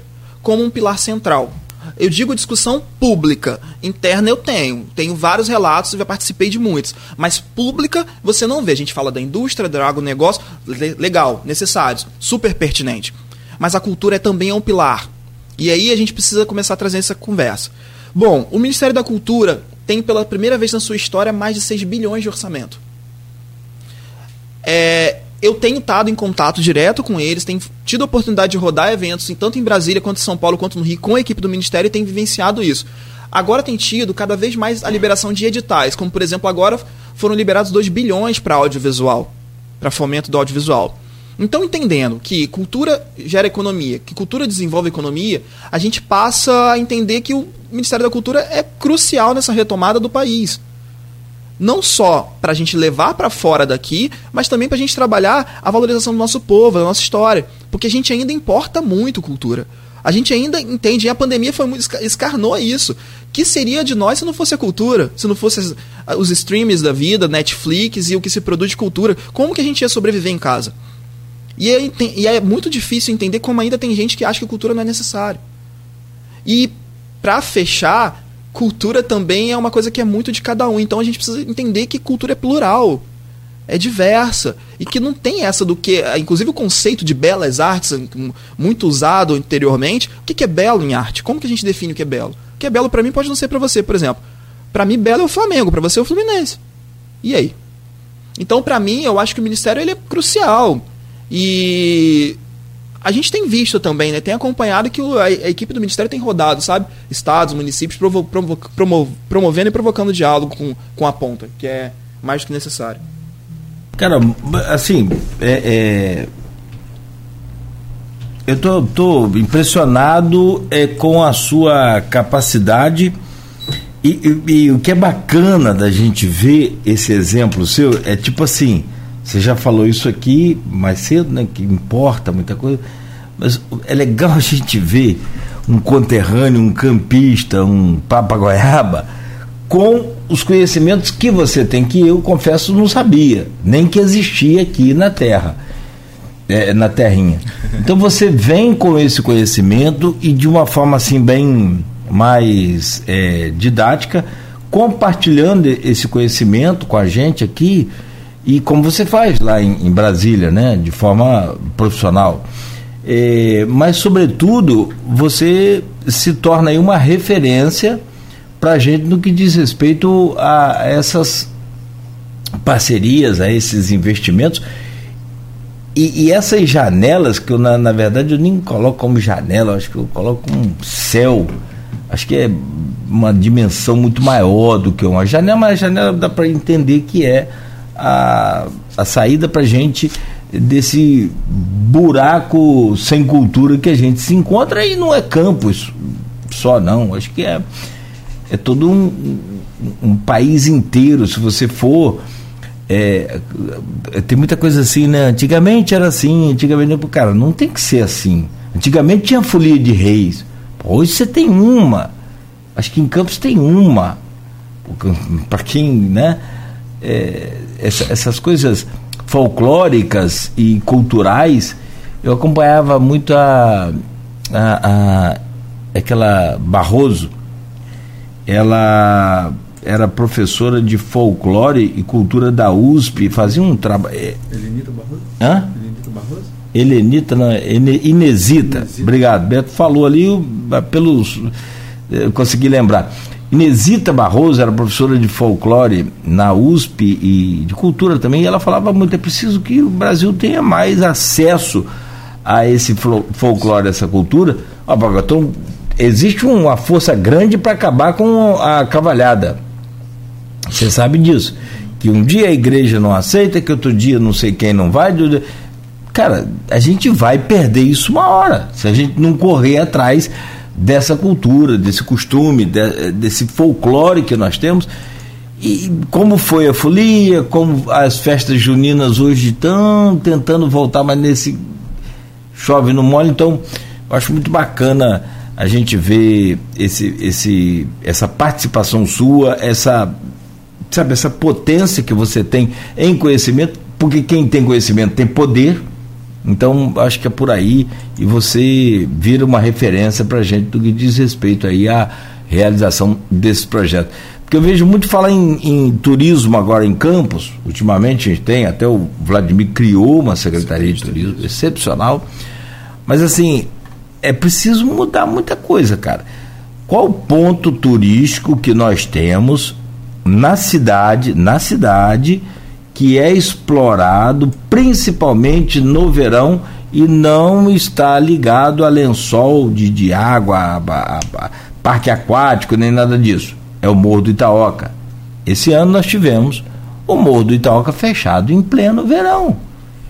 como um pilar central. Eu digo discussão pública. Interna eu tenho. Tenho vários relatos já participei de muitos. Mas pública você não vê. A gente fala da indústria, do agronegócio. Legal, necessários, super pertinente. Mas a cultura é também é um pilar. E aí a gente precisa começar a trazer essa conversa. Bom, o Ministério da Cultura tem pela primeira vez na sua história mais de 6 bilhões de orçamento. É, eu tenho estado em contato direto com eles, tenho tido a oportunidade de rodar eventos, tanto em Brasília quanto em São Paulo quanto no Rio, com a equipe do Ministério e tenho vivenciado isso. Agora tem tido cada vez mais a liberação de editais, como por exemplo agora foram liberados 2 bilhões para audiovisual, para fomento do audiovisual. Então, entendendo que cultura gera economia, que cultura desenvolve economia, a gente passa a entender que o Ministério da Cultura é crucial nessa retomada do país não só para a gente levar para fora daqui, mas também para a gente trabalhar a valorização do nosso povo, da nossa história, porque a gente ainda importa muito cultura. A gente ainda entende, e a pandemia foi muito, escarnou isso. que seria de nós se não fosse a cultura? Se não fosse os streams da vida, Netflix e o que se produz de cultura? Como que a gente ia sobreviver em casa? E é, e é muito difícil entender como ainda tem gente que acha que cultura não é necessário. E para fechar, cultura também é uma coisa que é muito de cada um. Então a gente precisa entender que cultura é plural, é diversa e que não tem essa do que, inclusive o conceito de belas artes muito usado anteriormente. O que é belo em arte? Como que a gente define o que é belo? O que é belo para mim pode não ser para você, por exemplo. Para mim belo é o Flamengo, para você é o Fluminense. E aí? Então, para mim, eu acho que o ministério ele é crucial. E a gente tem visto também, né? Tem acompanhado que a, equipe do Ministério tem rodado, sabe? Estados, municípios, provo, provo, promo, promovendo e provocando diálogo com, com a ponta, que é mais do que necessário. Cara, assim, é, é... eu tô, tô impressionado é, com a sua capacidade e, e, e o que é bacana da gente ver esse exemplo seu é tipo assim você já falou isso aqui mais cedo, né? Que importa muita coisa. Mas é legal a gente ver um conterrâneo, um campista, um papagoiaba, com os conhecimentos que você tem, que eu confesso não sabia, nem que existia aqui na Terra, é, na Terrinha. Então você vem com esse conhecimento e de uma forma assim bem mais é, didática, compartilhando esse conhecimento com a gente aqui e como você faz lá em, em Brasília, né, de forma profissional. É, mas, sobretudo, você se torna aí uma referência para a gente no que diz respeito a essas parcerias, a esses investimentos. E, e essas janelas, que eu, na, na, verdade eu nem coloco como janela, acho que eu coloco um céu. Acho que é uma dimensão muito maior do que uma janela, mas a janela dá para entender que é a, a saída para gente desse buraco sem cultura que a gente se encontra e não é campus só não, acho que é, é todo um, um país inteiro, se você for é, tem muita coisa assim, né? Antigamente era assim, antigamente, cara, não tem que ser assim. Antigamente tinha folia de reis. Hoje você tem uma. Acho que em Campos tem uma. Para quem, né? É, essa, essas coisas folclóricas e culturais, eu acompanhava muito a, a, a aquela Barroso. Ela era professora de folclore e cultura da USP, fazia um trabalho. É... Elenito Barroso? Hã? Elenito Barroso? Helenita, não, Inesita. Inesita. Obrigado. Beto falou ali pelos. Eu consegui lembrar. Inesita Barroso era professora de folclore na USP e de cultura também, e ela falava muito: é preciso que o Brasil tenha mais acesso a esse folclore, essa cultura. Então, existe uma força grande para acabar com a cavalhada. Você sabe disso. Que um dia a igreja não aceita, que outro dia não sei quem não vai. Cara, a gente vai perder isso uma hora, se a gente não correr atrás dessa cultura, desse costume, de, desse folclore que nós temos. E como foi a folia, como as festas juninas hoje estão tentando voltar, mas nesse chove no mole, então eu acho muito bacana a gente ver esse, esse, essa participação sua, essa, sabe, essa potência que você tem em conhecimento, porque quem tem conhecimento tem poder, então, acho que é por aí e você vira uma referência para a gente do que diz respeito aí à realização desse projeto. Porque eu vejo muito falar em, em, turismo agora em Campos, ultimamente a gente tem, até o Vladimir criou uma secretaria de turismo excepcional, mas assim, é preciso mudar muita coisa, cara. Qual o ponto turístico que nós temos na cidade, na cidade, que é explorado principalmente no verão e não está ligado a lençol de, de água, a, a, a, parque aquático, nem nada disso. É o Morro do Itaoca. Esse ano nós tivemos o Morro do Itaoca fechado em pleno verão.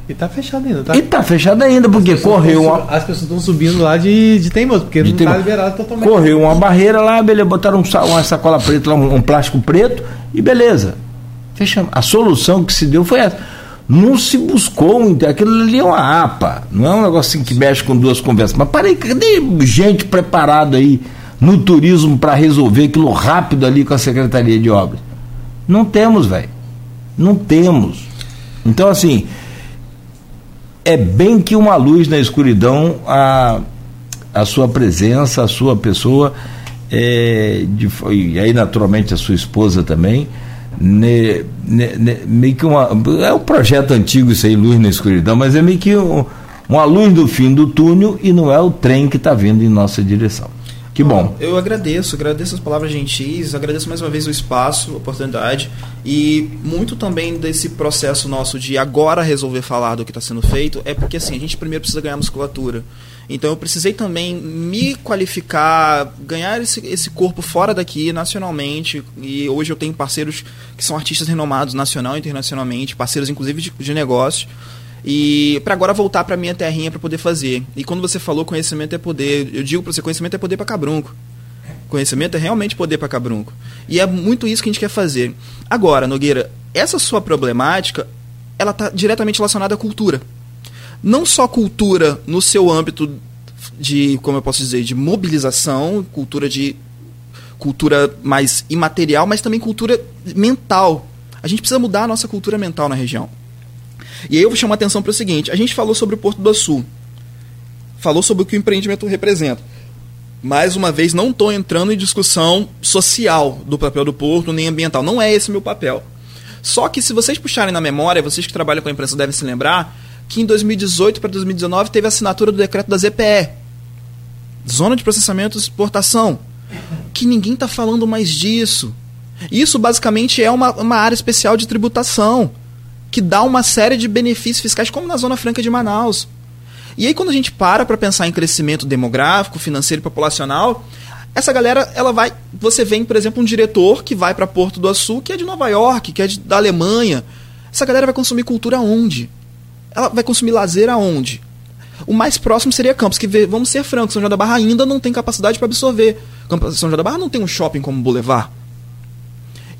E está fechado ainda, tá? E está fechado ainda, porque correu uma. As pessoas estão subindo lá de, de teimoso, porque de não está liberado totalmente. Correu uma barreira lá, beleza, botaram um, uma sacola preta, um, um plástico preto e beleza. Fechamos. A solução que se deu foi essa. Não se buscou, aquilo ali é uma APA, não é um negócio assim que mexe com duas conversas. Mas parei, cadê gente preparada aí no turismo para resolver aquilo rápido ali com a Secretaria de Obras? Não temos, velho. Não temos. Então, assim, é bem que uma luz na escuridão a, a sua presença, a sua pessoa, é, de, e aí naturalmente a sua esposa também, ne, ne, ne, meio que uma. É um projeto antigo isso aí, Luz na Escuridão, mas é meio que um, uma luz do fim do túnel e não é o trem que está vindo em nossa direção. Que bom. Eu agradeço, agradeço as palavras gentis, agradeço mais uma vez o espaço, a oportunidade e muito também desse processo nosso de agora resolver falar do que está sendo feito é porque assim a gente primeiro precisa ganhar musculatura. Então eu precisei também me qualificar, ganhar esse, esse corpo fora daqui, nacionalmente. E hoje eu tenho parceiros que são artistas renomados nacional e internacionalmente, parceiros inclusive de, de negócios. E para agora voltar para minha terrinha para poder fazer. E quando você falou conhecimento é poder, eu digo para você conhecimento é poder para cabrunco. Conhecimento é realmente poder para cabrunco. E é muito isso que a gente quer fazer. Agora, Nogueira, essa sua problemática, ela está diretamente relacionada à cultura não só cultura no seu âmbito de, como eu posso dizer, de mobilização, cultura de cultura mais imaterial, mas também cultura mental. A gente precisa mudar a nossa cultura mental na região. E aí eu vou chamar a atenção para o seguinte: a gente falou sobre o Porto do Sul, falou sobre o que o empreendimento representa. Mais uma vez, não estou entrando em discussão social do papel do porto, nem ambiental. Não é esse meu papel. Só que se vocês puxarem na memória, vocês que trabalham com a imprensa devem se lembrar, que em 2018 para 2019 teve a assinatura do decreto da ZPE Zona de Processamento e Exportação. Que ninguém está falando mais disso. Isso basicamente é uma, uma área especial de tributação que dá uma série de benefícios fiscais, como na Zona Franca de Manaus. E aí, quando a gente para para pensar em crescimento demográfico, financeiro e populacional, essa galera, ela vai. Você vem, por exemplo, um diretor que vai para Porto do Açu, que é de Nova York, que é de, da Alemanha. Essa galera vai consumir cultura onde? Ela vai consumir lazer aonde? O mais próximo seria Campos, que vamos ser francos, São João da Barra ainda não tem capacidade para absorver. São João da Barra não tem um shopping como Boulevard.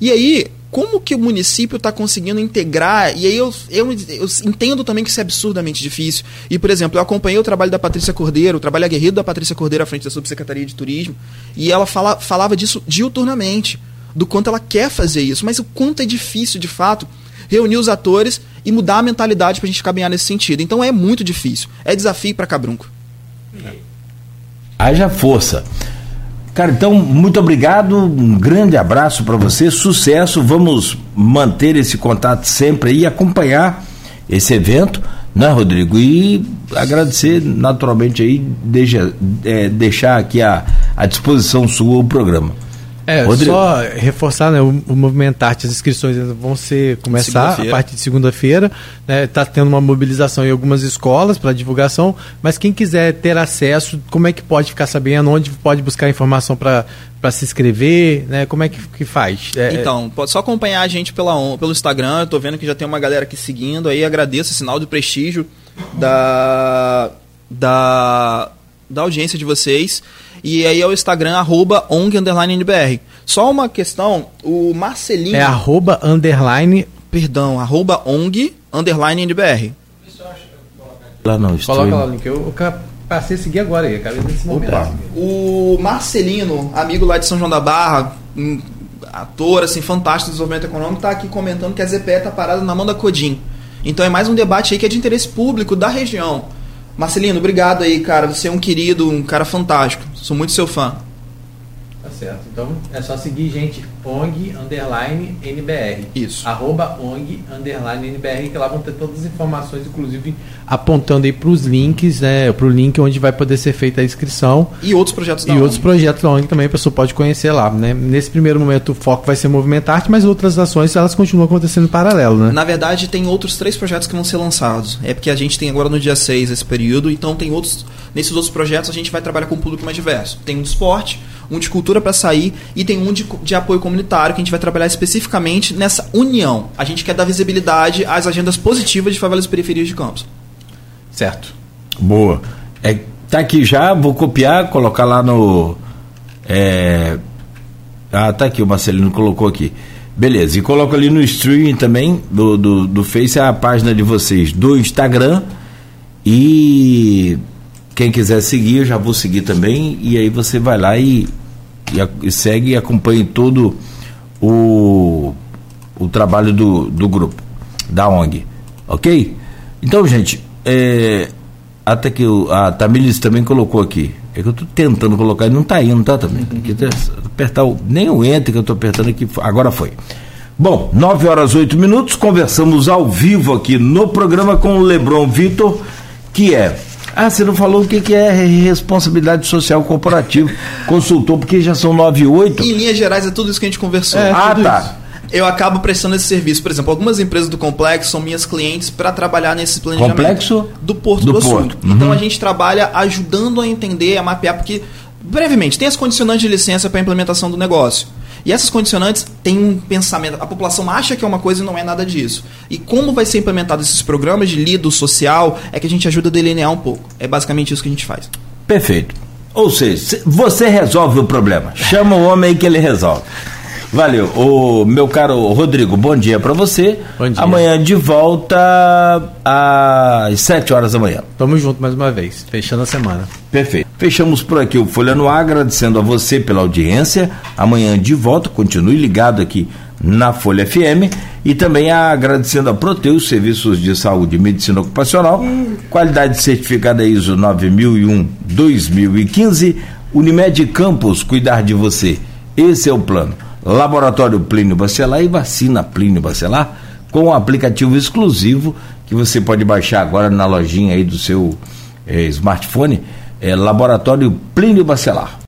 E aí, como que o município está conseguindo integrar? E aí eu, eu, eu, entendo também que isso é absurdamente difícil. E, por exemplo, eu acompanhei o trabalho da Patrícia Cordeiro, o trabalho aguerrido da Patrícia Cordeiro à frente da Subsecretaria de Turismo, e ela fala, falava disso diuturnamente, do quanto ela quer fazer isso, mas o quanto é difícil, de fato, reunir os atores e mudar a mentalidade para a gente caminhar nesse sentido. Então é muito difícil. É desafio para Cabrunco. Haja força. Cara, então, muito obrigado, um grande abraço para você, sucesso. Vamos manter esse contato sempre e acompanhar esse evento, né, Rodrigo? E agradecer naturalmente aí, deixa, é, deixar aqui à, à disposição sua o programa. É, Rodrigo. só reforçar, né, o, o Movimentarte, as inscrições vão ser começar a partir de segunda-feira, né, tá tendo uma mobilização em algumas escolas para divulgação, mas quem quiser ter acesso, como é que pode ficar sabendo, onde pode buscar informação para para se inscrever, né? Como é que, que faz? É, é, então, pode só acompanhar a gente pela, pelo Instagram, eu tô vendo que já tem uma galera aqui seguindo, aí agradeço o sinal de prestígio da, da, da audiência de vocês. E aí é o Instagram, arroba ong__nbr. Só uma questão, o Marcelinho... É arroba underline... Perdão, arroba ong underline NBR. Lá não, Coloca lá o link. Eu, eu passei a seguir agora aí, acabei nesse momento. Opa. O Marcelino, amigo lá de São João da Barra, ator assim, fantástico do desenvolvimento econômico, está aqui comentando que a ZPE está parada na mão da Codim. Então é mais um debate aí que é de interesse público da região. Marcelino, obrigado aí, cara. Você é um querido, um cara fantástico. Sou muito seu fã. Tá certo. Então é só seguir, gente, ONG underline NBR. Isso. Arroba ONG underline NBR, que lá vão ter todas as informações, inclusive apontando aí para os links, né? Para o link onde vai poder ser feita a inscrição. E outros projetos da E ONG. outros projetos da ONG também a pessoa pode conhecer lá, né? Nesse primeiro momento o foco vai ser movimentar arte, mas outras ações elas continuam acontecendo em paralelo, né? Na verdade, tem outros três projetos que vão ser lançados. É porque a gente tem agora no dia 6 esse período, então tem outros. Nesses outros projetos a gente vai trabalhar com um público mais diverso. Tem um esporte, um de cultura para sair e tem um de, de apoio comunitário que a gente vai trabalhar especificamente nessa união. A gente quer dar visibilidade às agendas positivas de favelas e periferias de campos. Certo. Boa. É, tá aqui já, vou copiar, colocar lá no. É, ah, tá aqui, o Marcelino colocou aqui. Beleza, e coloco ali no streaming também do, do, do Face a página de vocês do Instagram. E quem quiser seguir, eu já vou seguir também. E aí você vai lá e, e, e segue e acompanhe todo o, o trabalho do, do grupo, da ONG. Ok? Então, gente, é, até que o, a Tamilis também colocou aqui. É que eu estou tentando colocar e não está indo, tá também. Tem que apertar o, nem o enter que eu estou apertando aqui, agora foi. Bom, 9 horas 8 minutos, conversamos ao vivo aqui no programa com o Lebron Vitor, que é ah, você não falou o que, que é responsabilidade social corporativa. Consultou, porque já são 9 e 8. Em linhas gerais, é tudo isso que a gente conversou. É, ah, tá. Isso. Eu acabo prestando esse serviço. Por exemplo, algumas empresas do complexo são minhas clientes para trabalhar nesse planejamento. Complexo? Do Porto do, do Porto. Uhum. Então a gente trabalha ajudando a entender, a mapear, porque, brevemente, tem as condicionantes de licença para a implementação do negócio. E essas condicionantes têm um pensamento. A população acha que é uma coisa e não é nada disso. E como vai ser implementado esses programas de lido social é que a gente ajuda a delinear um pouco. É basicamente isso que a gente faz. Perfeito. Ou seja, você resolve o problema. Chama o homem que ele resolve. Valeu. O meu caro Rodrigo, bom dia para você. Bom dia. Amanhã de volta às 7 horas da manhã. Tamo junto mais uma vez, fechando a semana. Perfeito. Fechamos por aqui o Folha no Ar, agradecendo a você pela audiência. Amanhã de volta, continue ligado aqui na Folha FM e também agradecendo a Proteus Serviços de Saúde e Medicina Ocupacional, qualidade certificada ISO 9001-2015, Unimed Campos, cuidar de você. Esse é o plano. Laboratório Plínio Bacelar e Vacina Plínio Bacelar, com um aplicativo exclusivo que você pode baixar agora na lojinha aí do seu eh, smartphone, é Laboratório Plínio Bacelar.